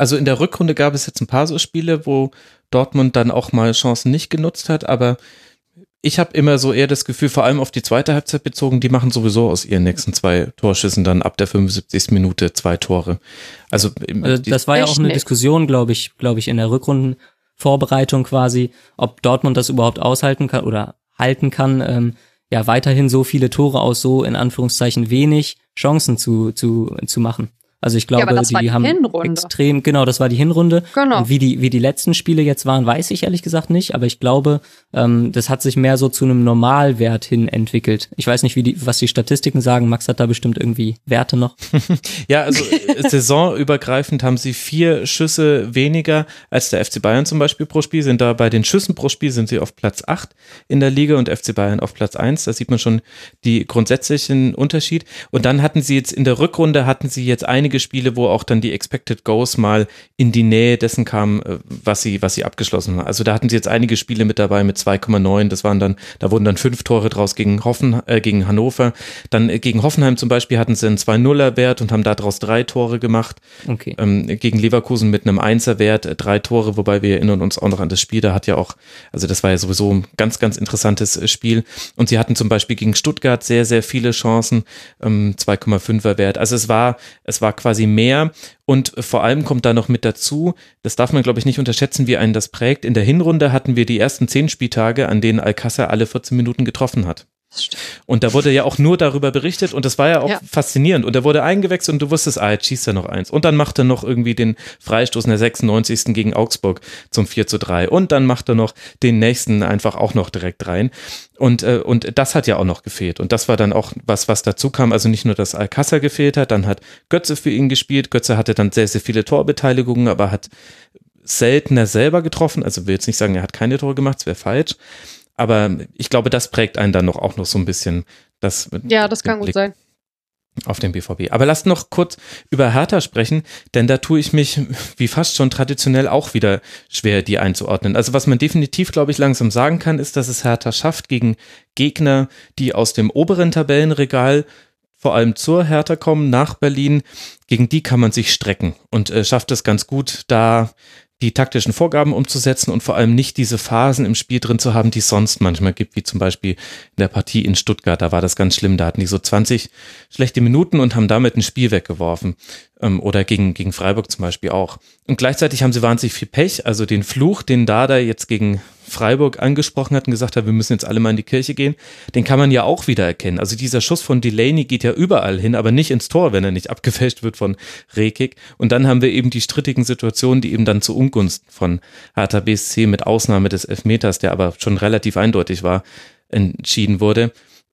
also in der Rückrunde gab es jetzt ein paar so Spiele, wo Dortmund dann auch mal Chancen nicht genutzt hat, aber ich habe immer so eher das Gefühl, vor allem auf die zweite Halbzeit bezogen, die machen sowieso aus ihren nächsten zwei Torschüssen dann ab der 75. Minute zwei Tore. Also, also das war ja auch eine nicht. Diskussion, glaube ich, glaube ich, in der Rückrundenvorbereitung quasi, ob Dortmund das überhaupt aushalten kann oder halten kann, ähm, ja weiterhin so viele Tore aus so in Anführungszeichen wenig Chancen zu zu zu machen. Also ich glaube, ja, die, die, haben Hinrunde. extrem, genau, das war die Hinrunde. Genau. Und wie die, wie die letzten Spiele jetzt waren, weiß ich ehrlich gesagt nicht, aber ich glaube, ähm, das hat sich mehr so zu einem Normalwert hin entwickelt. Ich weiß nicht, wie die, was die Statistiken sagen. Max hat da bestimmt irgendwie Werte noch. ja, also äh, saisonübergreifend haben sie vier Schüsse weniger als der FC Bayern zum Beispiel pro Spiel, sind da bei den Schüssen pro Spiel sind sie auf Platz acht in der Liga und FC Bayern auf Platz eins. Da sieht man schon die grundsätzlichen Unterschied. Und dann hatten sie jetzt in der Rückrunde hatten sie jetzt einige einige Spiele, wo auch dann die Expected Goals mal in die Nähe dessen kamen, äh, was sie, was sie abgeschlossen haben. Also da hatten sie jetzt einige Spiele mit dabei mit 2,9. Das waren dann, da wurden dann fünf Tore draus gegen Hoffen, äh, gegen Hannover. Dann äh, gegen Hoffenheim zum Beispiel hatten sie einen 2-0er Wert und haben daraus drei Tore gemacht. Okay. Ähm, gegen Leverkusen mit einem 1er Wert, äh, drei Tore, wobei wir erinnern uns auch noch an das Spiel. Da hat ja auch, also das war ja sowieso ein ganz, ganz interessantes äh, Spiel. Und sie hatten zum Beispiel gegen Stuttgart sehr, sehr viele Chancen, ähm, 2,5er Wert. Also es war, es war quasi mehr. Und vor allem kommt da noch mit dazu, das darf man, glaube ich, nicht unterschätzen, wie einen das prägt. In der Hinrunde hatten wir die ersten zehn Spieltage, an denen Alcázar alle 14 Minuten getroffen hat. Und da wurde ja auch nur darüber berichtet und das war ja auch ja. faszinierend. Und er wurde eingewechselt und du wusstest, ah, jetzt schießt er noch eins. Und dann macht er noch irgendwie den Freistoß in der 96. gegen Augsburg zum 4 zu 3. Und dann macht er noch den nächsten einfach auch noch direkt rein. Und, äh, und das hat ja auch noch gefehlt. Und das war dann auch was, was dazu kam. Also nicht nur, dass Alcázar gefehlt hat, dann hat Götze für ihn gespielt. Götze hatte dann sehr, sehr viele Torbeteiligungen, aber hat seltener selber getroffen. Also will jetzt nicht sagen, er hat keine Tore gemacht, das wäre falsch. Aber ich glaube, das prägt einen dann noch auch noch so ein bisschen. Das, ja, das kann gut sein. Auf dem BVB. Aber lasst noch kurz über Hertha sprechen, denn da tue ich mich wie fast schon traditionell auch wieder schwer, die einzuordnen. Also was man definitiv, glaube ich, langsam sagen kann, ist, dass es Hertha schafft gegen Gegner, die aus dem oberen Tabellenregal vor allem zur Hertha kommen, nach Berlin. Gegen die kann man sich strecken und äh, schafft es ganz gut, da die taktischen Vorgaben umzusetzen und vor allem nicht diese Phasen im Spiel drin zu haben, die es sonst manchmal gibt, wie zum Beispiel in der Partie in Stuttgart. Da war das ganz schlimm. Da hatten die so 20 schlechte Minuten und haben damit ein Spiel weggeworfen. Ähm, oder gegen, gegen Freiburg zum Beispiel auch. Und gleichzeitig haben sie wahnsinnig viel Pech. Also den Fluch, den Dada jetzt gegen Freiburg angesprochen hat und gesagt hat, wir müssen jetzt alle mal in die Kirche gehen, den kann man ja auch wieder erkennen. Also dieser Schuss von Delaney geht ja überall hin, aber nicht ins Tor, wenn er nicht abgefälscht wird von Rekik. Und dann haben wir eben die strittigen Situationen, die eben dann zu Ungunsten von Hertha BSC mit Ausnahme des Elfmeters, der aber schon relativ eindeutig war, entschieden wurde.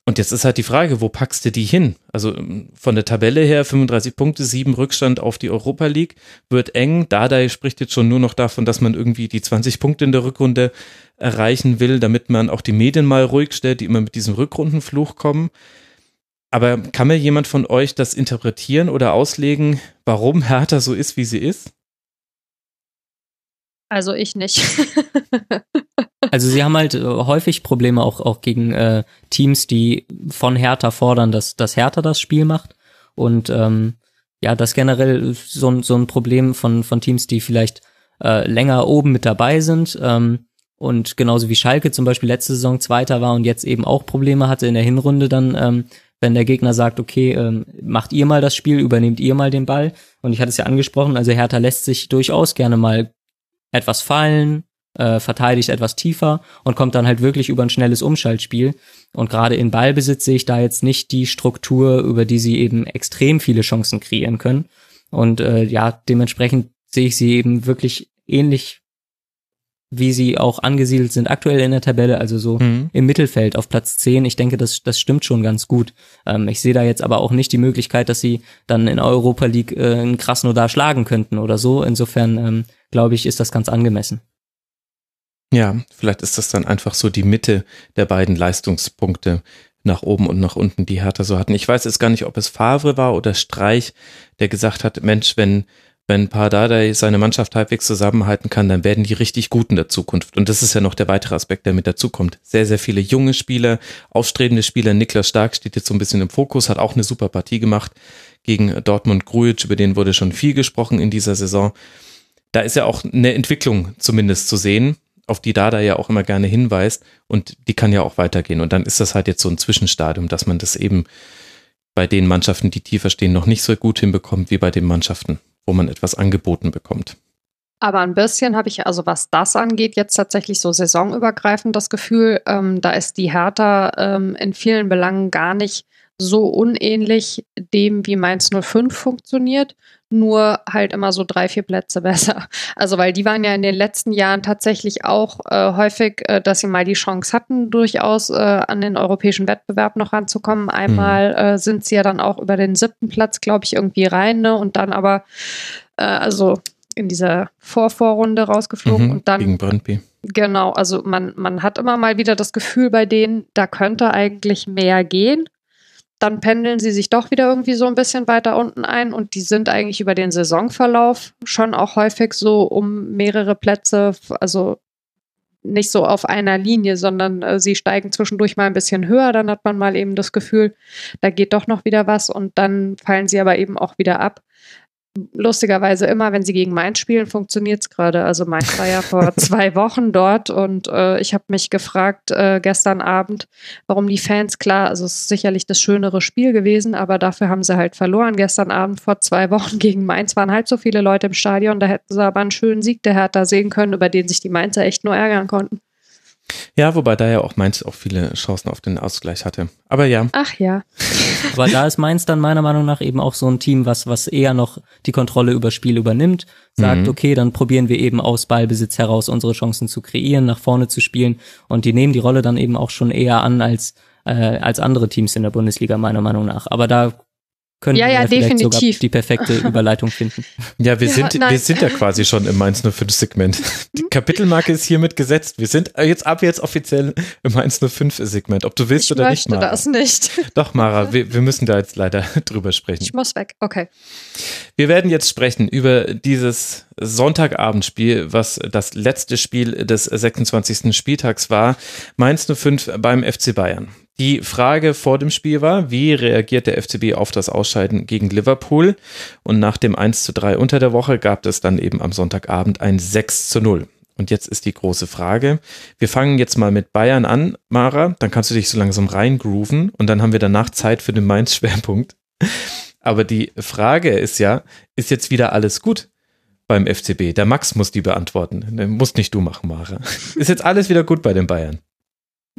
Und jetzt ist halt die Frage, wo packst du die hin? Also ähm, von der Tabelle her 35 Punkte, 7 Rückstand auf die Europa League, wird eng. Dardai spricht jetzt schon nur noch davon, dass man irgendwie die 20 Punkte in der Rückrunde erreichen will, damit man auch die Medien mal ruhig stellt, die immer mit diesem Rückrundenfluch kommen. Aber kann mir jemand von euch das interpretieren oder auslegen, warum Hertha so ist, wie sie ist? Also ich nicht. also sie haben halt äh, häufig Probleme auch, auch gegen äh, Teams, die von Hertha fordern, dass, dass Hertha das Spiel macht. Und ähm, ja, das generell so, so ein Problem von, von Teams, die vielleicht äh, länger oben mit dabei sind. Ähm, und genauso wie Schalke zum Beispiel letzte Saison Zweiter war und jetzt eben auch Probleme hatte in der Hinrunde dann, ähm, wenn der Gegner sagt, okay, ähm, macht ihr mal das Spiel, übernehmt ihr mal den Ball. Und ich hatte es ja angesprochen, also Hertha lässt sich durchaus gerne mal etwas fallen, äh, verteidigt etwas tiefer und kommt dann halt wirklich über ein schnelles Umschaltspiel. Und gerade in Ballbesitz sehe ich da jetzt nicht die Struktur, über die sie eben extrem viele Chancen kreieren können. Und äh, ja, dementsprechend sehe ich sie eben wirklich ähnlich, wie sie auch angesiedelt sind aktuell in der Tabelle, also so mhm. im Mittelfeld auf Platz 10. Ich denke, das, das stimmt schon ganz gut. Ähm, ich sehe da jetzt aber auch nicht die Möglichkeit, dass sie dann in Europa League äh, einen Krasnodar schlagen könnten oder so. Insofern ähm, glaube ich, ist das ganz angemessen. Ja, vielleicht ist das dann einfach so die Mitte der beiden Leistungspunkte nach oben und nach unten, die Hertha so hatten. Ich weiß jetzt gar nicht, ob es Favre war oder Streich, der gesagt hat, Mensch, wenn wenn Pardadei seine Mannschaft halbwegs zusammenhalten kann, dann werden die richtig gut in der Zukunft. Und das ist ja noch der weitere Aspekt, der mit dazukommt. Sehr, sehr viele junge Spieler, aufstrebende Spieler. Niklas Stark steht jetzt so ein bisschen im Fokus, hat auch eine super Partie gemacht gegen Dortmund Grujic, über den wurde schon viel gesprochen in dieser Saison da ist ja auch eine Entwicklung zumindest zu sehen, auf die Dada ja auch immer gerne hinweist und die kann ja auch weitergehen. Und dann ist das halt jetzt so ein Zwischenstadium, dass man das eben bei den Mannschaften, die tiefer stehen, noch nicht so gut hinbekommt wie bei den Mannschaften, wo man etwas angeboten bekommt. Aber ein bisschen habe ich, also was das angeht, jetzt tatsächlich so saisonübergreifend das Gefühl, ähm, da ist die Hertha ähm, in vielen Belangen gar nicht so unähnlich dem, wie Mainz 05 funktioniert, nur halt immer so drei, vier Plätze besser. Also weil die waren ja in den letzten Jahren tatsächlich auch äh, häufig, äh, dass sie mal die Chance hatten, durchaus äh, an den europäischen Wettbewerb noch ranzukommen. Einmal mhm. Äh, sind sie ja dann auch über den siebten Platz, glaube ich, irgendwie rein, ne? Und dann aber, äh, also in dieser Vorvorrunde rausgeflogen mhm, und dann gegen Brøndby. Genau, also man, man hat immer mal wieder das Gefühl bei denen, da könnte eigentlich mehr gehen. Dann pendeln sie sich doch wieder irgendwie so ein bisschen weiter unten ein und die sind eigentlich über den Saisonverlauf schon auch häufig so um mehrere Plätze, also nicht so auf einer Linie, sondern äh, sie steigen zwischendurch mal ein bisschen höher, dann hat man mal eben das Gefühl, da geht doch noch wieder was und dann fallen sie aber eben auch wieder ab lustigerweise immer, wenn sie gegen Mainz spielen, funktioniert es gerade. Also Mainz war ja vor zwei Wochen dort und äh, ich habe mich gefragt äh, gestern Abend, warum die Fans, klar, also es ist sicherlich das schönere Spiel gewesen, aber dafür haben sie halt verloren. Gestern Abend vor zwei Wochen gegen Mainz waren halt so viele Leute im Stadion, da hätten sie aber einen schönen Sieg der Hertha sehen können, über den sich die Mainzer echt nur ärgern konnten. Ja, wobei da ja auch Mainz auch viele Chancen auf den Ausgleich hatte. Aber ja. Ach ja. Aber da ist Mainz dann meiner Meinung nach eben auch so ein Team, was, was eher noch die Kontrolle über Spiel übernimmt, sagt, mhm. okay, dann probieren wir eben aus Ballbesitz heraus unsere Chancen zu kreieren, nach vorne zu spielen und die nehmen die Rolle dann eben auch schon eher an als, äh, als andere Teams in der Bundesliga meiner Meinung nach. Aber da können ja, ja, wir vielleicht definitiv. sogar die perfekte Überleitung finden. Ja, wir sind, ja, wir sind ja quasi schon im Mainz 05 Segment. Die Kapitelmarke ist hiermit gesetzt. Wir sind jetzt ab jetzt offiziell im Mainz 05 Segment. Ob du willst ich oder nicht, Mara. das nicht. Doch, Mara, wir, wir müssen da jetzt leider drüber sprechen. Ich muss weg, okay. Wir werden jetzt sprechen über dieses Sonntagabendspiel, was das letzte Spiel des 26. Spieltags war. Mainz 05 beim FC Bayern. Die Frage vor dem Spiel war, wie reagiert der FCB auf das Ausscheiden gegen Liverpool? Und nach dem 1 zu 3 unter der Woche gab es dann eben am Sonntagabend ein 6 zu 0. Und jetzt ist die große Frage. Wir fangen jetzt mal mit Bayern an, Mara. Dann kannst du dich so langsam reingrooven und dann haben wir danach Zeit für den Mainz-Schwerpunkt. Aber die Frage ist ja, ist jetzt wieder alles gut beim FCB? Der Max muss die beantworten. Den musst nicht du machen, Mara. Ist jetzt alles wieder gut bei den Bayern?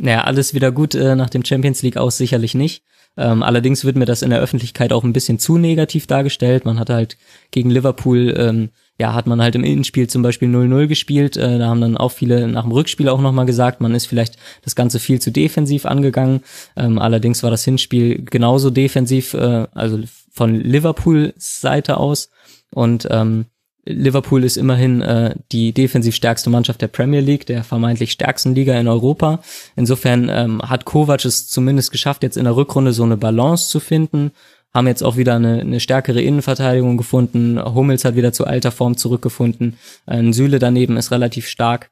Naja, alles wieder gut äh, nach dem Champions League aus sicherlich nicht. Ähm, allerdings wird mir das in der Öffentlichkeit auch ein bisschen zu negativ dargestellt. Man hat halt gegen Liverpool, ähm, ja, hat man halt im Innenspiel zum Beispiel 0-0 gespielt. Äh, da haben dann auch viele nach dem Rückspiel auch nochmal gesagt, man ist vielleicht das Ganze viel zu defensiv angegangen. Ähm, allerdings war das Hinspiel genauso defensiv, äh, also von Liverpools Seite aus. Und ähm, Liverpool ist immerhin äh, die defensiv stärkste Mannschaft der Premier League, der vermeintlich stärksten Liga in Europa. Insofern ähm, hat Kovac es zumindest geschafft, jetzt in der Rückrunde so eine Balance zu finden. Haben jetzt auch wieder eine, eine stärkere Innenverteidigung gefunden. Hummels hat wieder zu alter Form zurückgefunden. Ein Süle daneben ist relativ stark.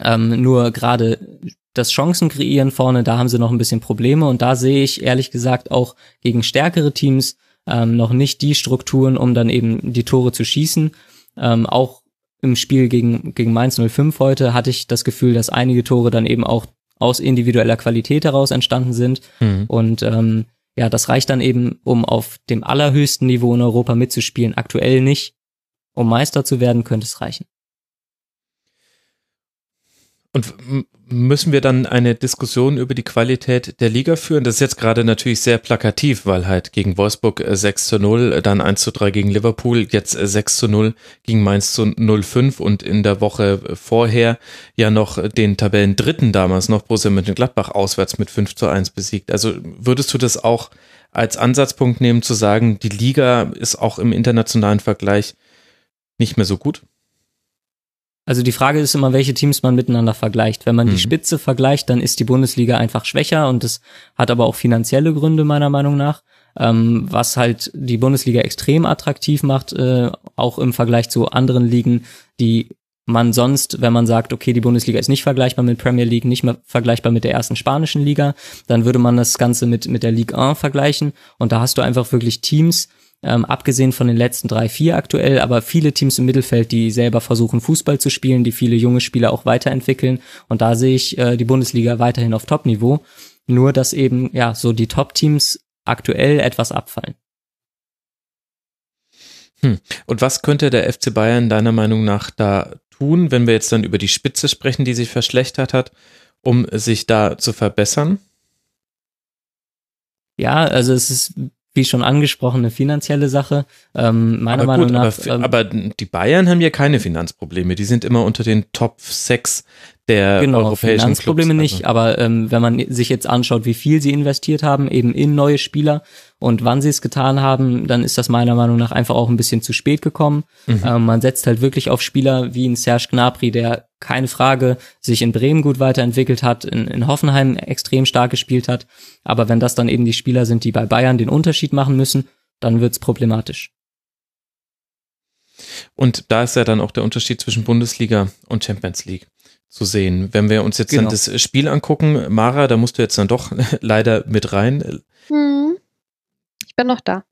Ähm, nur gerade das Chancen kreieren vorne, da haben sie noch ein bisschen Probleme. Und da sehe ich ehrlich gesagt auch gegen stärkere Teams ähm, noch nicht die Strukturen, um dann eben die Tore zu schießen. Ähm, auch im Spiel gegen, gegen Mainz 05 heute hatte ich das Gefühl, dass einige Tore dann eben auch aus individueller Qualität heraus entstanden sind. Mhm. Und ähm, ja, das reicht dann eben, um auf dem allerhöchsten Niveau in Europa mitzuspielen. Aktuell nicht. Um Meister zu werden, könnte es reichen. Und müssen wir dann eine Diskussion über die Qualität der Liga führen? Das ist jetzt gerade natürlich sehr plakativ, weil halt gegen Wolfsburg 6 äh, zu 0, äh, dann 1 zu 3 gegen Liverpool, jetzt 6 äh, zu 0 gegen Mainz zu 0-5 und in der Woche vorher ja noch den Tabellen Dritten damals noch Borussia Mönchengladbach auswärts mit 5 zu 1 besiegt. Also würdest du das auch als Ansatzpunkt nehmen zu sagen, die Liga ist auch im internationalen Vergleich nicht mehr so gut? Also die Frage ist immer, welche Teams man miteinander vergleicht. Wenn man mhm. die Spitze vergleicht, dann ist die Bundesliga einfach schwächer und das hat aber auch finanzielle Gründe meiner Meinung nach, ähm, was halt die Bundesliga extrem attraktiv macht, äh, auch im Vergleich zu anderen Ligen, die man sonst, wenn man sagt, okay, die Bundesliga ist nicht vergleichbar mit Premier League, nicht mehr vergleichbar mit der ersten spanischen Liga, dann würde man das Ganze mit, mit der Ligue 1 vergleichen und da hast du einfach wirklich Teams, ähm, abgesehen von den letzten drei, vier aktuell, aber viele Teams im Mittelfeld, die selber versuchen, Fußball zu spielen, die viele junge Spieler auch weiterentwickeln. Und da sehe ich äh, die Bundesliga weiterhin auf Top-Niveau. Nur, dass eben, ja, so die Top-Teams aktuell etwas abfallen. Hm. Und was könnte der FC Bayern deiner Meinung nach da tun, wenn wir jetzt dann über die Spitze sprechen, die sich verschlechtert hat, um sich da zu verbessern? Ja, also es ist wie schon angesprochen, eine finanzielle Sache. Ähm, meiner aber Meinung nach. Aber, ähm, aber, die Bayern haben ja keine Finanzprobleme. Die sind immer unter den Top 6 der genau, europäischen Finanzprobleme Clubs, nicht, aber ähm, wenn man sich jetzt anschaut, wie viel sie investiert haben, eben in neue Spieler und wann sie es getan haben, dann ist das meiner Meinung nach einfach auch ein bisschen zu spät gekommen. Mhm. Ähm, man setzt halt wirklich auf Spieler wie ein Serge Gnabry, der keine Frage sich in Bremen gut weiterentwickelt hat, in, in Hoffenheim extrem stark gespielt hat. Aber wenn das dann eben die Spieler sind, die bei Bayern den Unterschied machen müssen, dann wird's problematisch. Und da ist ja dann auch der Unterschied zwischen Bundesliga und Champions League zu sehen. Wenn wir uns jetzt Genau. dann das Spiel angucken, Mara, da musst du jetzt dann doch leider mit rein. Hm. Ich bin noch da.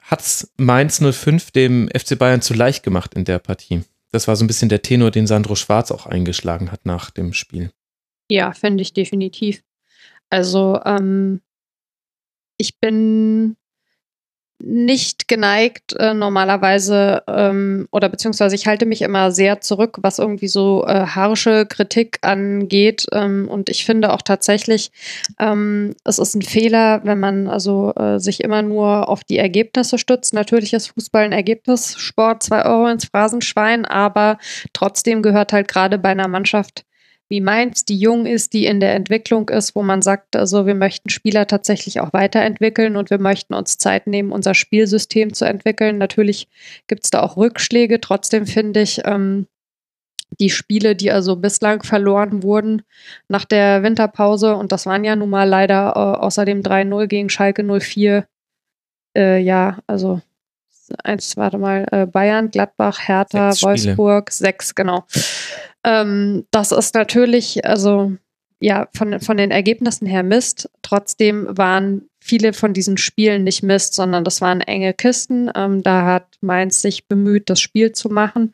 Hat's Mainz 05 dem FC Bayern zu leicht gemacht in der Partie? Das war so ein bisschen der Tenor, den Sandro Schwarz auch eingeschlagen hat nach dem Spiel. Ja, finde ich definitiv. Also, ähm, ich bin nicht geneigt, äh, normalerweise, ähm, oder beziehungsweise ich halte mich immer sehr zurück, was irgendwie so äh, harsche Kritik angeht. Ähm, und ich finde auch tatsächlich, ähm, es ist ein Fehler, wenn man also äh, sich immer nur auf die Ergebnisse stützt. Natürlich ist Fußball ein Ergebnissport, zwei Euro ins Phrasenschwein, aber trotzdem gehört halt gerade bei einer Mannschaft wie Mainz, die jung ist, die in der Entwicklung ist, wo man sagt, also wir möchten Spieler tatsächlich auch weiterentwickeln und wir möchten uns Zeit nehmen, unser Spielsystem zu entwickeln. Natürlich gibt es da auch Rückschläge. Trotzdem finde ich, ähm, die Spiele, die also bislang verloren wurden nach der Winterpause, und das waren ja nun mal leider äh, außer dem 3-0 gegen Schalke 04, äh, ja, also eins, warte mal, äh, Bayern, Gladbach, Hertha, Sechs. Wolfsburg, sechs, genau. Ähm, das ist natürlich, also ja, von, von den Ergebnissen her Mist. Trotzdem waren viele von diesen Spielen nicht Mist, sondern das waren enge Kisten. Ähm, da hat Mainz sich bemüht, das Spiel zu machen.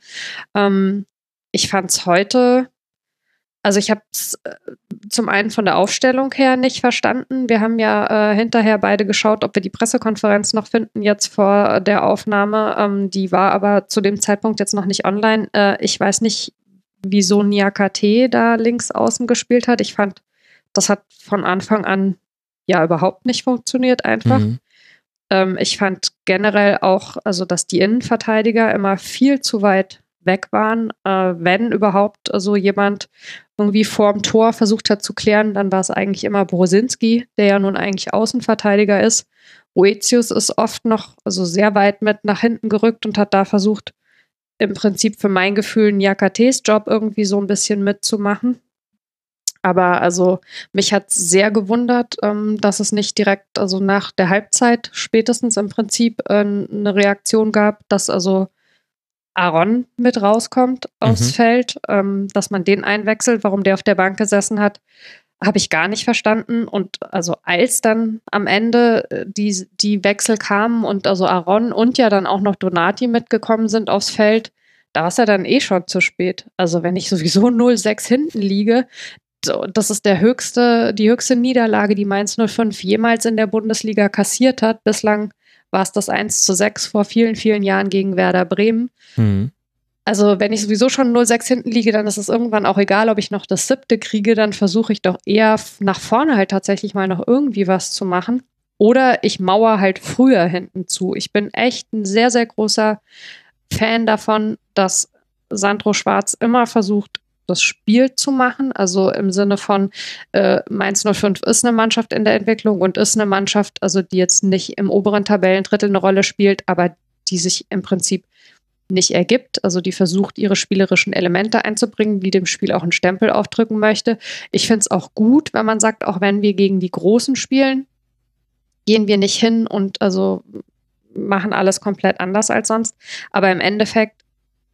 Ähm, ich fand es heute, also ich habe es zum einen von der Aufstellung her nicht verstanden. Wir haben ja äh, hinterher beide geschaut, ob wir die Pressekonferenz noch finden, jetzt vor der Aufnahme. Ähm, die war aber zu dem Zeitpunkt jetzt noch nicht online. Äh, ich weiß nicht, wieso Niakate da links außen gespielt hat. Ich fand, das hat von Anfang an ja überhaupt nicht funktioniert, einfach. Mhm. Ähm, ich fand generell auch, also dass die Innenverteidiger immer viel zu weit weg waren. Äh, wenn überhaupt so jemand irgendwie vorm Tor versucht hat zu klären, dann war es eigentlich immer Brosinski, der ja nun eigentlich Außenverteidiger ist. Oetius ist oft noch also sehr weit mit nach hinten gerückt und hat da versucht, im Prinzip für mein Gefühl Niakates Job irgendwie so ein bisschen mitzumachen. Aber also mich hat sehr gewundert, ähm, dass es nicht direkt, also nach der Halbzeit spätestens im Prinzip äh, eine Reaktion gab, dass also Aaron mit rauskommt aufs Mhm. Feld, ähm, dass man den einwechselt, warum der auf der Bank gesessen hat, habe ich gar nicht verstanden. Und also als dann am Ende äh, die, die Wechsel kamen und also Aaron und ja dann auch noch Donati mitgekommen sind aufs Feld, da war es ja dann eh schon zu spät. Also wenn ich sowieso 0-6 hinten liege, das ist der höchste, die höchste Niederlage, die Mainz 05 jemals in der Bundesliga kassiert hat. Bislang war es das 1 zu 6 vor vielen, vielen Jahren gegen Werder Bremen. Mhm. Also, wenn ich sowieso schon 0-6 hinten liege, dann ist es irgendwann auch egal, ob ich noch das siebte kriege, dann versuche ich doch eher nach vorne halt tatsächlich mal noch irgendwie was zu machen. Oder ich mauer halt früher hinten zu. Ich bin echt ein sehr, sehr großer Fan davon, dass Sandro Schwarz immer versucht, das Spiel zu machen. Also im Sinne von äh, Mainz 05 ist eine Mannschaft in der Entwicklung und ist eine Mannschaft, also die jetzt nicht im oberen Tabellendrittel eine Rolle spielt, aber die sich im Prinzip nicht ergibt. Also die versucht, ihre spielerischen Elemente einzubringen, die dem Spiel auch einen Stempel aufdrücken möchte. Ich finde es auch gut, wenn man sagt, auch wenn wir gegen die Großen spielen, gehen wir nicht hin und also machen alles komplett anders als sonst. Aber im Endeffekt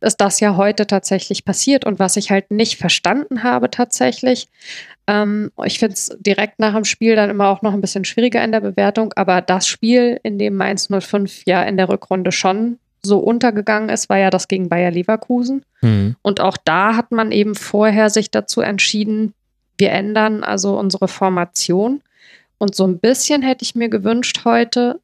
ist das ja heute tatsächlich passiert. Und was ich halt nicht verstanden habe tatsächlich, ähm, ich finde es direkt nach dem Spiel dann immer auch noch ein bisschen schwieriger in der Bewertung, aber das Spiel, in dem Mainz 05 ja in der Rückrunde schon so untergegangen ist, war ja das gegen Bayer Leverkusen. Mhm. Und auch da hat man eben vorher sich dazu entschieden, wir ändern also unsere Formation. Und so ein bisschen hätte ich mir gewünscht heute,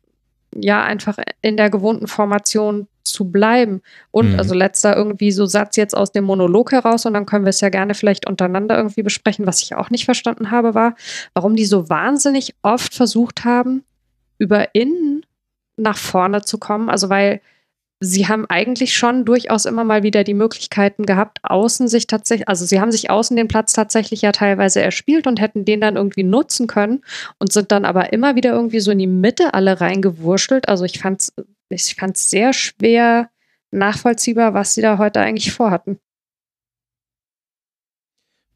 ja, einfach in der gewohnten Formation zu bleiben. Und Mhm. also letzter irgendwie so Satz jetzt aus dem Monolog heraus und dann können wir es ja gerne vielleicht untereinander irgendwie besprechen. Was ich auch nicht verstanden habe, war, warum die so wahnsinnig oft versucht haben, über innen nach vorne zu kommen. Also weil sie haben eigentlich schon durchaus immer mal wieder die Möglichkeiten gehabt, außen sich tatsächlich, also sie haben sich außen den Platz tatsächlich ja teilweise erspielt und hätten den dann irgendwie nutzen können und sind dann aber immer wieder irgendwie so in die Mitte alle reingewurschtelt. Also ich fand's, ich fand's sehr schwer nachvollziehbar, was sie da heute eigentlich vorhatten.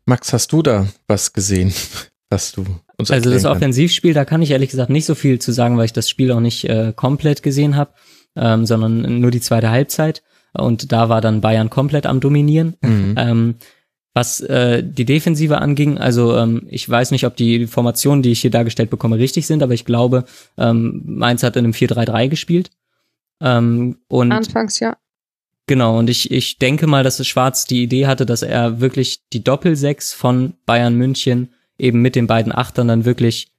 Max, hast du da was gesehen, was du uns Also das kann? Offensivspiel, da kann ich ehrlich gesagt nicht so viel zu sagen, weil ich das Spiel auch nicht äh, komplett gesehen habe ähm, sondern nur die zweite Halbzeit. Und da war dann Bayern komplett am Dominieren. Mhm. Ähm, was äh, die Defensive anging, also ähm, ich weiß nicht, ob die Formationen, die ich hier dargestellt bekomme, richtig sind, aber ich glaube, ähm, Mainz hat in einem 4-3-3 gespielt. Ähm, und Anfangs, ja. Genau, und ich, ich denke mal, dass Schwarz die Idee hatte, dass er wirklich die Doppelsechs von Bayern München eben mit den beiden Achtern dann wirklich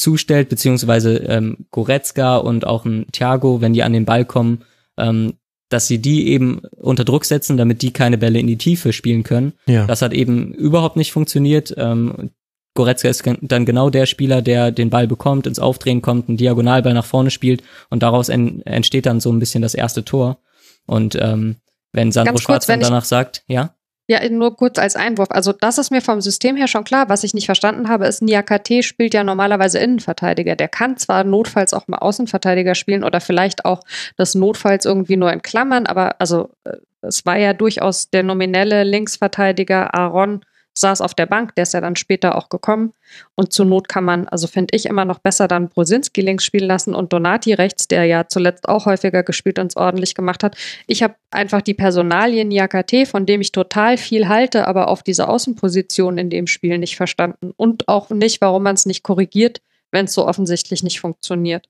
zustellt, beziehungsweise ähm, Goretzka und auch ein Thiago, wenn die an den Ball kommen, ähm, dass sie die eben unter Druck setzen, damit die keine Bälle in die Tiefe spielen können. Ja. Das hat eben überhaupt nicht funktioniert. Ähm, Goretzka ist dann genau der Spieler, der den Ball bekommt, ins Aufdrehen kommt, einen Diagonalball nach vorne spielt und daraus en entsteht dann so ein bisschen das erste Tor. Und ähm, wenn Sandro kurz, Schwarz dann danach sagt, ja? Ja, nur kurz als Einwurf. Also das ist mir vom System her schon klar. Was ich nicht verstanden habe, ist, Niakate spielt ja normalerweise Innenverteidiger. Der kann zwar notfalls auch mal Außenverteidiger spielen oder vielleicht auch das notfalls irgendwie nur in Klammern, aber also äh, es war ja durchaus der nominelle Linksverteidiger Aaron saß auf der Bank, der ist ja dann später auch gekommen. Und zur Not kann man, also finde ich immer noch besser dann Brosinski links spielen lassen und Donati rechts, der ja zuletzt auch häufiger gespielt und es ordentlich gemacht hat. Ich habe einfach die Personalien Niakate, von dem ich total viel halte, aber auf diese Außenposition in dem Spiel nicht verstanden. Und auch nicht, warum man es nicht korrigiert, wenn es so offensichtlich nicht funktioniert.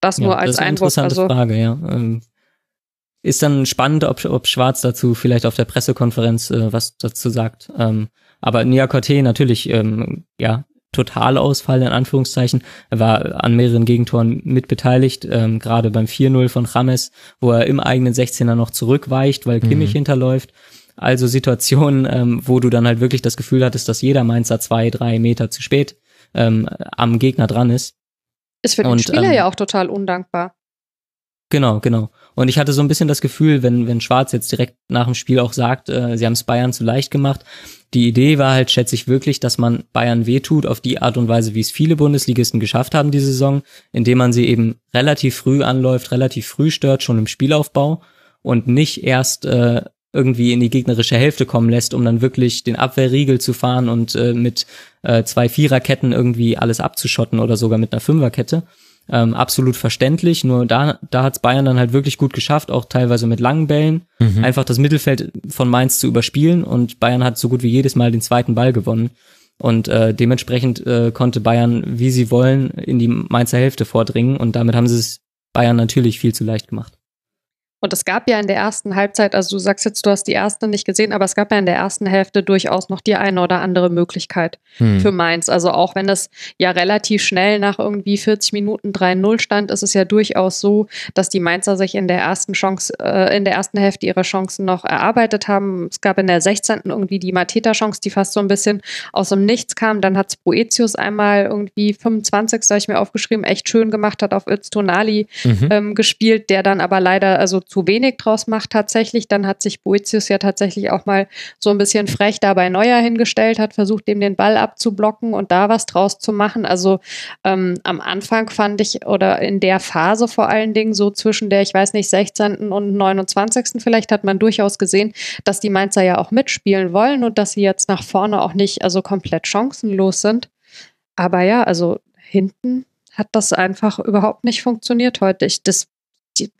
Das ja, nur als das ist eine Eindruck. Interessante also, Frage, ja. Ähm, ist dann spannend, ob, ob Schwarz dazu vielleicht auf der Pressekonferenz äh, was dazu sagt. Ähm, aber Niakote natürlich, ähm, ja, Totalausfall in Anführungszeichen. Er war an mehreren Gegentoren mitbeteiligt, ähm, gerade beim 4-0 von James, wo er im eigenen 16er noch zurückweicht, weil Kimmich mhm. hinterläuft. Also Situationen, ähm, wo du dann halt wirklich das Gefühl hattest, dass jeder Mainzer zwei, drei Meter zu spät ähm, am Gegner dran ist. Ist für den Und, Spieler ähm, ja auch total undankbar. Genau, genau. Und ich hatte so ein bisschen das Gefühl, wenn, wenn Schwarz jetzt direkt nach dem Spiel auch sagt, äh, sie haben es Bayern zu leicht gemacht. Die Idee war halt, schätze ich wirklich, dass man Bayern wehtut auf die Art und Weise, wie es viele Bundesligisten geschafft haben diese Saison, indem man sie eben relativ früh anläuft, relativ früh stört, schon im Spielaufbau und nicht erst äh, irgendwie in die gegnerische Hälfte kommen lässt, um dann wirklich den Abwehrriegel zu fahren und äh, mit äh, zwei Viererketten irgendwie alles abzuschotten oder sogar mit einer Fünferkette, ähm, absolut verständlich. Nur da, da hat's Bayern dann halt wirklich gut geschafft, auch teilweise mit langen Bällen, mhm. einfach das Mittelfeld von Mainz zu überspielen und Bayern hat so gut wie jedes Mal den zweiten Ball gewonnen. Und äh, dementsprechend äh, konnte Bayern, wie sie wollen, in die Mainzer Hälfte vordringen und damit haben sie es Bayern natürlich viel zu leicht gemacht. Und es gab ja in der ersten Halbzeit, also du sagst jetzt, du hast die erste nicht gesehen, aber es gab ja in der ersten Hälfte durchaus noch die eine oder andere Möglichkeit hm. für Mainz. Also auch wenn es ja relativ schnell nach irgendwie 40 Minuten 3-0 stand, ist es ja durchaus so, dass die Mainzer sich in der ersten Chance, äh, in der ersten Hälfte ihre Chancen noch erarbeitet haben. Es gab in der 16. irgendwie die Mateta-Chance, die fast so ein bisschen aus dem Nichts kam. Dann hat Boetius einmal irgendwie 25, sag ich mir aufgeschrieben, echt schön gemacht, hat auf Öztonali mhm. ähm, gespielt, der dann aber leider, also zu wenig draus macht tatsächlich. Dann hat sich Boetius ja tatsächlich auch mal so ein bisschen frech dabei Neuer hingestellt, hat versucht, dem den Ball abzublocken und da was draus zu machen. Also ähm, am Anfang fand ich, oder in der Phase vor allen Dingen, so zwischen der, ich weiß nicht, 16. und 29. vielleicht, hat man durchaus gesehen, dass die Mainzer ja auch mitspielen wollen und dass sie jetzt nach vorne auch nicht also komplett chancenlos sind. Aber ja, also hinten hat das einfach überhaupt nicht funktioniert heute. Ich, das die,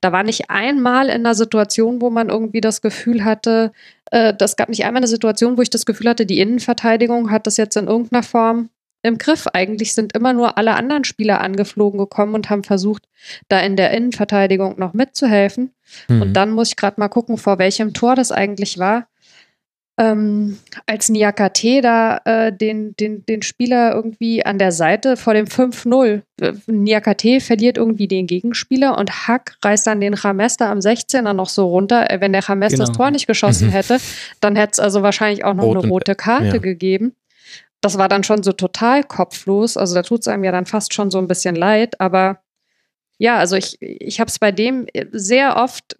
da war nicht einmal in einer Situation, wo man irgendwie das Gefühl hatte, äh, das gab nicht einmal eine Situation, wo ich das Gefühl hatte, die Innenverteidigung hat das jetzt in irgendeiner Form im Griff. Eigentlich sind immer nur alle anderen Spieler angeflogen gekommen und haben versucht, da in der Innenverteidigung noch mitzuhelfen. Mhm. Und dann muss ich gerade mal gucken, vor welchem Tor das eigentlich war ähm, als Niakate da äh, den, den, den Spieler irgendwie an der Seite vor dem 5-0. Niakate verliert irgendwie den Gegenspieler und Hack reißt dann den Chamester am 16er noch so runter. Äh, wenn der Chamester genau. das Tor nicht geschossen mhm. hätte, dann hätte es also wahrscheinlich auch noch Rot eine rote Karte ja. gegeben. Das war dann schon so total kopflos. Also da tut es einem ja dann fast schon so ein bisschen leid, aber ja, also ich, ich habe es bei dem sehr oft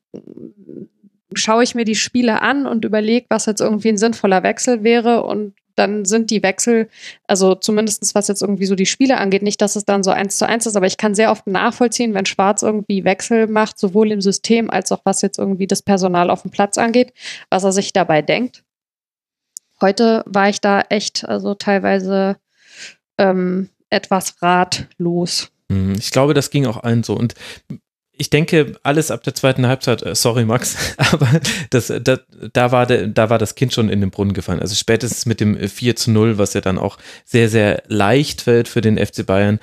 schaue ich mir die Spiele an und überlege, was jetzt irgendwie ein sinnvoller Wechsel wäre und dann sind die Wechsel, also zumindest was jetzt irgendwie so die Spiele angeht, nicht, dass es dann so eins zu eins ist, aber ich kann sehr oft nachvollziehen, wenn Schwarz irgendwie Wechsel macht, sowohl im System als auch was jetzt irgendwie das Personal auf dem Platz angeht, was er sich dabei denkt. Heute war ich da echt, also teilweise ähm, etwas ratlos. Mhm, ich glaube, das ging auch allen so. Und ich denke, alles ab der zweiten Halbzeit, äh, sorry Max, aber das, das, da, war der, da war das Kind schon in den Brunnen gefallen. Also spätestens mit dem 4 zu 0, was ja dann auch sehr, sehr leicht fällt für den FC Bayern,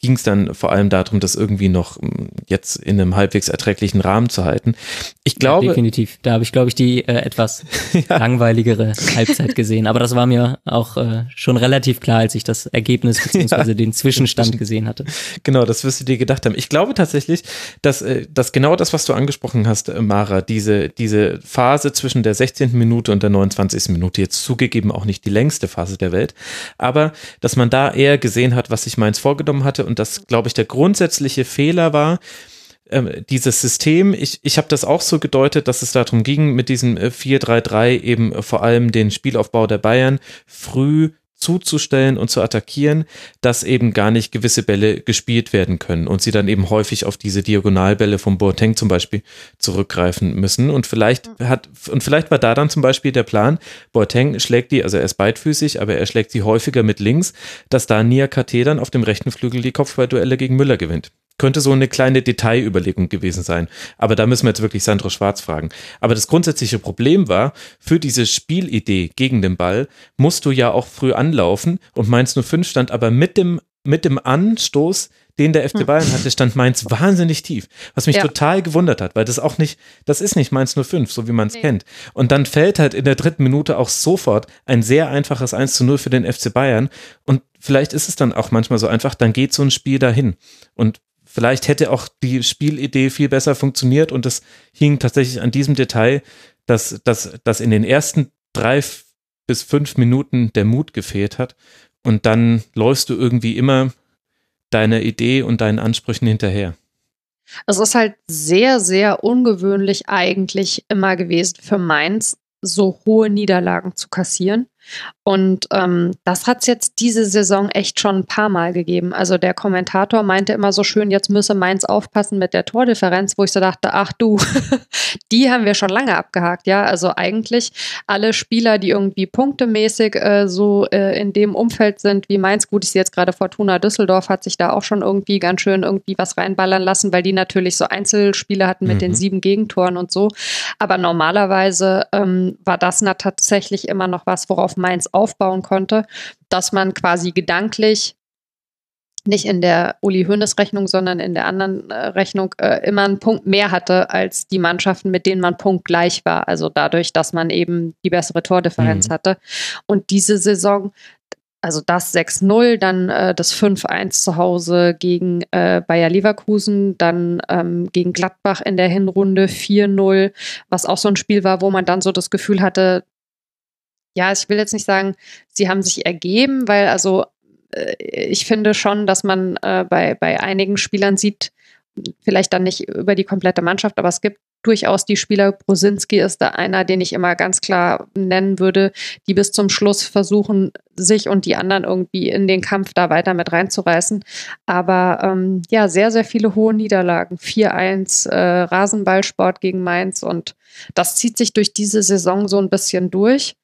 ging es dann vor allem darum, das irgendwie noch mm, jetzt in einem halbwegs erträglichen Rahmen zu halten. Ich glaube. Ja, definitiv. Da habe ich, glaube ich, die äh, etwas ja. langweiligere Halbzeit gesehen. Aber das war mir auch äh, schon relativ klar, als ich das Ergebnis bzw. Ja. den Zwischenstand gesehen hatte. Genau, das wirst du dir gedacht haben. Ich glaube tatsächlich, dass, äh, dass genau das, was du angesprochen hast, äh, Mara, diese, diese Phase zwischen der 16. Minute und der 29. Minute, jetzt zugegeben auch nicht die längste Phase der Welt, aber dass man da eher gesehen hat, was sich Mainz vorgenommen hatte und das, glaube ich, der grundsätzliche Fehler war, ähm, dieses System, ich, ich habe das auch so gedeutet, dass es darum ging, mit diesem 4-3-3 äh, eben vor allem den Spielaufbau der Bayern früh zuzustellen und zu attackieren, dass eben gar nicht gewisse Bälle gespielt werden können und sie dann eben häufig auf diese Diagonalbälle vom Boateng zum Beispiel zurückgreifen müssen. Und vielleicht hat, und vielleicht war da dann zum Beispiel der Plan, Boateng schlägt die, also er ist beidfüßig, aber er schlägt sie häufiger mit links, dass da Nia KT dann auf dem rechten Flügel die Kopfballduelle gegen Müller gewinnt. Könnte so eine kleine Detailüberlegung gewesen sein. Aber da müssen wir jetzt wirklich Sandro Schwarz fragen. Aber das grundsätzliche Problem war, für diese Spielidee gegen den Ball musst du ja auch früh anlaufen und Mainz 05 stand aber mit dem, mit dem Anstoß den der FC hm. Bayern hatte, stand Mainz wahnsinnig tief. Was mich ja. total gewundert hat, weil das auch nicht, das ist nicht Mainz 05, so wie man es nee. kennt. Und dann fällt halt in der dritten Minute auch sofort ein sehr einfaches 1 zu 0 für den FC Bayern. Und vielleicht ist es dann auch manchmal so einfach, dann geht so ein Spiel dahin. Und Vielleicht hätte auch die Spielidee viel besser funktioniert und es hing tatsächlich an diesem Detail, dass, dass, dass in den ersten drei bis fünf Minuten der Mut gefehlt hat und dann läufst du irgendwie immer deiner Idee und deinen Ansprüchen hinterher. Es ist halt sehr, sehr ungewöhnlich eigentlich immer gewesen für Mainz, so hohe Niederlagen zu kassieren. Und ähm, das hat es jetzt diese Saison echt schon ein paar Mal gegeben. Also der Kommentator meinte immer so schön, jetzt müsse Mainz aufpassen mit der Tordifferenz, wo ich so dachte, ach du, die haben wir schon lange abgehakt, ja. Also eigentlich alle Spieler, die irgendwie punktemäßig äh, so äh, in dem Umfeld sind wie Mainz, gut, ich sehe jetzt gerade Fortuna Düsseldorf, hat sich da auch schon irgendwie ganz schön irgendwie was reinballern lassen, weil die natürlich so Einzelspiele hatten mit mhm. den sieben Gegentoren und so. Aber normalerweise ähm, war das na tatsächlich immer noch was, worauf Mainz aufbauen konnte, dass man quasi gedanklich nicht in der Uli Hoeneß Rechnung, sondern in der anderen äh, Rechnung äh, immer einen Punkt mehr hatte als die Mannschaften, mit denen man punktgleich war. Also dadurch, dass man eben die bessere Tordifferenz mhm. hatte. Und diese Saison, also das 6-0, dann äh, das 5-1 zu Hause gegen äh, Bayer Leverkusen, dann ähm, gegen Gladbach in der Hinrunde 4-0, was auch so ein Spiel war, wo man dann so das Gefühl hatte, ja, ich will jetzt nicht sagen, sie haben sich ergeben, weil also äh, ich finde schon, dass man äh, bei, bei einigen Spielern sieht, vielleicht dann nicht über die komplette Mannschaft, aber es gibt durchaus die Spieler. Brosinski ist da einer, den ich immer ganz klar nennen würde, die bis zum Schluss versuchen, sich und die anderen irgendwie in den Kampf da weiter mit reinzureißen. Aber ähm, ja, sehr, sehr viele hohe Niederlagen. 4-1 äh, Rasenballsport gegen Mainz und das zieht sich durch diese Saison so ein bisschen durch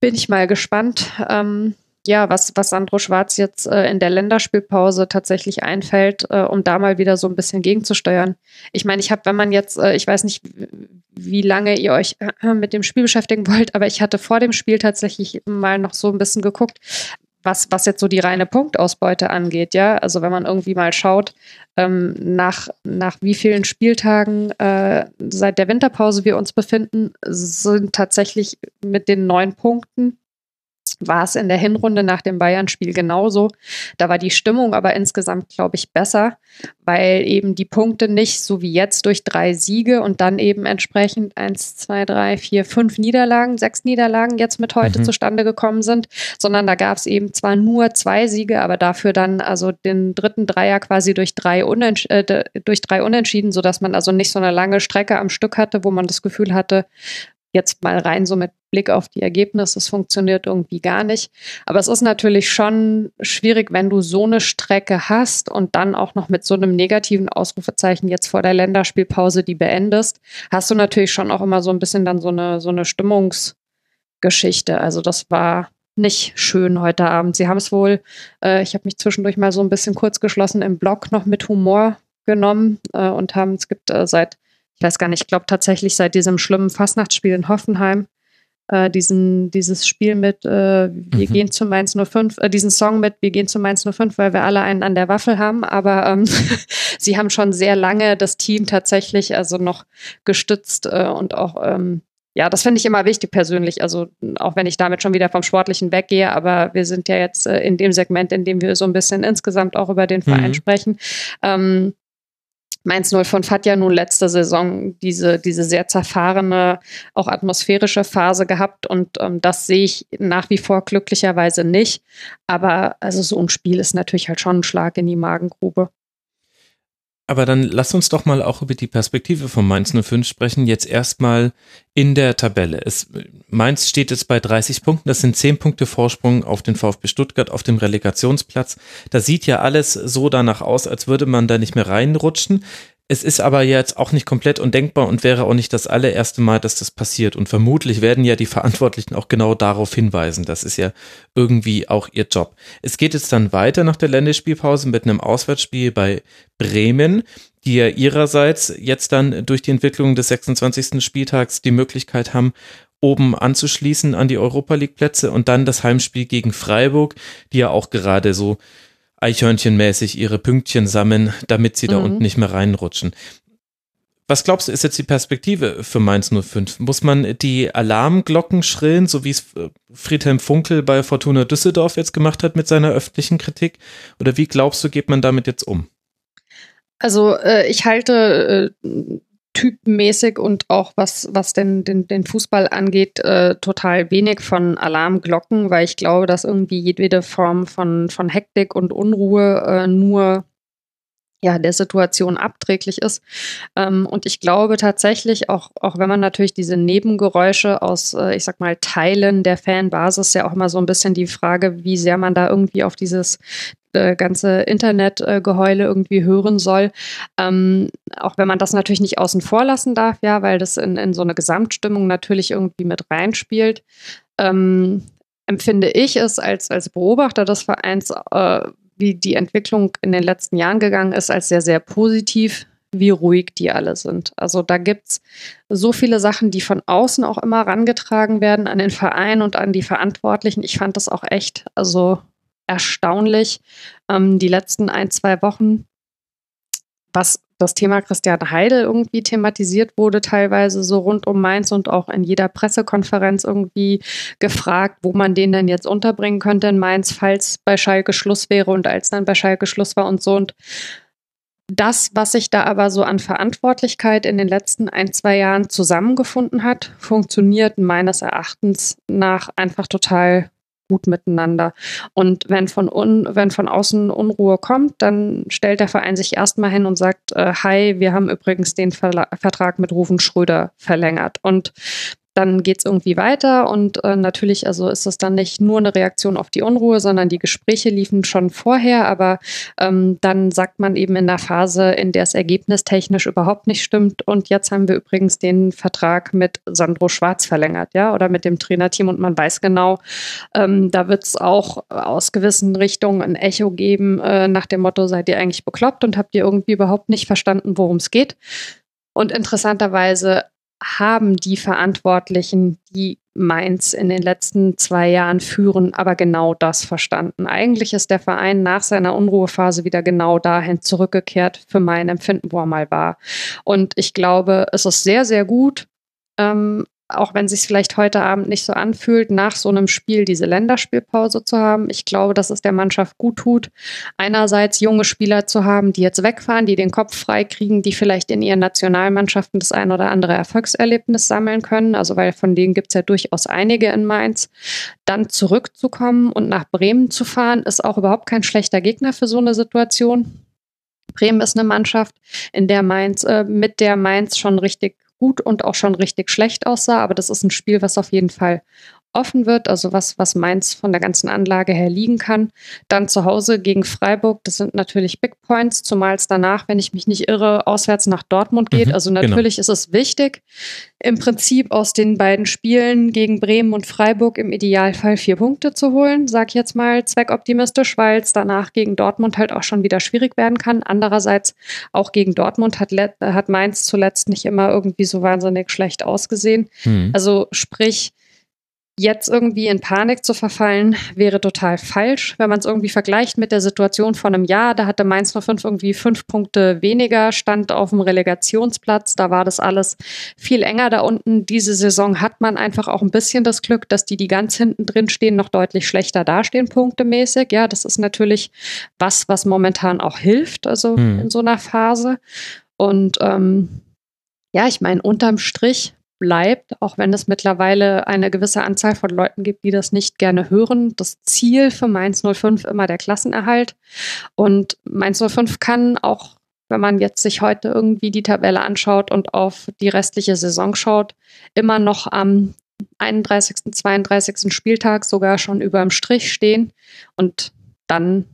bin ich mal gespannt, ähm, ja, was, was Sandro Schwarz jetzt äh, in der Länderspielpause tatsächlich einfällt, äh, um da mal wieder so ein bisschen gegenzusteuern. Ich meine, ich habe, wenn man jetzt, äh, ich weiß nicht, wie lange ihr euch äh, mit dem Spiel beschäftigen wollt, aber ich hatte vor dem Spiel tatsächlich mal noch so ein bisschen geguckt, was, was jetzt so die reine Punktausbeute angeht, ja. Also wenn man irgendwie mal schaut, ähm, nach, nach wie vielen Spieltagen äh, seit der Winterpause wir uns befinden, sind tatsächlich mit den neun Punkten war es in der Hinrunde nach dem Bayern-Spiel genauso. Da war die Stimmung aber insgesamt, glaube ich, besser, weil eben die Punkte nicht so wie jetzt durch drei Siege und dann eben entsprechend eins, zwei, drei, vier, fünf Niederlagen, sechs Niederlagen jetzt mit heute mhm. zustande gekommen sind, sondern da gab es eben zwar nur zwei Siege, aber dafür dann also den dritten Dreier quasi durch drei, Unentsch äh, durch drei Unentschieden, sodass man also nicht so eine lange Strecke am Stück hatte, wo man das Gefühl hatte, jetzt mal rein so mit Blick auf die Ergebnisse, es funktioniert irgendwie gar nicht. Aber es ist natürlich schon schwierig, wenn du so eine Strecke hast und dann auch noch mit so einem negativen Ausrufezeichen jetzt vor der Länderspielpause die beendest, hast du natürlich schon auch immer so ein bisschen dann so eine, so eine Stimmungsgeschichte. Also das war nicht schön heute Abend. Sie haben es wohl, äh, ich habe mich zwischendurch mal so ein bisschen kurz geschlossen im Blog noch mit Humor genommen äh, und haben, es gibt äh, seit ich weiß gar nicht, ich glaube tatsächlich seit diesem schlimmen Fastnachtsspiel in Hoffenheim, äh, diesen, dieses Spiel mit äh, Wir mhm. gehen zu Mainz 05, äh, diesen Song mit Wir gehen zu Mainz 05, weil wir alle einen an der Waffel haben, aber ähm, sie haben schon sehr lange das Team tatsächlich also noch gestützt äh, und auch ähm, ja, das finde ich immer wichtig persönlich. Also auch wenn ich damit schon wieder vom Sportlichen weggehe, aber wir sind ja jetzt äh, in dem Segment, in dem wir so ein bisschen insgesamt auch über den Verein mhm. sprechen. Ähm, Mainz 05 hat ja nun letzte Saison diese, diese sehr zerfahrene, auch atmosphärische Phase gehabt und ähm, das sehe ich nach wie vor glücklicherweise nicht. Aber also so ein Spiel ist natürlich halt schon ein Schlag in die Magengrube. Aber dann lass uns doch mal auch über die Perspektive von Mainz 05 sprechen. Jetzt erstmal in der Tabelle. Es, Mainz steht jetzt bei 30 Punkten. Das sind 10 Punkte Vorsprung auf den VfB Stuttgart auf dem Relegationsplatz. Da sieht ja alles so danach aus, als würde man da nicht mehr reinrutschen. Es ist aber jetzt auch nicht komplett undenkbar und wäre auch nicht das allererste Mal, dass das passiert. Und vermutlich werden ja die Verantwortlichen auch genau darauf hinweisen. Das ist ja irgendwie auch ihr Job. Es geht jetzt dann weiter nach der Länderspielpause mit einem Auswärtsspiel bei Bremen, die ja ihrerseits jetzt dann durch die Entwicklung des 26. Spieltags die Möglichkeit haben, oben anzuschließen an die Europa League Plätze und dann das Heimspiel gegen Freiburg, die ja auch gerade so Eichhörnchenmäßig ihre Pünktchen sammeln, damit sie da mhm. unten nicht mehr reinrutschen. Was glaubst du, ist jetzt die Perspektive für Mainz 05? Muss man die Alarmglocken schrillen, so wie es äh, Friedhelm Funkel bei Fortuna Düsseldorf jetzt gemacht hat mit seiner öffentlichen Kritik? Oder wie glaubst du, geht man damit jetzt um? Also äh, ich halte äh, typmäßig und auch was, was den, den, den Fußball angeht, äh, total wenig von Alarmglocken, weil ich glaube, dass irgendwie jedwede Form von, von Hektik und Unruhe äh, nur ja, der Situation abträglich ist. Ähm, und ich glaube tatsächlich, auch, auch wenn man natürlich diese Nebengeräusche aus, äh, ich sag mal, Teilen der Fanbasis ja auch immer so ein bisschen die Frage, wie sehr man da irgendwie auf dieses äh, ganze Internetgeheule irgendwie hören soll. Ähm, auch wenn man das natürlich nicht außen vor lassen darf, ja, weil das in, in so eine Gesamtstimmung natürlich irgendwie mit reinspielt. Ähm, empfinde ich es als, als Beobachter des Vereins äh, wie die Entwicklung in den letzten Jahren gegangen ist, als sehr, sehr positiv, wie ruhig die alle sind. Also da gibt es so viele Sachen, die von außen auch immer rangetragen werden an den Verein und an die Verantwortlichen. Ich fand das auch echt also erstaunlich, ähm, die letzten ein, zwei Wochen, was das Thema Christian Heidel irgendwie thematisiert wurde, teilweise so rund um Mainz und auch in jeder Pressekonferenz irgendwie gefragt, wo man den denn jetzt unterbringen könnte in Mainz, falls bei Schalke Schluss wäre und als dann bei Schalke Schluss war und so. Und das, was sich da aber so an Verantwortlichkeit in den letzten ein, zwei Jahren zusammengefunden hat, funktioniert meines Erachtens nach einfach total gut miteinander. Und wenn von, un, wenn von außen Unruhe kommt, dann stellt der Verein sich erstmal hin und sagt, äh, hi, wir haben übrigens den Verla Vertrag mit Rufen Schröder verlängert. Und dann geht es irgendwie weiter und äh, natürlich, also ist es dann nicht nur eine Reaktion auf die Unruhe, sondern die Gespräche liefen schon vorher, aber ähm, dann sagt man eben in der Phase, in der es ergebnistechnisch überhaupt nicht stimmt und jetzt haben wir übrigens den Vertrag mit Sandro Schwarz verlängert, ja, oder mit dem Trainerteam und man weiß genau, ähm, da wird es auch aus gewissen Richtungen ein Echo geben äh, nach dem Motto, seid ihr eigentlich bekloppt und habt ihr irgendwie überhaupt nicht verstanden, worum es geht. Und interessanterweise haben die Verantwortlichen, die Mainz in den letzten zwei Jahren führen, aber genau das verstanden. Eigentlich ist der Verein nach seiner Unruhephase wieder genau dahin zurückgekehrt, für mein Empfinden, wo er mal war. Und ich glaube, es ist sehr, sehr gut, ähm, auch wenn sich vielleicht heute Abend nicht so anfühlt, nach so einem Spiel diese Länderspielpause zu haben. Ich glaube, dass es der Mannschaft gut tut, einerseits junge Spieler zu haben, die jetzt wegfahren, die den Kopf frei kriegen, die vielleicht in ihren Nationalmannschaften das ein oder andere Erfolgserlebnis sammeln können. Also weil von denen gibt es ja durchaus einige in Mainz. Dann zurückzukommen und nach Bremen zu fahren, ist auch überhaupt kein schlechter Gegner für so eine Situation. Bremen ist eine Mannschaft, in der Mainz, äh, mit der Mainz schon richtig gut und auch schon richtig schlecht aussah. Aber das ist ein Spiel, was auf jeden Fall offen wird, also was, was Mainz von der ganzen Anlage her liegen kann. Dann zu Hause gegen Freiburg, das sind natürlich Big Points, zumal es danach, wenn ich mich nicht irre, auswärts nach Dortmund geht. Mhm, also genau. natürlich genau. ist es wichtig, im Prinzip aus den beiden Spielen gegen Bremen und Freiburg im Idealfall vier Punkte zu holen, sag ich jetzt mal zweckoptimistisch, weil es danach gegen Dortmund halt auch schon wieder schwierig werden kann. Andererseits auch gegen Dortmund hat, hat Mainz zuletzt nicht immer irgendwie so wahnsinnig schlecht ausgesehen. Mhm. Also sprich, Jetzt irgendwie in Panik zu verfallen, wäre total falsch. Wenn man es irgendwie vergleicht mit der Situation von einem Jahr, da hatte Mainz 05 irgendwie fünf Punkte weniger, stand auf dem Relegationsplatz, da war das alles viel enger da unten. Diese Saison hat man einfach auch ein bisschen das Glück, dass die, die ganz hinten drin stehen, noch deutlich schlechter dastehen, punktemäßig. Ja, das ist natürlich was, was momentan auch hilft, also hm. in so einer Phase. Und ähm, ja, ich meine, unterm Strich bleibt, auch wenn es mittlerweile eine gewisse Anzahl von Leuten gibt, die das nicht gerne hören. Das Ziel für Mainz 05 immer der Klassenerhalt. Und Mainz 05 kann auch, wenn man jetzt sich heute irgendwie die Tabelle anschaut und auf die restliche Saison schaut, immer noch am 31., 32. Spieltag sogar schon über dem Strich stehen. Und dann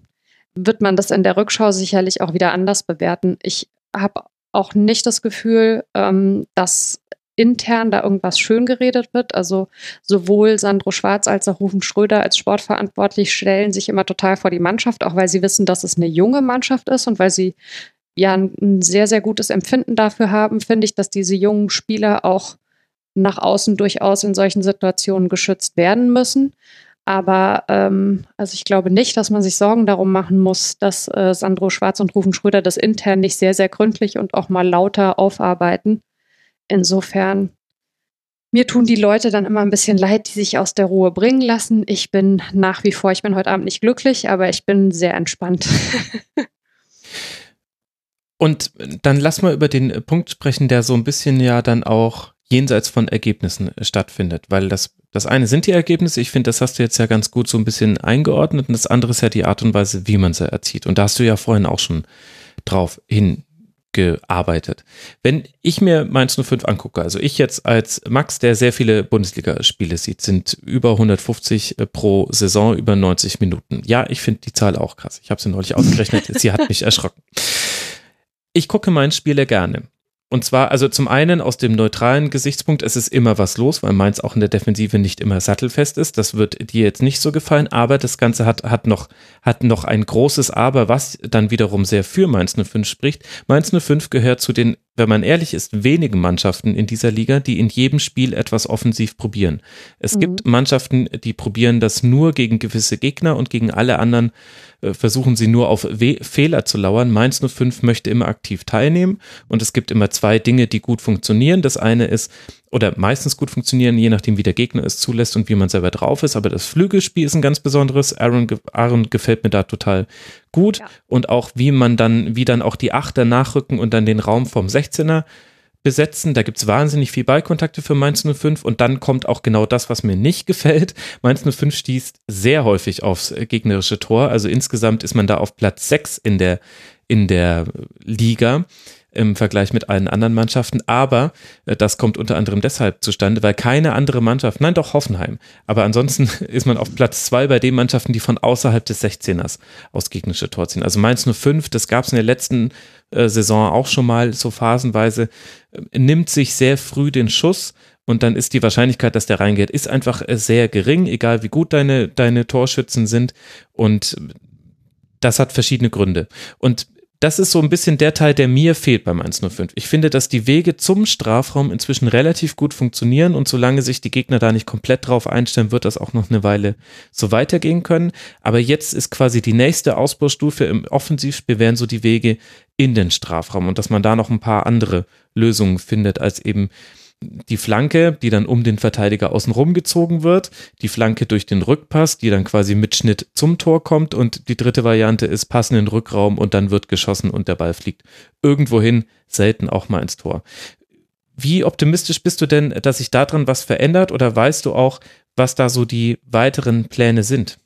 wird man das in der Rückschau sicherlich auch wieder anders bewerten. Ich habe auch nicht das Gefühl, ähm, dass intern da irgendwas schön geredet wird. Also sowohl Sandro Schwarz als auch Rufen Schröder als sportverantwortlich stellen sich immer total vor die Mannschaft, auch weil sie wissen, dass es eine junge Mannschaft ist und weil sie ja ein sehr, sehr gutes Empfinden dafür haben, finde ich, dass diese jungen Spieler auch nach außen durchaus in solchen Situationen geschützt werden müssen. Aber ähm, also ich glaube nicht, dass man sich Sorgen darum machen muss, dass äh, Sandro Schwarz und Rufen Schröder das intern nicht sehr, sehr gründlich und auch mal lauter aufarbeiten. Insofern, mir tun die Leute dann immer ein bisschen leid, die sich aus der Ruhe bringen lassen. Ich bin nach wie vor, ich bin heute Abend nicht glücklich, aber ich bin sehr entspannt. Und dann lass mal über den Punkt sprechen, der so ein bisschen ja dann auch jenseits von Ergebnissen stattfindet, weil das das eine sind die Ergebnisse, ich finde, das hast du jetzt ja ganz gut so ein bisschen eingeordnet und das andere ist ja die Art und Weise, wie man sie erzieht. Und da hast du ja vorhin auch schon drauf hin gearbeitet. Wenn ich mir Mainz 05 angucke, also ich jetzt als Max, der sehr viele Bundesligaspiele sieht, sind über 150 äh, pro Saison, über 90 Minuten. Ja, ich finde die Zahl auch krass. Ich habe sie neulich ausgerechnet, sie hat mich erschrocken. Ich gucke Mainz Spiele gerne. Und zwar, also zum einen aus dem neutralen Gesichtspunkt, es ist immer was los, weil Mainz auch in der Defensive nicht immer sattelfest ist. Das wird dir jetzt nicht so gefallen, aber das Ganze hat, hat, noch, hat noch ein großes Aber, was dann wiederum sehr für Mainz 05 spricht. Mainz 05 gehört zu den wenn man ehrlich ist, wenigen Mannschaften in dieser Liga, die in jedem Spiel etwas offensiv probieren. Es mhm. gibt Mannschaften, die probieren das nur gegen gewisse Gegner und gegen alle anderen versuchen sie nur auf We Fehler zu lauern. Mainz 05 möchte immer aktiv teilnehmen und es gibt immer zwei Dinge, die gut funktionieren. Das eine ist, oder meistens gut funktionieren, je nachdem, wie der Gegner es zulässt und wie man selber drauf ist. Aber das Flügelspiel ist ein ganz besonderes. Aaron, Aaron gefällt mir da total gut. Ja. Und auch wie man dann, wie dann auch die Achter nachrücken und dann den Raum vom 16er besetzen. Da gibt's wahnsinnig viel Ballkontakte für Mainz 05 und dann kommt auch genau das, was mir nicht gefällt. Mainz 05 stieß sehr häufig aufs gegnerische Tor. Also insgesamt ist man da auf Platz 6 in der, in der Liga im Vergleich mit allen anderen Mannschaften. Aber äh, das kommt unter anderem deshalb zustande, weil keine andere Mannschaft, nein doch Hoffenheim, aber ansonsten ist man auf Platz zwei bei den Mannschaften, die von außerhalb des 16ers aus gegnerische Tor ziehen. Also Mainz 05, das gab es in der letzten äh, Saison auch schon mal so phasenweise, äh, nimmt sich sehr früh den Schuss und dann ist die Wahrscheinlichkeit, dass der reingeht, ist einfach äh, sehr gering, egal wie gut deine, deine Torschützen sind und das hat verschiedene Gründe. Und das ist so ein bisschen der Teil, der mir fehlt beim 105. Ich finde, dass die Wege zum Strafraum inzwischen relativ gut funktionieren und solange sich die Gegner da nicht komplett drauf einstellen, wird das auch noch eine Weile so weitergehen können. Aber jetzt ist quasi die nächste Ausbaustufe im Offensivspiel wären so die Wege in den Strafraum und dass man da noch ein paar andere Lösungen findet als eben die Flanke, die dann um den Verteidiger außenrum gezogen wird, die Flanke durch den Rückpass, die dann quasi mit Schnitt zum Tor kommt und die dritte Variante ist Passen in den Rückraum und dann wird geschossen und der Ball fliegt irgendwohin, selten auch mal ins Tor. Wie optimistisch bist du denn, dass sich daran was verändert oder weißt du auch, was da so die weiteren Pläne sind?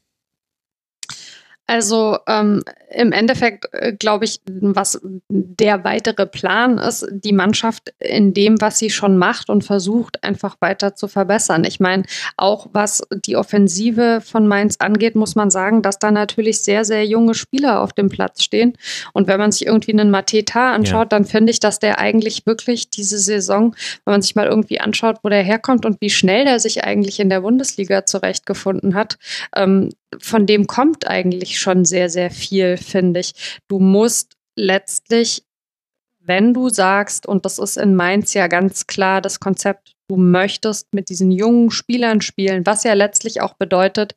Also ähm, im Endeffekt äh, glaube ich, was der weitere Plan ist, die Mannschaft in dem, was sie schon macht und versucht, einfach weiter zu verbessern. Ich meine, auch was die Offensive von Mainz angeht, muss man sagen, dass da natürlich sehr, sehr junge Spieler auf dem Platz stehen. Und wenn man sich irgendwie einen Mateta anschaut, ja. dann finde ich, dass der eigentlich wirklich diese Saison, wenn man sich mal irgendwie anschaut, wo der herkommt und wie schnell der sich eigentlich in der Bundesliga zurechtgefunden hat, ähm, von dem kommt eigentlich schon sehr, sehr viel, finde ich. Du musst letztlich, wenn du sagst, und das ist in Mainz ja ganz klar das Konzept, du möchtest mit diesen jungen Spielern spielen, was ja letztlich auch bedeutet,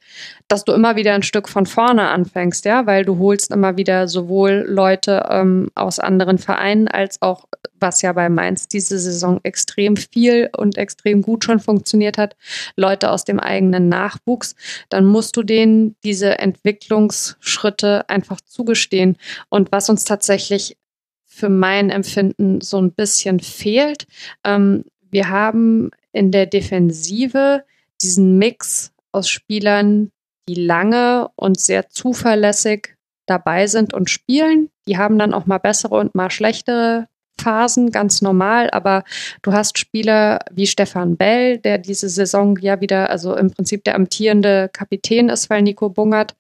dass du immer wieder ein Stück von vorne anfängst, ja, weil du holst immer wieder sowohl Leute ähm, aus anderen Vereinen als auch, was ja bei Mainz diese Saison extrem viel und extrem gut schon funktioniert hat, Leute aus dem eigenen Nachwuchs, dann musst du denen diese Entwicklungsschritte einfach zugestehen. Und was uns tatsächlich für mein Empfinden so ein bisschen fehlt, ähm, wir haben in der Defensive diesen Mix aus Spielern, die lange und sehr zuverlässig dabei sind und spielen. Die haben dann auch mal bessere und mal schlechtere Phasen, ganz normal, aber du hast Spieler wie Stefan Bell, der diese Saison ja wieder, also im Prinzip der amtierende Kapitän ist, weil Nico Bungert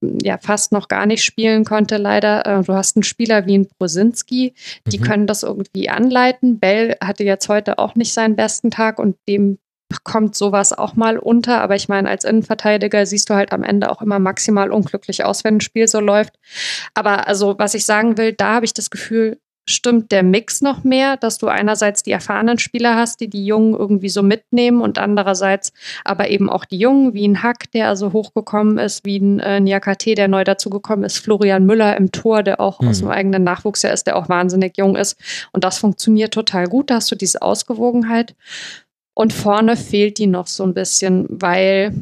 ja fast noch gar nicht spielen konnte, leider. Äh, du hast einen Spieler wie ein Brosinski, die mhm. können das irgendwie anleiten. Bell hatte jetzt heute auch nicht seinen besten Tag und dem kommt sowas auch mal unter. Aber ich meine, als Innenverteidiger siehst du halt am Ende auch immer maximal unglücklich aus, wenn ein Spiel so läuft. Aber also, was ich sagen will, da habe ich das Gefühl, stimmt der Mix noch mehr, dass du einerseits die erfahrenen Spieler hast, die die Jungen irgendwie so mitnehmen und andererseits aber eben auch die Jungen, wie ein Hack, der also hochgekommen ist, wie ein äh, Niakate, der neu dazugekommen ist, Florian Müller im Tor, der auch mhm. aus dem eigenen Nachwuchs ja ist, der auch wahnsinnig jung ist. Und das funktioniert total gut, da hast du diese Ausgewogenheit. Und vorne fehlt die noch so ein bisschen, weil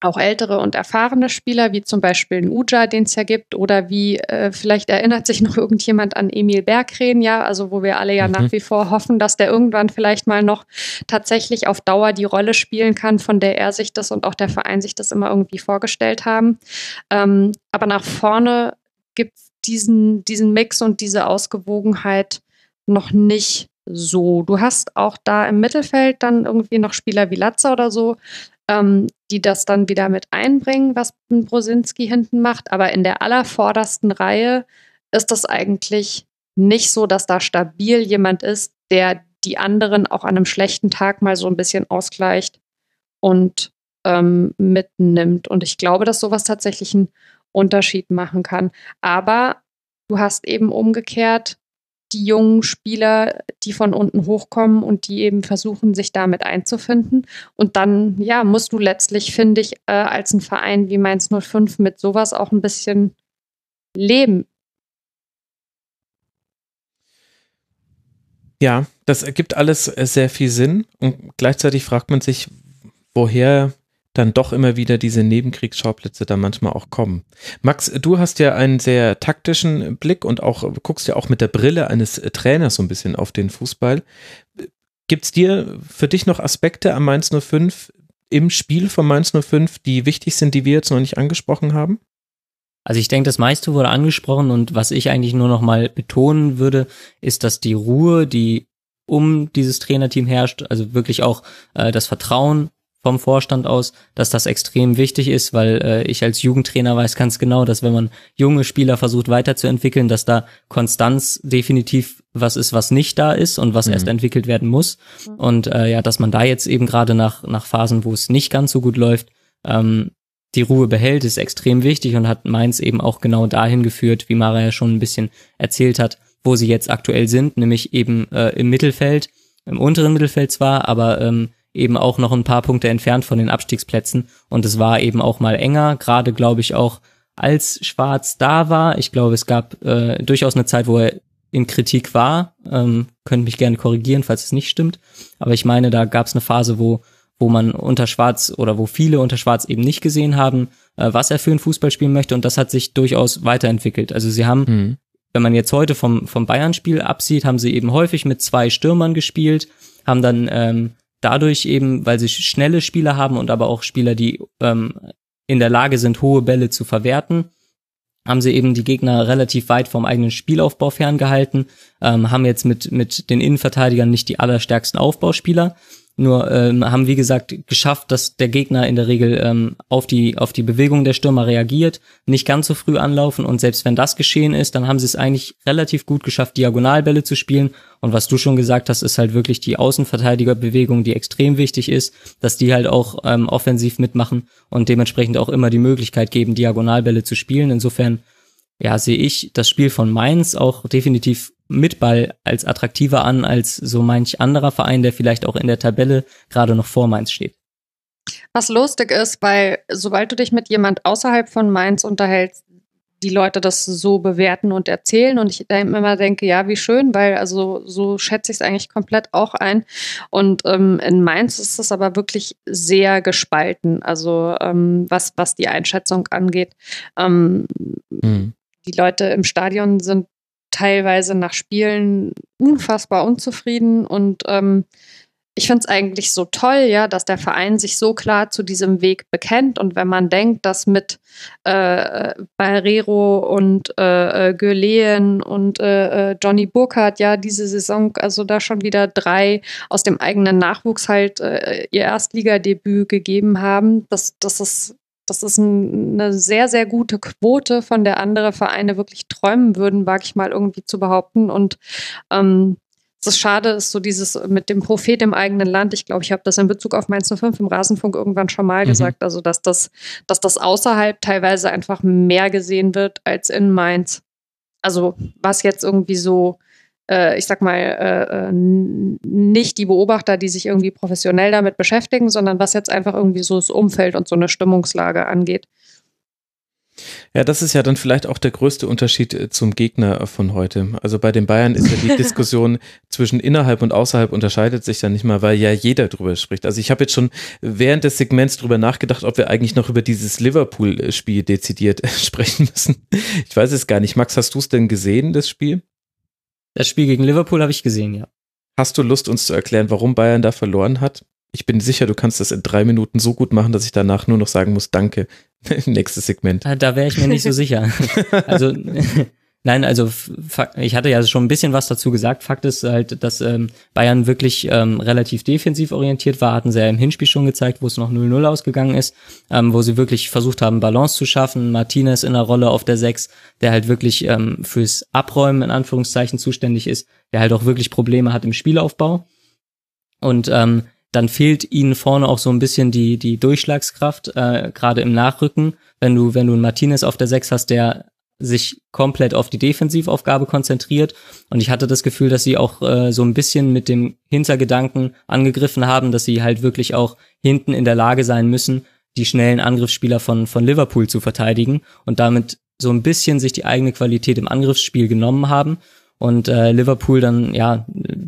auch ältere und erfahrene Spieler, wie zum Beispiel ein Uja, den es ja gibt, oder wie äh, vielleicht erinnert sich noch irgendjemand an Emil Bergreden, ja, also wo wir alle ja mhm. nach wie vor hoffen, dass der irgendwann vielleicht mal noch tatsächlich auf Dauer die Rolle spielen kann, von der er sich das und auch der Verein sich das immer irgendwie vorgestellt haben. Ähm, aber nach vorne gibt es diesen, diesen Mix und diese Ausgewogenheit noch nicht so. Du hast auch da im Mittelfeld dann irgendwie noch Spieler wie Latza oder so, ähm, die das dann wieder mit einbringen, was Brosinski hinten macht. Aber in der allervordersten Reihe ist das eigentlich nicht so, dass da stabil jemand ist, der die anderen auch an einem schlechten Tag mal so ein bisschen ausgleicht und ähm, mitnimmt. Und ich glaube, dass sowas tatsächlich einen Unterschied machen kann. Aber du hast eben umgekehrt die jungen Spieler, die von unten hochkommen und die eben versuchen, sich damit einzufinden. Und dann, ja, musst du letztlich, finde ich, äh, als ein Verein wie Mainz 05 mit sowas auch ein bisschen leben. Ja, das ergibt alles äh, sehr viel Sinn und gleichzeitig fragt man sich, woher dann doch immer wieder diese Nebenkriegsschauplätze da manchmal auch kommen. Max, du hast ja einen sehr taktischen Blick und auch guckst ja auch mit der Brille eines äh, Trainers so ein bisschen auf den Fußball. Gibt es dir für dich noch Aspekte am Mainz 05 im Spiel von Mainz 05, die wichtig sind, die wir jetzt noch nicht angesprochen haben? Also ich denke, das meiste wurde angesprochen und was ich eigentlich nur noch mal betonen würde, ist, dass die Ruhe, die um dieses Trainerteam herrscht, also wirklich auch äh, das Vertrauen vom Vorstand aus, dass das extrem wichtig ist, weil äh, ich als Jugendtrainer weiß ganz genau, dass wenn man junge Spieler versucht weiterzuentwickeln, dass da Konstanz definitiv was ist, was nicht da ist und was mhm. erst entwickelt werden muss. Mhm. Und äh, ja, dass man da jetzt eben gerade nach, nach Phasen, wo es nicht ganz so gut läuft, ähm, die Ruhe behält, ist extrem wichtig und hat Mainz eben auch genau dahin geführt, wie Mara ja schon ein bisschen erzählt hat, wo sie jetzt aktuell sind, nämlich eben äh, im Mittelfeld, im unteren Mittelfeld zwar, aber ähm, eben auch noch ein paar Punkte entfernt von den Abstiegsplätzen. Und es war eben auch mal enger, gerade glaube ich auch, als Schwarz da war. Ich glaube, es gab äh, durchaus eine Zeit, wo er in Kritik war. Ähm, könnt mich gerne korrigieren, falls es nicht stimmt. Aber ich meine, da gab es eine Phase, wo wo man unter Schwarz oder wo viele unter Schwarz eben nicht gesehen haben, äh, was er für ein Fußball spielen möchte. Und das hat sich durchaus weiterentwickelt. Also sie haben, mhm. wenn man jetzt heute vom, vom Bayern-Spiel absieht, haben sie eben häufig mit zwei Stürmern gespielt, haben dann ähm, dadurch eben, weil sie schnelle Spieler haben und aber auch Spieler, die ähm, in der Lage sind, hohe Bälle zu verwerten, haben sie eben die Gegner relativ weit vom eigenen Spielaufbau ferngehalten, ähm, haben jetzt mit, mit den Innenverteidigern nicht die allerstärksten Aufbauspieler, nur ähm, haben, wie gesagt, geschafft, dass der Gegner in der Regel ähm, auf, die, auf die Bewegung der Stürmer reagiert, nicht ganz so früh anlaufen und selbst wenn das geschehen ist, dann haben sie es eigentlich relativ gut geschafft, Diagonalbälle zu spielen. Und was du schon gesagt hast, ist halt wirklich die Außenverteidigerbewegung, die extrem wichtig ist, dass die halt auch ähm, offensiv mitmachen und dementsprechend auch immer die Möglichkeit geben, Diagonalbälle zu spielen. Insofern ja, sehe ich das Spiel von Mainz auch definitiv mit Ball als attraktiver an als so manch anderer Verein, der vielleicht auch in der Tabelle gerade noch vor Mainz steht. Was lustig ist, weil sobald du dich mit jemand außerhalb von Mainz unterhältst, die Leute das so bewerten und erzählen und ich immer denke, ja, wie schön, weil also so schätze ich es eigentlich komplett auch ein. Und ähm, in Mainz ist es aber wirklich sehr gespalten, also ähm, was, was die Einschätzung angeht. Ähm, mhm. Die Leute im Stadion sind teilweise nach Spielen unfassbar unzufrieden und ähm, ich finde es eigentlich so toll, ja, dass der Verein sich so klar zu diesem Weg bekennt. Und wenn man denkt, dass mit äh, Barrero und äh, äh Görleen und äh, äh, Johnny Burkhardt ja diese Saison, also da schon wieder drei aus dem eigenen Nachwuchs halt äh, ihr Erstligadebüt gegeben haben, das, das ist das ist ein, eine sehr, sehr gute Quote, von der andere Vereine wirklich träumen würden, wage ich mal irgendwie zu behaupten. Und ähm, das Schade ist so dieses mit dem Prophet im eigenen Land. Ich glaube, ich habe das in Bezug auf Mainz 05 im Rasenfunk irgendwann schon mal mhm. gesagt. Also, dass das, dass das außerhalb teilweise einfach mehr gesehen wird als in Mainz. Also, was jetzt irgendwie so ich sag mal, äh, äh nicht die Beobachter, die sich irgendwie professionell damit beschäftigen, sondern was jetzt einfach irgendwie so das Umfeld und so eine Stimmungslage angeht. Ja, das ist ja dann vielleicht auch der größte Unterschied äh, zum Gegner von heute. Also bei den Bayern ist ja die Diskussion zwischen innerhalb und außerhalb unterscheidet sich ja nicht mal, weil ja jeder drüber spricht. Also ich habe jetzt schon während des Segments drüber nachgedacht, ob wir eigentlich noch über dieses Liverpool-Spiel dezidiert sprechen müssen. Ich weiß es gar nicht. Max, hast du es denn gesehen, das Spiel? Das Spiel gegen Liverpool habe ich gesehen, ja. Hast du Lust, uns zu erklären, warum Bayern da verloren hat? Ich bin sicher, du kannst das in drei Minuten so gut machen, dass ich danach nur noch sagen muss, danke. Nächstes Segment. Ah, da wäre ich mir nicht so sicher. Also Nein, also ich hatte ja schon ein bisschen was dazu gesagt. Fakt ist halt, dass ähm, Bayern wirklich ähm, relativ defensiv orientiert war, hatten sie ja im Hinspiel schon gezeigt, wo es noch 0-0 ausgegangen ist, ähm, wo sie wirklich versucht haben, Balance zu schaffen. Martinez in der Rolle auf der 6, der halt wirklich ähm, fürs Abräumen in Anführungszeichen zuständig ist, der halt auch wirklich Probleme hat im Spielaufbau. Und ähm, dann fehlt ihnen vorne auch so ein bisschen die, die Durchschlagskraft, äh, gerade im Nachrücken. Wenn du, wenn du einen Martinez auf der 6 hast, der sich komplett auf die Defensivaufgabe konzentriert. Und ich hatte das Gefühl, dass sie auch äh, so ein bisschen mit dem Hintergedanken angegriffen haben, dass sie halt wirklich auch hinten in der Lage sein müssen, die schnellen Angriffsspieler von, von Liverpool zu verteidigen und damit so ein bisschen sich die eigene Qualität im Angriffsspiel genommen haben und äh, Liverpool dann ja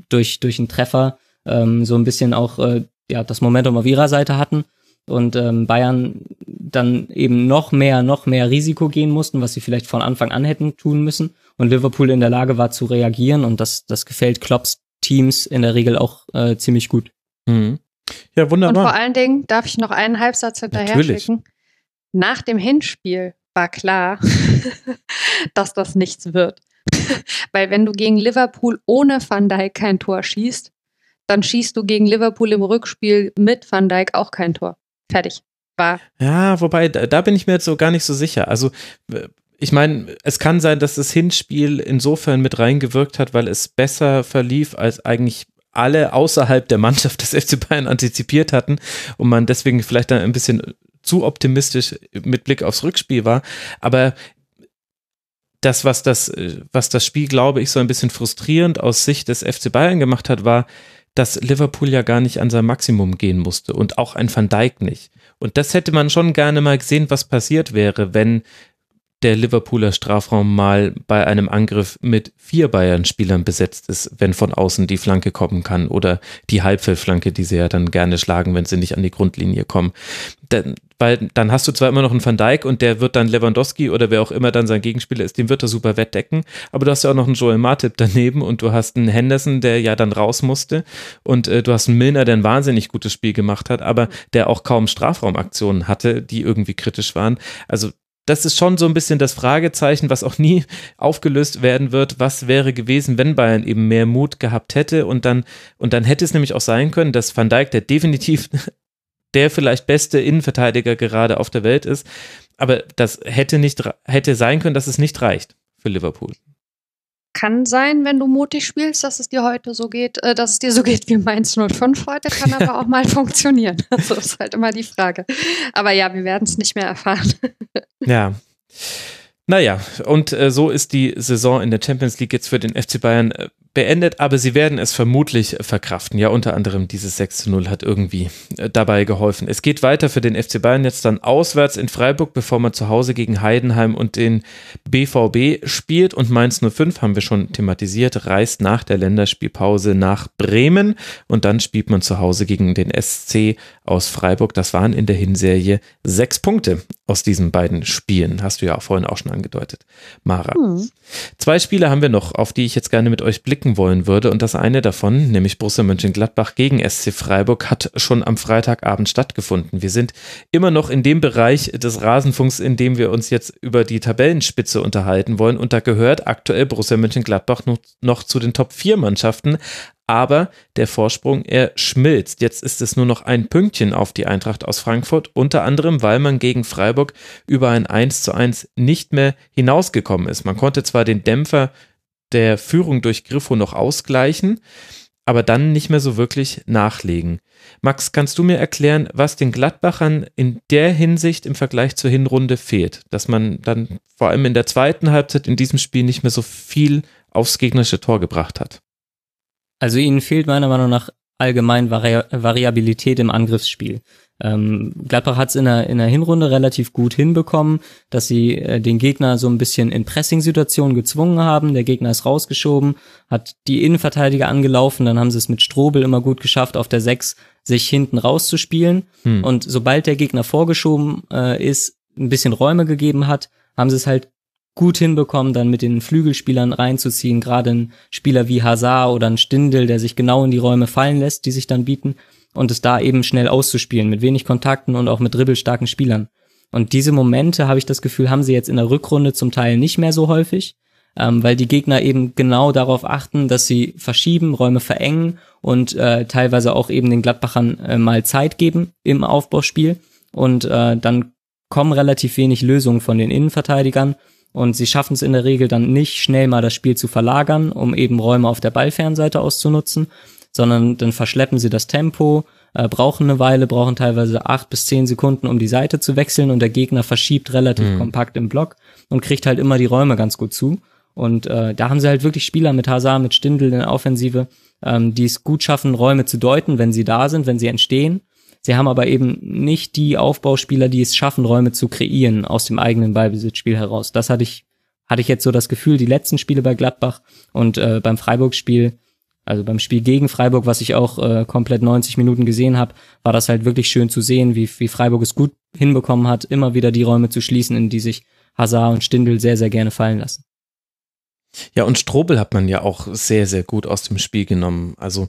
durch, durch einen Treffer ähm, so ein bisschen auch äh, ja, das Momentum auf ihrer Seite hatten und ähm, Bayern dann eben noch mehr, noch mehr Risiko gehen mussten, was sie vielleicht von Anfang an hätten tun müssen und Liverpool in der Lage war zu reagieren und das, das gefällt Klopps Teams in der Regel auch äh, ziemlich gut. Mhm. Ja, wunderbar. Und vor allen Dingen darf ich noch einen Halbsatz hinterher schicken. Nach dem Hinspiel war klar, dass das nichts wird. Weil wenn du gegen Liverpool ohne Van Dijk kein Tor schießt, dann schießt du gegen Liverpool im Rückspiel mit Van Dijk auch kein Tor. Fertig. War. Ja, wobei, da, da bin ich mir jetzt so gar nicht so sicher. Also, ich meine, es kann sein, dass das Hinspiel insofern mit reingewirkt hat, weil es besser verlief, als eigentlich alle außerhalb der Mannschaft des FC Bayern antizipiert hatten und man deswegen vielleicht dann ein bisschen zu optimistisch mit Blick aufs Rückspiel war. Aber das, was das, was das Spiel, glaube ich, so ein bisschen frustrierend aus Sicht des FC Bayern gemacht hat, war, dass Liverpool ja gar nicht an sein Maximum gehen musste und auch ein Van Dijk nicht. Und das hätte man schon gerne mal gesehen, was passiert wäre, wenn der Liverpooler Strafraum mal bei einem Angriff mit vier Bayern-Spielern besetzt ist, wenn von außen die Flanke kommen kann oder die Halbfeldflanke, die sie ja dann gerne schlagen, wenn sie nicht an die Grundlinie kommen. Dann, weil dann hast du zwar immer noch einen Van Dijk und der wird dann Lewandowski oder wer auch immer dann sein Gegenspieler ist, den wird er super wettdecken, aber du hast ja auch noch einen Joel Martip daneben und du hast einen Henderson, der ja dann raus musste und äh, du hast einen Milner, der ein wahnsinnig gutes Spiel gemacht hat, aber der auch kaum Strafraumaktionen hatte, die irgendwie kritisch waren. Also das ist schon so ein bisschen das Fragezeichen, was auch nie aufgelöst werden wird. Was wäre gewesen, wenn Bayern eben mehr Mut gehabt hätte? Und dann, und dann hätte es nämlich auch sein können, dass Van Dijk, der definitiv der vielleicht beste Innenverteidiger gerade auf der Welt ist, aber das hätte nicht, hätte sein können, dass es nicht reicht für Liverpool kann sein, wenn du mutig spielst, dass es dir heute so geht, äh, dass es dir so geht wie Mainz 05 heute, kann aber auch mal funktionieren. Also ist halt immer die Frage. Aber ja, wir werden es nicht mehr erfahren. ja. Naja, und äh, so ist die Saison in der Champions League jetzt für den FC Bayern äh, beendet, aber sie werden es vermutlich verkraften. Ja, unter anderem dieses 6 zu 0 hat irgendwie äh, dabei geholfen. Es geht weiter für den FC Bayern jetzt dann auswärts in Freiburg, bevor man zu Hause gegen Heidenheim und den BVB spielt. Und Mainz 05 haben wir schon thematisiert, reist nach der Länderspielpause nach Bremen und dann spielt man zu Hause gegen den SC aus Freiburg. Das waren in der Hinserie sechs Punkte aus diesen beiden Spielen. Hast du ja auch vorhin auch schon angedeutet, Mara. Hm. Zwei Spiele haben wir noch, auf die ich jetzt gerne mit euch blicken wollen würde. Und das eine davon, nämlich Borussia Mönchengladbach gegen SC Freiburg, hat schon am Freitagabend stattgefunden. Wir sind immer noch in dem Bereich des Rasenfunks, in dem wir uns jetzt über die Tabellenspitze unterhalten wollen. Und da gehört aktuell Borussia Mönchengladbach noch, noch zu den Top 4 Mannschaften aber der Vorsprung, er schmilzt. Jetzt ist es nur noch ein Pünktchen auf die Eintracht aus Frankfurt, unter anderem, weil man gegen Freiburg über ein 1 zu 1 nicht mehr hinausgekommen ist. Man konnte zwar den Dämpfer der Führung durch Griffo noch ausgleichen, aber dann nicht mehr so wirklich nachlegen. Max, kannst du mir erklären, was den Gladbachern in der Hinsicht im Vergleich zur Hinrunde fehlt? Dass man dann vor allem in der zweiten Halbzeit in diesem Spiel nicht mehr so viel aufs gegnerische Tor gebracht hat? Also ihnen fehlt meiner Meinung nach allgemein Vari Variabilität im Angriffsspiel. Ähm, Gladbach hat es in der, in der Hinrunde relativ gut hinbekommen, dass sie äh, den Gegner so ein bisschen in Pressing-Situationen gezwungen haben. Der Gegner ist rausgeschoben, hat die Innenverteidiger angelaufen, dann haben sie es mit Strobel immer gut geschafft, auf der 6 sich hinten rauszuspielen. Hm. Und sobald der Gegner vorgeschoben äh, ist, ein bisschen Räume gegeben hat, haben sie es halt gut hinbekommen, dann mit den Flügelspielern reinzuziehen, gerade ein Spieler wie Hazard oder ein Stindel, der sich genau in die Räume fallen lässt, die sich dann bieten und es da eben schnell auszuspielen, mit wenig Kontakten und auch mit dribbelstarken Spielern. Und diese Momente, habe ich das Gefühl, haben sie jetzt in der Rückrunde zum Teil nicht mehr so häufig, ähm, weil die Gegner eben genau darauf achten, dass sie verschieben, Räume verengen und äh, teilweise auch eben den Gladbachern äh, mal Zeit geben im Aufbauspiel. Und äh, dann kommen relativ wenig Lösungen von den Innenverteidigern und sie schaffen es in der Regel dann nicht schnell mal das Spiel zu verlagern, um eben Räume auf der Ballfernseite auszunutzen, sondern dann verschleppen sie das Tempo, äh, brauchen eine Weile, brauchen teilweise acht bis zehn Sekunden, um die Seite zu wechseln und der Gegner verschiebt relativ mhm. kompakt im Block und kriegt halt immer die Räume ganz gut zu. Und äh, da haben sie halt wirklich Spieler mit Hazard, mit Stindl in der Offensive, ähm, die es gut schaffen, Räume zu deuten, wenn sie da sind, wenn sie entstehen Sie haben aber eben nicht die Aufbauspieler, die es schaffen, Räume zu kreieren aus dem eigenen Ballbesitzspiel heraus. Das hatte ich, hatte ich jetzt so das Gefühl, die letzten Spiele bei Gladbach und äh, beim Freiburg-Spiel, also beim Spiel gegen Freiburg, was ich auch äh, komplett 90 Minuten gesehen habe, war das halt wirklich schön zu sehen, wie, wie Freiburg es gut hinbekommen hat, immer wieder die Räume zu schließen, in die sich Hazard und Stindl sehr, sehr gerne fallen lassen. Ja, und Strobel hat man ja auch sehr, sehr gut aus dem Spiel genommen. Also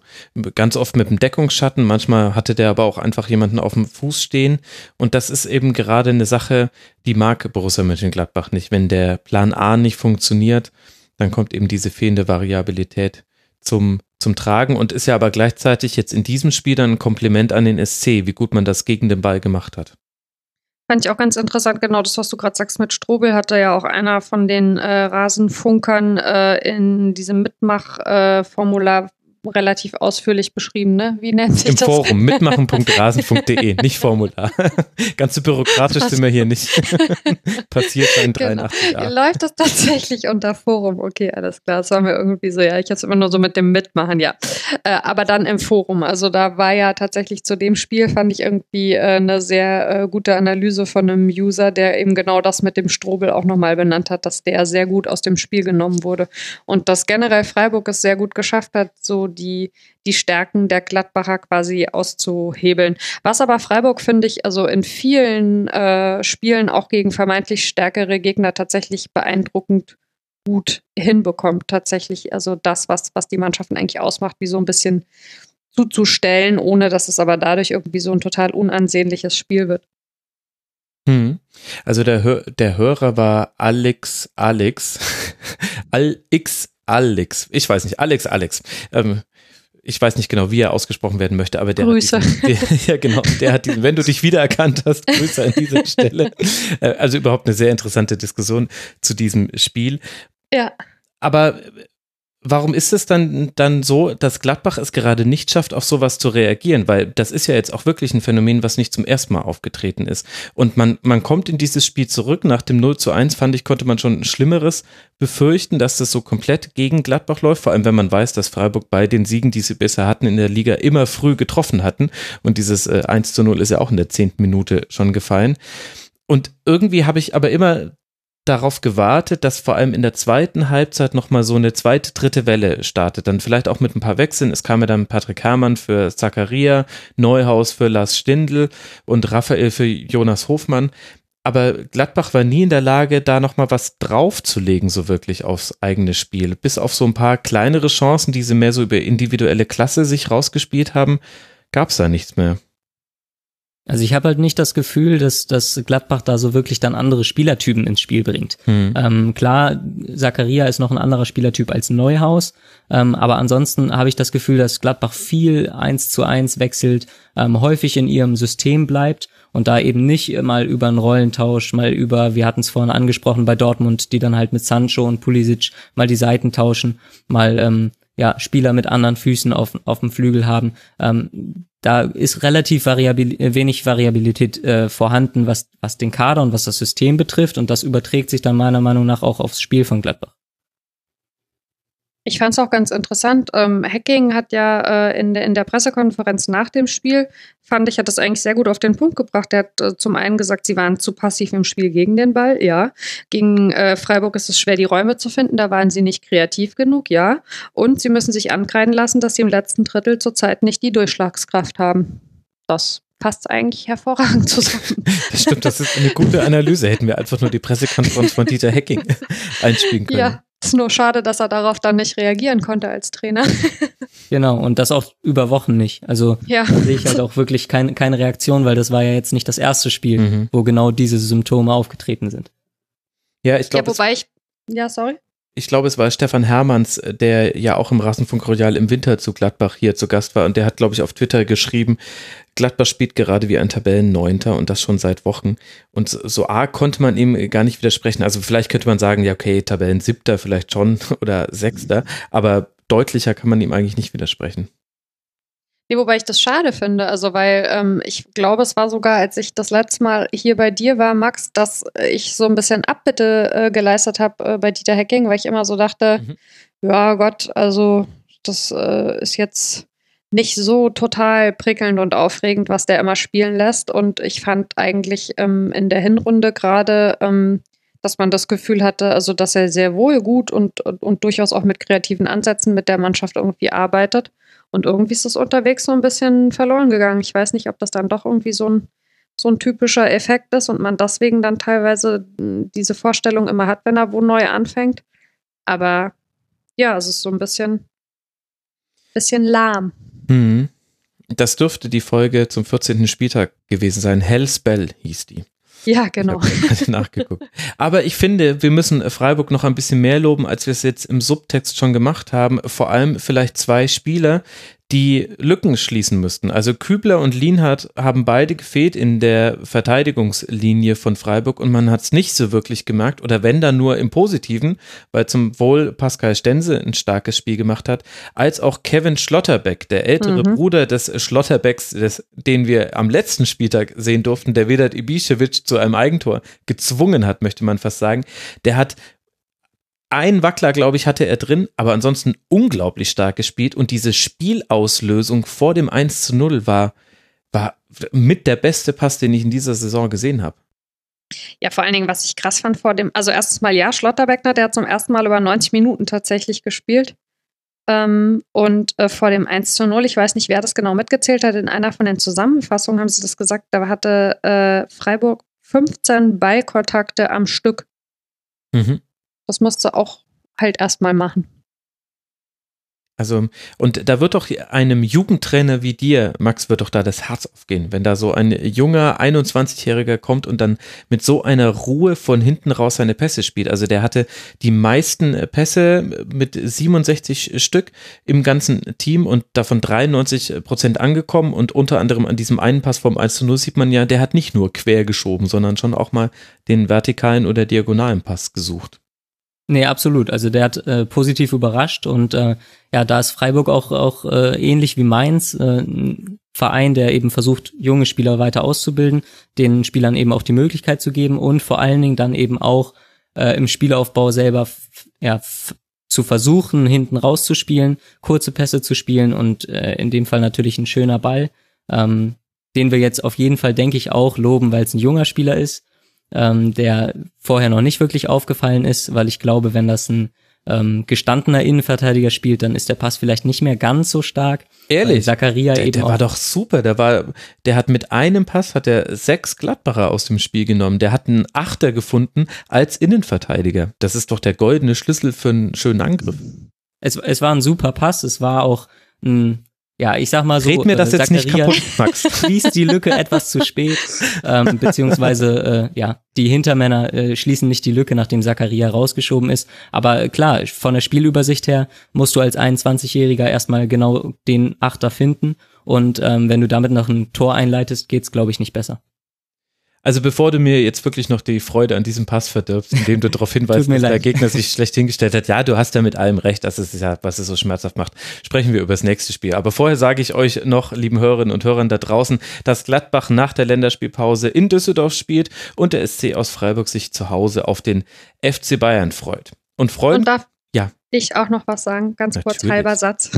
ganz oft mit dem Deckungsschatten, manchmal hatte der aber auch einfach jemanden auf dem Fuß stehen. Und das ist eben gerade eine Sache, die mag Borussia Mönchengladbach nicht. Wenn der Plan A nicht funktioniert, dann kommt eben diese fehlende Variabilität zum, zum Tragen und ist ja aber gleichzeitig jetzt in diesem Spiel dann ein Kompliment an den SC, wie gut man das gegen den Ball gemacht hat. Fand ich auch ganz interessant, genau das, was du gerade sagst mit Strobel, hatte ja auch einer von den äh, Rasenfunkern äh, in diesem Mitmachformular relativ ausführlich beschrieben, ne? Wie nennt sich Im das? Forum mitmachen.rasen.de, nicht Formular. Ganz so bürokratisch sind wir hier nicht. Passiert in 83 genau. Läuft das tatsächlich unter Forum? Okay, alles klar. Das war mir irgendwie so, ja, ich hab's immer nur so mit dem Mitmachen, ja. Äh, aber dann im Forum. Also da war ja tatsächlich zu dem Spiel, fand ich irgendwie äh, eine sehr äh, gute Analyse von einem User, der eben genau das mit dem Strobel auch nochmal benannt hat, dass der sehr gut aus dem Spiel genommen wurde. Und dass generell Freiburg es sehr gut geschafft hat, so die, die Stärken der Gladbacher quasi auszuhebeln. Was aber Freiburg, finde ich, also in vielen äh, Spielen auch gegen vermeintlich stärkere Gegner tatsächlich beeindruckend gut hinbekommt. Tatsächlich, also das, was, was die Mannschaften eigentlich ausmacht, wie so ein bisschen zuzustellen, ohne dass es aber dadurch irgendwie so ein total unansehnliches Spiel wird. Hm. Also der, Hör der Hörer war Alex Alex. Alex Alex. Ich weiß nicht, Alex Alex. Ähm, ich weiß nicht genau, wie er ausgesprochen werden möchte, aber der Grüße. Diesen, der, ja, genau, der hat diesen, wenn du dich wiedererkannt hast, Grüße an dieser Stelle. Äh, also überhaupt eine sehr interessante Diskussion zu diesem Spiel. Ja. Aber Warum ist es dann, dann so, dass Gladbach es gerade nicht schafft, auf sowas zu reagieren? Weil das ist ja jetzt auch wirklich ein Phänomen, was nicht zum ersten Mal aufgetreten ist. Und man, man kommt in dieses Spiel zurück. Nach dem 0 zu 1 fand ich, konnte man schon ein Schlimmeres befürchten, dass das so komplett gegen Gladbach läuft. Vor allem, wenn man weiß, dass Freiburg bei den Siegen, die sie bisher hatten in der Liga, immer früh getroffen hatten. Und dieses äh, 1 zu 0 ist ja auch in der zehnten Minute schon gefallen. Und irgendwie habe ich aber immer darauf gewartet, dass vor allem in der zweiten Halbzeit nochmal so eine zweite, dritte Welle startet. Dann vielleicht auch mit ein paar Wechseln. Es kam ja dann Patrick Herrmann für Zakaria, Neuhaus für Lars Stindl und Raphael für Jonas Hofmann. Aber Gladbach war nie in der Lage, da nochmal was draufzulegen, so wirklich aufs eigene Spiel. Bis auf so ein paar kleinere Chancen, die sie mehr so über individuelle Klasse sich rausgespielt haben, gab es da nichts mehr. Also ich habe halt nicht das Gefühl, dass, dass Gladbach da so wirklich dann andere Spielertypen ins Spiel bringt. Hm. Ähm, klar, Zakaria ist noch ein anderer Spielertyp als Neuhaus, ähm, aber ansonsten habe ich das Gefühl, dass Gladbach viel eins zu eins wechselt, ähm, häufig in ihrem System bleibt und da eben nicht mal über einen Rollentausch, mal über, wir hatten es vorhin angesprochen bei Dortmund, die dann halt mit Sancho und Pulisic mal die Seiten tauschen, mal ähm, ja, Spieler mit anderen Füßen auf, auf dem Flügel haben. Ähm, da ist relativ variabil, wenig Variabilität äh, vorhanden, was, was den Kader und was das System betrifft. Und das überträgt sich dann meiner Meinung nach auch aufs Spiel von Gladbach. Ich fand es auch ganz interessant. Ähm, Hacking hat ja äh, in, der, in der Pressekonferenz nach dem Spiel, fand ich, hat das eigentlich sehr gut auf den Punkt gebracht. Er hat äh, zum einen gesagt, sie waren zu passiv im Spiel gegen den Ball, ja. Gegen äh, Freiburg ist es schwer, die Räume zu finden, da waren sie nicht kreativ genug, ja. Und sie müssen sich ankreiden lassen, dass sie im letzten Drittel zurzeit nicht die Durchschlagskraft haben. Das passt eigentlich hervorragend zusammen. Das stimmt, das ist eine gute Analyse. Hätten wir einfach nur die Pressekonferenz von Dieter Hacking einspielen können. Ja, ist nur schade, dass er darauf dann nicht reagieren konnte als Trainer. genau, und das auch über Wochen nicht. Also ja. sehe ich halt auch wirklich keine, keine Reaktion, weil das war ja jetzt nicht das erste Spiel, mhm. wo genau diese Symptome aufgetreten sind. Ja, ich glaube. Ja, wobei ich. Ja, sorry ich glaube, es war Stefan Hermanns, der ja auch im Rasenfunk Royal im Winter zu Gladbach hier zu Gast war und der hat, glaube ich, auf Twitter geschrieben, Gladbach spielt gerade wie ein Tabellenneunter und das schon seit Wochen. Und so arg konnte man ihm gar nicht widersprechen. Also vielleicht könnte man sagen, ja, okay, Tabellensiebter vielleicht schon oder Sechster, aber deutlicher kann man ihm eigentlich nicht widersprechen. Nee, wobei ich das schade finde, also weil ähm, ich glaube, es war sogar, als ich das letzte Mal hier bei dir war, Max, dass ich so ein bisschen Abbitte äh, geleistet habe äh, bei Dieter Hacking, weil ich immer so dachte, mhm. ja Gott, also das äh, ist jetzt nicht so total prickelnd und aufregend, was der immer spielen lässt. Und ich fand eigentlich ähm, in der Hinrunde gerade, ähm, dass man das Gefühl hatte, also dass er sehr wohl gut und, und, und durchaus auch mit kreativen Ansätzen mit der Mannschaft irgendwie arbeitet. Und irgendwie ist das unterwegs so ein bisschen verloren gegangen. Ich weiß nicht, ob das dann doch irgendwie so ein, so ein typischer Effekt ist und man deswegen dann teilweise hm, diese Vorstellung immer hat, wenn er wo neu anfängt. Aber ja, es ist so ein bisschen, bisschen lahm. Mhm. Das dürfte die Folge zum 14. Spieltag gewesen sein. Hellspell hieß die. Ja, genau. Ich nachgeguckt. Aber ich finde, wir müssen Freiburg noch ein bisschen mehr loben, als wir es jetzt im Subtext schon gemacht haben. Vor allem vielleicht zwei Spieler, die Lücken schließen müssten. Also Kübler und Lienhardt haben beide gefehlt in der Verteidigungslinie von Freiburg und man hat es nicht so wirklich gemerkt oder wenn dann nur im Positiven, weil zum Wohl Pascal Stense ein starkes Spiel gemacht hat, als auch Kevin Schlotterbeck, der ältere mhm. Bruder des Schlotterbecks, des, den wir am letzten Spieltag sehen durften, der Vedat Ibišević zu einem Eigentor gezwungen hat, möchte man fast sagen. Der hat ein Wackler, glaube ich, hatte er drin, aber ansonsten unglaublich stark gespielt und diese Spielauslösung vor dem 1 zu 0 war, war mit der beste Pass, den ich in dieser Saison gesehen habe. Ja, vor allen Dingen, was ich krass fand vor dem, also erstes Mal ja, Schlotterbeckner, der hat zum ersten Mal über 90 Minuten tatsächlich gespielt. Ähm, und äh, vor dem 1 zu 0, ich weiß nicht, wer das genau mitgezählt hat, in einer von den Zusammenfassungen haben sie das gesagt, da hatte äh, Freiburg 15 Ballkontakte am Stück. Mhm. Das musst du auch halt erstmal machen. Also, und da wird doch einem Jugendtrainer wie dir, Max, wird doch da das Herz aufgehen, wenn da so ein junger 21-Jähriger kommt und dann mit so einer Ruhe von hinten raus seine Pässe spielt. Also der hatte die meisten Pässe mit 67 Stück im ganzen Team und davon 93 Prozent angekommen und unter anderem an diesem einen Pass vom 1 zu 0 sieht man ja, der hat nicht nur quer geschoben, sondern schon auch mal den vertikalen oder diagonalen Pass gesucht. Nee, absolut. Also der hat äh, positiv überrascht und äh, ja, da ist Freiburg auch, auch äh, ähnlich wie Mainz, äh, ein Verein, der eben versucht, junge Spieler weiter auszubilden, den Spielern eben auch die Möglichkeit zu geben und vor allen Dingen dann eben auch äh, im Spielaufbau selber ja, zu versuchen, hinten rauszuspielen, kurze Pässe zu spielen und äh, in dem Fall natürlich ein schöner Ball, ähm, den wir jetzt auf jeden Fall, denke ich, auch loben, weil es ein junger Spieler ist ähm, der vorher noch nicht wirklich aufgefallen ist, weil ich glaube, wenn das ein ähm, gestandener Innenverteidiger spielt, dann ist der Pass vielleicht nicht mehr ganz so stark. Ehrlich? Zakaria der, eben der war doch super. Der war, der hat mit einem Pass hat er sechs Gladbacher aus dem Spiel genommen. Der hat einen Achter gefunden als Innenverteidiger. Das ist doch der goldene Schlüssel für einen schönen Angriff. Es, es war ein super Pass. Es war auch ein ja, ich sag mal so, Red mir das äh, jetzt nicht kaputt, Max. schließt die Lücke etwas zu spät, ähm, beziehungsweise äh, ja, die Hintermänner äh, schließen nicht die Lücke, nachdem Zakaria rausgeschoben ist. Aber klar, von der Spielübersicht her musst du als 21-Jähriger erstmal genau den Achter finden und ähm, wenn du damit noch ein Tor einleitest, geht's glaube ich nicht besser. Also bevor du mir jetzt wirklich noch die Freude an diesem Pass verdirbst, indem du darauf hinweist, dass leid. der Gegner sich schlecht hingestellt hat, ja, du hast ja mit allem recht, das ist ja, was es so schmerzhaft macht, sprechen wir über das nächste Spiel. Aber vorher sage ich euch noch, lieben Hörerinnen und Hörern da draußen, dass Gladbach nach der Länderspielpause in Düsseldorf spielt und der SC aus Freiburg sich zu Hause auf den FC Bayern freut. Und freut. Und darf ja. ich auch noch was sagen? Ganz Natürlich. kurz, halber Satz.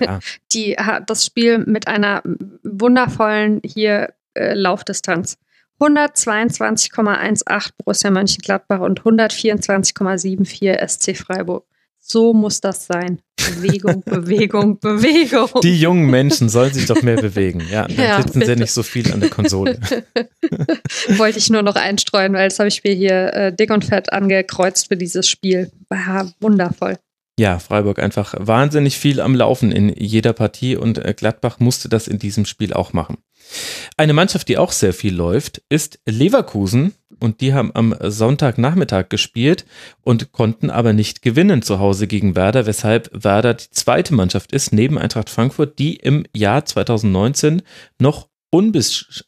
Ja. Die, das Spiel mit einer wundervollen hier äh, Laufdistanz. 122,18 Borussia Mönchengladbach und 124,74 SC Freiburg. So muss das sein. Bewegung, Bewegung, Bewegung. Die jungen Menschen sollen sich doch mehr bewegen. Ja, dann ja, sitzen bitte. sie nicht so viel an der Konsole. Wollte ich nur noch einstreuen, weil das habe ich mir hier äh, dick und fett angekreuzt für dieses Spiel. War wundervoll. Ja, Freiburg einfach wahnsinnig viel am Laufen in jeder Partie und äh, Gladbach musste das in diesem Spiel auch machen. Eine Mannschaft, die auch sehr viel läuft, ist Leverkusen und die haben am Sonntagnachmittag gespielt und konnten aber nicht gewinnen zu Hause gegen Werder, weshalb Werder die zweite Mannschaft ist, neben Eintracht Frankfurt, die im Jahr 2019 noch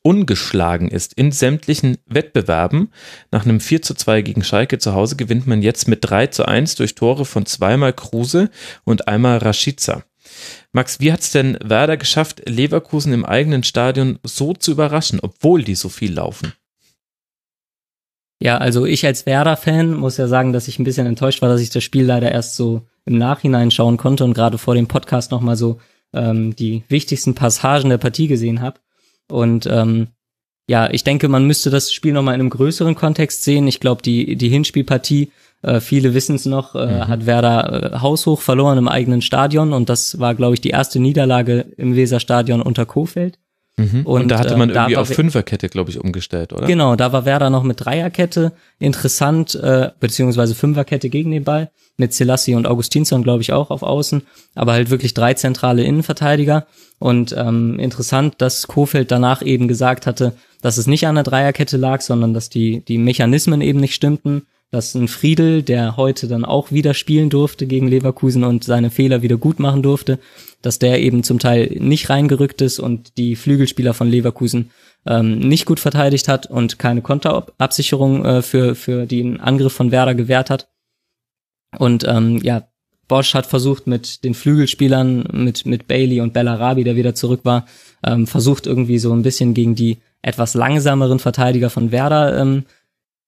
ungeschlagen ist in sämtlichen Wettbewerben. Nach einem 4 zu 2 gegen Schalke zu Hause gewinnt man jetzt mit 3 zu 1 durch Tore von zweimal Kruse und einmal Rashica. Max, wie hat es denn Werder geschafft, Leverkusen im eigenen Stadion so zu überraschen, obwohl die so viel laufen? Ja, also ich als Werder-Fan muss ja sagen, dass ich ein bisschen enttäuscht war, dass ich das Spiel leider erst so im Nachhinein schauen konnte und gerade vor dem Podcast nochmal so ähm, die wichtigsten Passagen der Partie gesehen habe. Und ähm, ja, ich denke, man müsste das Spiel nochmal in einem größeren Kontext sehen. Ich glaube, die, die Hinspielpartie äh, viele wissen es noch, äh, mhm. hat Werder äh, haushoch verloren im eigenen Stadion und das war, glaube ich, die erste Niederlage im Weserstadion unter Kofeld. Mhm. Und, und, da hatte man äh, irgendwie auf Fünferkette, glaube ich, umgestellt, oder? Genau, da war Werder noch mit Dreierkette interessant, äh, beziehungsweise Fünferkette gegen den Ball, mit Selassie und Augustinsson, glaube ich, auch auf Außen, aber halt wirklich drei zentrale Innenverteidiger. Und ähm, interessant, dass Kofeld danach eben gesagt hatte, dass es nicht an der Dreierkette lag, sondern dass die, die Mechanismen eben nicht stimmten dass ein Friedel, der heute dann auch wieder spielen durfte gegen Leverkusen und seine Fehler wieder gut machen durfte, dass der eben zum Teil nicht reingerückt ist und die Flügelspieler von Leverkusen ähm, nicht gut verteidigt hat und keine Konterabsicherung äh, für, für den Angriff von Werder gewährt hat. Und ähm, ja, Bosch hat versucht mit den Flügelspielern, mit, mit Bailey und Bellarabi, der wieder zurück war, ähm, versucht irgendwie so ein bisschen gegen die etwas langsameren Verteidiger von Werder ähm,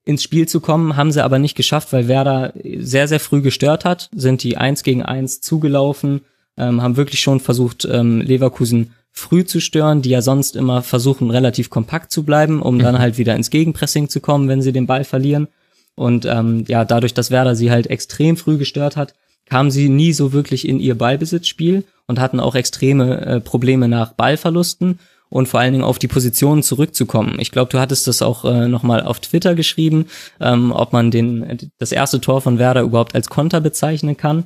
ins Spiel zu kommen, haben sie aber nicht geschafft, weil Werder sehr, sehr früh gestört hat, sind die eins gegen eins zugelaufen, ähm, haben wirklich schon versucht, ähm, Leverkusen früh zu stören, die ja sonst immer versuchen, relativ kompakt zu bleiben, um dann mhm. halt wieder ins Gegenpressing zu kommen, wenn sie den Ball verlieren. Und ähm, ja, dadurch, dass Werder sie halt extrem früh gestört hat, kamen sie nie so wirklich in ihr Ballbesitzspiel und hatten auch extreme äh, Probleme nach Ballverlusten und vor allen Dingen auf die Positionen zurückzukommen. Ich glaube, du hattest das auch äh, nochmal auf Twitter geschrieben, ähm, ob man den das erste Tor von Werder überhaupt als Konter bezeichnen kann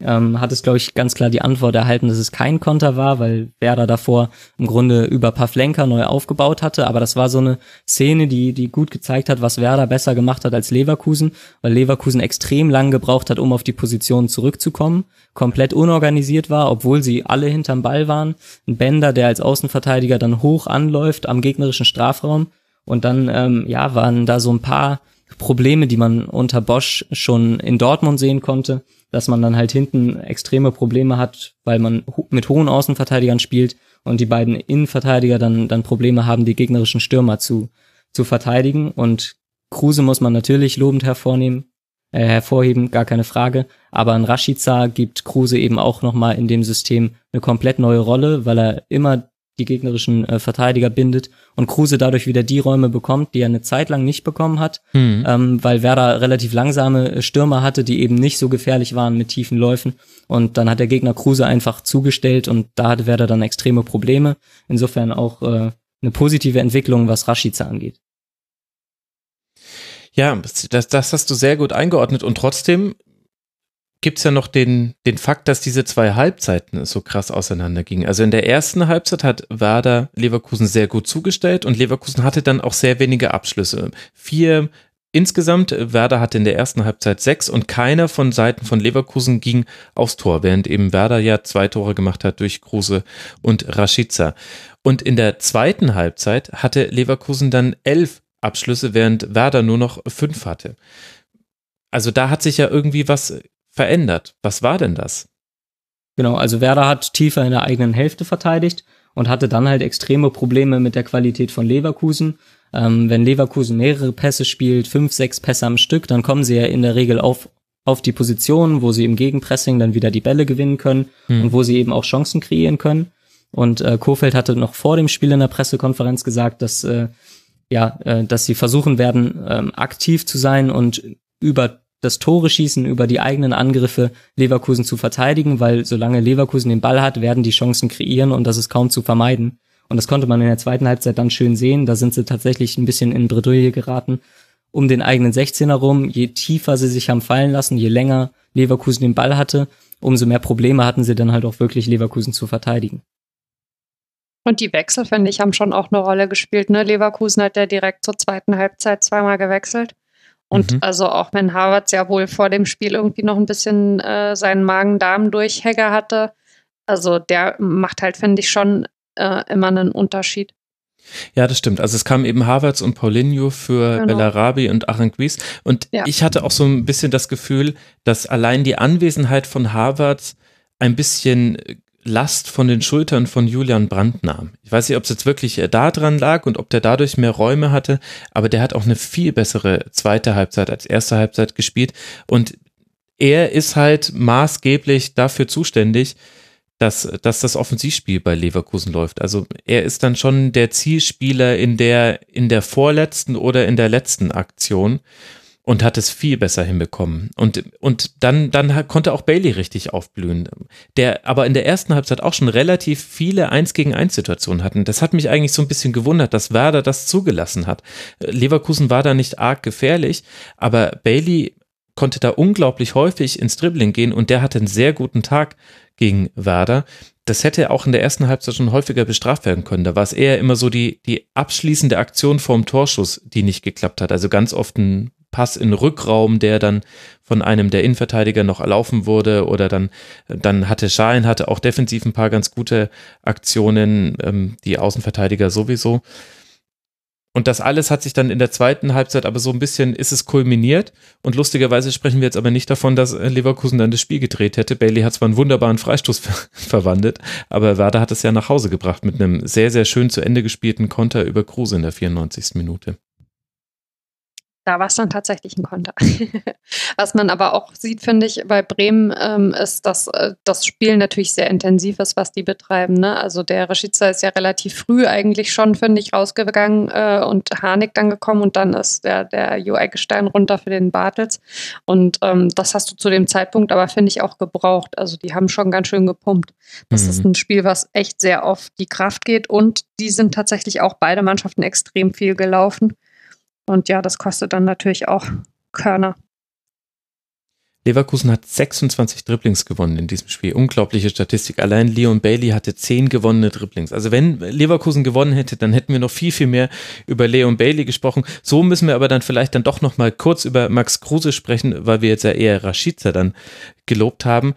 ähm, hat es, glaube ich, ganz klar die Antwort erhalten, dass es kein Konter war, weil Werder davor im Grunde über Pavlenka neu aufgebaut hatte. Aber das war so eine Szene, die, die gut gezeigt hat, was Werder besser gemacht hat als Leverkusen, weil Leverkusen extrem lang gebraucht hat, um auf die Position zurückzukommen, komplett unorganisiert war, obwohl sie alle hinterm Ball waren. Ein Bender, der als Außenverteidiger dann hoch anläuft am gegnerischen Strafraum. Und dann, ähm, ja, waren da so ein paar Probleme, die man unter Bosch schon in Dortmund sehen konnte dass man dann halt hinten extreme Probleme hat, weil man mit hohen Außenverteidigern spielt und die beiden Innenverteidiger dann, dann Probleme haben, die gegnerischen Stürmer zu, zu verteidigen. Und Kruse muss man natürlich lobend hervornehmen, äh, hervorheben, gar keine Frage. Aber ein Rashica gibt Kruse eben auch nochmal in dem System eine komplett neue Rolle, weil er immer die gegnerischen äh, Verteidiger bindet und Kruse dadurch wieder die Räume bekommt, die er eine Zeit lang nicht bekommen hat, mhm. ähm, weil Werder relativ langsame äh, Stürmer hatte, die eben nicht so gefährlich waren mit tiefen Läufen und dann hat der Gegner Kruse einfach zugestellt und da hatte Werder dann extreme Probleme. Insofern auch äh, eine positive Entwicklung, was Rashica angeht. Ja, das, das hast du sehr gut eingeordnet und trotzdem gibt es ja noch den, den Fakt, dass diese zwei Halbzeiten so krass auseinandergingen. Also in der ersten Halbzeit hat Werder Leverkusen sehr gut zugestellt und Leverkusen hatte dann auch sehr wenige Abschlüsse. Vier insgesamt, Werder hatte in der ersten Halbzeit sechs und keiner von Seiten von Leverkusen ging aufs Tor, während eben Werder ja zwei Tore gemacht hat durch Kruse und Rashica. Und in der zweiten Halbzeit hatte Leverkusen dann elf Abschlüsse, während Werder nur noch fünf hatte. Also da hat sich ja irgendwie was verändert. Was war denn das? Genau, also Werder hat tiefer in der eigenen Hälfte verteidigt und hatte dann halt extreme Probleme mit der Qualität von Leverkusen. Ähm, wenn Leverkusen mehrere Pässe spielt, fünf, sechs Pässe am Stück, dann kommen sie ja in der Regel auf, auf die Position, wo sie im Gegenpressing dann wieder die Bälle gewinnen können hm. und wo sie eben auch Chancen kreieren können. Und äh, Kofeld hatte noch vor dem Spiel in der Pressekonferenz gesagt, dass äh, ja, äh, dass sie versuchen werden, ähm, aktiv zu sein und über das Tore schießen, über die eigenen Angriffe Leverkusen zu verteidigen, weil solange Leverkusen den Ball hat, werden die Chancen kreieren und das ist kaum zu vermeiden. Und das konnte man in der zweiten Halbzeit dann schön sehen. Da sind sie tatsächlich ein bisschen in Bredouille geraten um den eigenen 16er rum. Je tiefer sie sich haben fallen lassen, je länger Leverkusen den Ball hatte, umso mehr Probleme hatten sie dann halt auch wirklich Leverkusen zu verteidigen. Und die Wechsel, finde ich, haben schon auch eine Rolle gespielt. Ne? Leverkusen hat ja direkt zur zweiten Halbzeit zweimal gewechselt. Und mhm. also auch wenn Harvard ja wohl vor dem Spiel irgendwie noch ein bisschen äh, seinen Magen-Darm-Durchhänger hatte, also der macht halt, finde ich, schon äh, immer einen Unterschied. Ja, das stimmt. Also es kamen eben Havertz und Paulinho für genau. Bellarabi und Aranguiz. Und ja. ich hatte auch so ein bisschen das Gefühl, dass allein die Anwesenheit von Havertz ein bisschen Last von den Schultern von Julian Brandt nahm. Ich weiß nicht, ob es jetzt wirklich äh, da dran lag und ob der dadurch mehr Räume hatte, aber der hat auch eine viel bessere zweite Halbzeit als erste Halbzeit gespielt und er ist halt maßgeblich dafür zuständig, dass, dass das Offensivspiel bei Leverkusen läuft. Also er ist dann schon der Zielspieler in der, in der vorletzten oder in der letzten Aktion und hat es viel besser hinbekommen. Und, und dann, dann konnte auch Bailey richtig aufblühen, der aber in der ersten Halbzeit auch schon relativ viele Eins gegen eins Situationen hatten. Das hat mich eigentlich so ein bisschen gewundert, dass Werder das zugelassen hat. Leverkusen war da nicht arg gefährlich, aber Bailey konnte da unglaublich häufig ins Dribbling gehen und der hatte einen sehr guten Tag gegen Werder. Das hätte auch in der ersten Halbzeit schon häufiger bestraft werden können. Da war es eher immer so die, die abschließende Aktion vorm Torschuss, die nicht geklappt hat. Also ganz oft ein Pass in Rückraum, der dann von einem der Innenverteidiger noch erlaufen wurde oder dann, dann hatte Schein, hatte auch defensiv ein paar ganz gute Aktionen, ähm, die Außenverteidiger sowieso. Und das alles hat sich dann in der zweiten Halbzeit aber so ein bisschen, ist es kulminiert. Und lustigerweise sprechen wir jetzt aber nicht davon, dass Leverkusen dann das Spiel gedreht hätte. Bailey hat zwar einen wunderbaren Freistoß ver verwandelt, aber Werder hat es ja nach Hause gebracht mit einem sehr, sehr schön zu Ende gespielten Konter über Kruse in der 94. Minute. Da war es dann tatsächlich ein Konter. Was man aber auch sieht, finde ich, bei Bremen ähm, ist, dass äh, das Spiel natürlich sehr intensiv ist, was die betreiben. Ne? Also der Rashica ist ja relativ früh eigentlich schon, finde ich, rausgegangen äh, und Harnik dann gekommen und dann ist der, der Jo Eggestein runter für den Bartels. Und ähm, das hast du zu dem Zeitpunkt aber, finde ich, auch gebraucht. Also die haben schon ganz schön gepumpt. Das mhm. ist ein Spiel, was echt sehr auf die Kraft geht und die sind tatsächlich auch beide Mannschaften extrem viel gelaufen. Und ja, das kostet dann natürlich auch Körner. Leverkusen hat 26 Dribblings gewonnen in diesem Spiel. Unglaubliche Statistik. Allein Leon Bailey hatte 10 gewonnene Dribblings. Also wenn Leverkusen gewonnen hätte, dann hätten wir noch viel, viel mehr über Leon Bailey gesprochen. So müssen wir aber dann vielleicht dann doch noch mal kurz über Max Kruse sprechen, weil wir jetzt ja eher Rashica dann gelobt haben.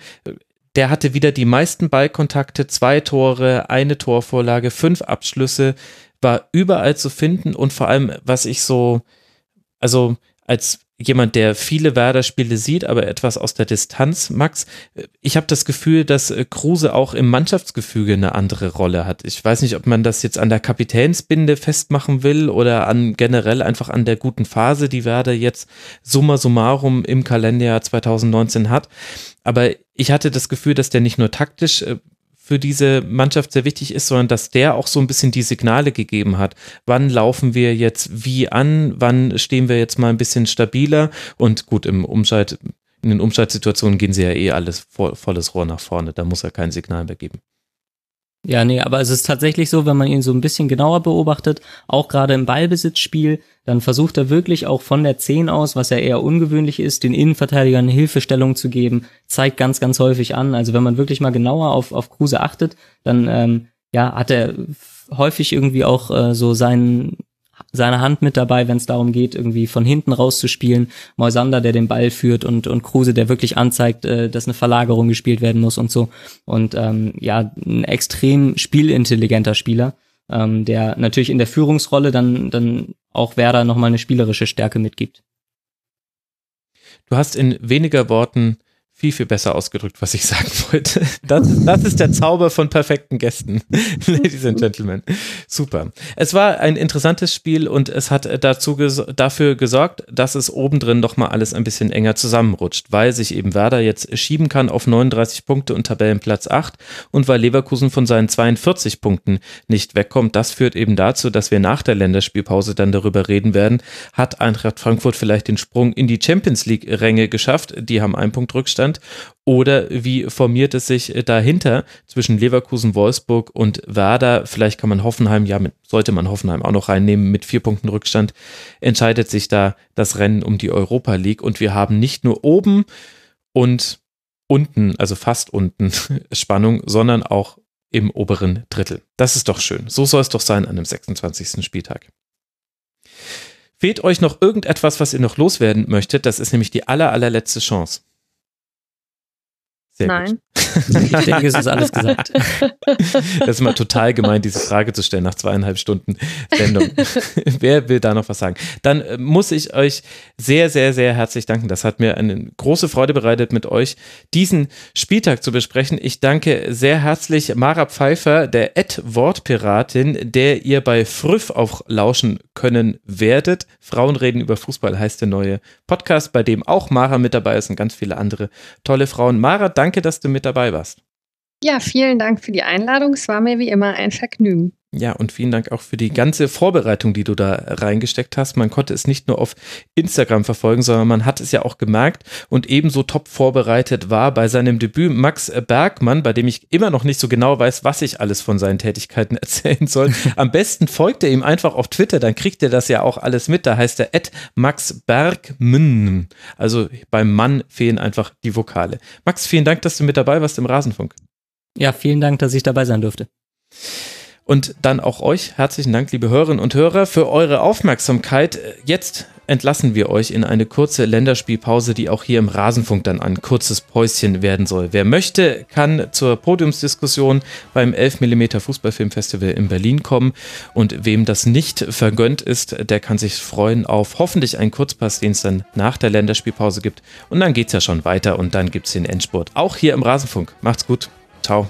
Der hatte wieder die meisten Ballkontakte, zwei Tore, eine Torvorlage, fünf Abschlüsse war überall zu finden und vor allem, was ich so, also als jemand, der viele Werder-Spiele sieht, aber etwas aus der Distanz, Max, ich habe das Gefühl, dass äh, Kruse auch im Mannschaftsgefüge eine andere Rolle hat. Ich weiß nicht, ob man das jetzt an der Kapitänsbinde festmachen will oder an generell einfach an der guten Phase, die Werder jetzt summa summarum im Kalenderjahr 2019 hat. Aber ich hatte das Gefühl, dass der nicht nur taktisch äh, für diese Mannschaft sehr wichtig ist, sondern dass der auch so ein bisschen die Signale gegeben hat. Wann laufen wir jetzt wie an? Wann stehen wir jetzt mal ein bisschen stabiler? Und gut, im Umschalt, in den Umschaltsituationen gehen sie ja eh alles volles Rohr nach vorne. Da muss er kein Signal mehr geben. Ja, nee, aber es ist tatsächlich so, wenn man ihn so ein bisschen genauer beobachtet, auch gerade im Ballbesitzspiel, dann versucht er wirklich auch von der 10 aus, was ja eher ungewöhnlich ist, den Innenverteidigern Hilfestellung zu geben, zeigt ganz, ganz häufig an. Also wenn man wirklich mal genauer auf, auf Kruse achtet, dann ähm, ja, hat er häufig irgendwie auch äh, so seinen seine Hand mit dabei, wenn es darum geht, irgendwie von hinten rauszuspielen. Moisander, der den Ball führt und, und Kruse, der wirklich anzeigt, äh, dass eine Verlagerung gespielt werden muss und so. Und ähm, ja, ein extrem spielintelligenter Spieler, ähm, der natürlich in der Führungsrolle dann, dann auch Werder nochmal eine spielerische Stärke mitgibt. Du hast in weniger Worten viel, viel besser ausgedrückt, was ich sagen wollte. Das, das ist der Zauber von perfekten Gästen, Ladies and Gentlemen. Super. Es war ein interessantes Spiel und es hat dazu ges dafür gesorgt, dass es obendrin doch mal alles ein bisschen enger zusammenrutscht, weil sich eben Werder jetzt schieben kann auf 39 Punkte und Tabellenplatz 8 und weil Leverkusen von seinen 42 Punkten nicht wegkommt. Das führt eben dazu, dass wir nach der Länderspielpause dann darüber reden werden, hat Eintracht Frankfurt vielleicht den Sprung in die Champions League Ränge geschafft. Die haben einen Punkt Rückstand Deutschland? Oder wie formiert es sich dahinter zwischen Leverkusen, Wolfsburg und Werder? Vielleicht kann man Hoffenheim, ja, mit, sollte man Hoffenheim auch noch reinnehmen mit vier Punkten Rückstand. Entscheidet sich da das Rennen um die Europa League und wir haben nicht nur oben und unten, also fast unten Spannung, sondern auch im oberen Drittel. Das ist doch schön. So soll es doch sein an dem 26. Spieltag. Fehlt euch noch irgendetwas, was ihr noch loswerden möchtet? Das ist nämlich die aller, allerletzte Chance. Sehr Nein. Gut. Ich denke, es ist alles gesagt. Das ist immer total gemein, diese Frage zu stellen nach zweieinhalb Stunden Sendung. Wer will da noch was sagen? Dann äh, muss ich euch sehr, sehr, sehr herzlich danken. Das hat mir eine große Freude bereitet, mit euch diesen Spieltag zu besprechen. Ich danke sehr herzlich Mara Pfeiffer, der Ad-Wortpiratin, der ihr bei Früff auch lauschen können werdet. Frauen reden über Fußball heißt der neue Podcast, bei dem auch Mara mit dabei ist und ganz viele andere tolle Frauen. Mara, danke, dass du mit dabei warst. Ja, vielen Dank für die Einladung. Es war mir wie immer ein Vergnügen. Ja, und vielen Dank auch für die ganze Vorbereitung, die du da reingesteckt hast. Man konnte es nicht nur auf Instagram verfolgen, sondern man hat es ja auch gemerkt und ebenso top vorbereitet war bei seinem Debüt Max Bergmann, bei dem ich immer noch nicht so genau weiß, was ich alles von seinen Tätigkeiten erzählen soll. Am besten folgt er ihm einfach auf Twitter, dann kriegt er das ja auch alles mit. Da heißt er Max Bergmann. Also beim Mann fehlen einfach die Vokale. Max, vielen Dank, dass du mit dabei warst im Rasenfunk. Ja, vielen Dank, dass ich dabei sein durfte. Und dann auch euch herzlichen Dank, liebe Hörerinnen und Hörer, für eure Aufmerksamkeit. Jetzt entlassen wir euch in eine kurze Länderspielpause, die auch hier im Rasenfunk dann ein kurzes Päuschen werden soll. Wer möchte, kann zur Podiumsdiskussion beim 11 mm Fußballfilmfestival in Berlin kommen. Und wem das nicht vergönnt ist, der kann sich freuen auf hoffentlich einen Kurzpass, den es dann nach der Länderspielpause gibt. Und dann geht es ja schon weiter und dann gibt es den Endspurt. Auch hier im Rasenfunk. Macht's gut. Ciao.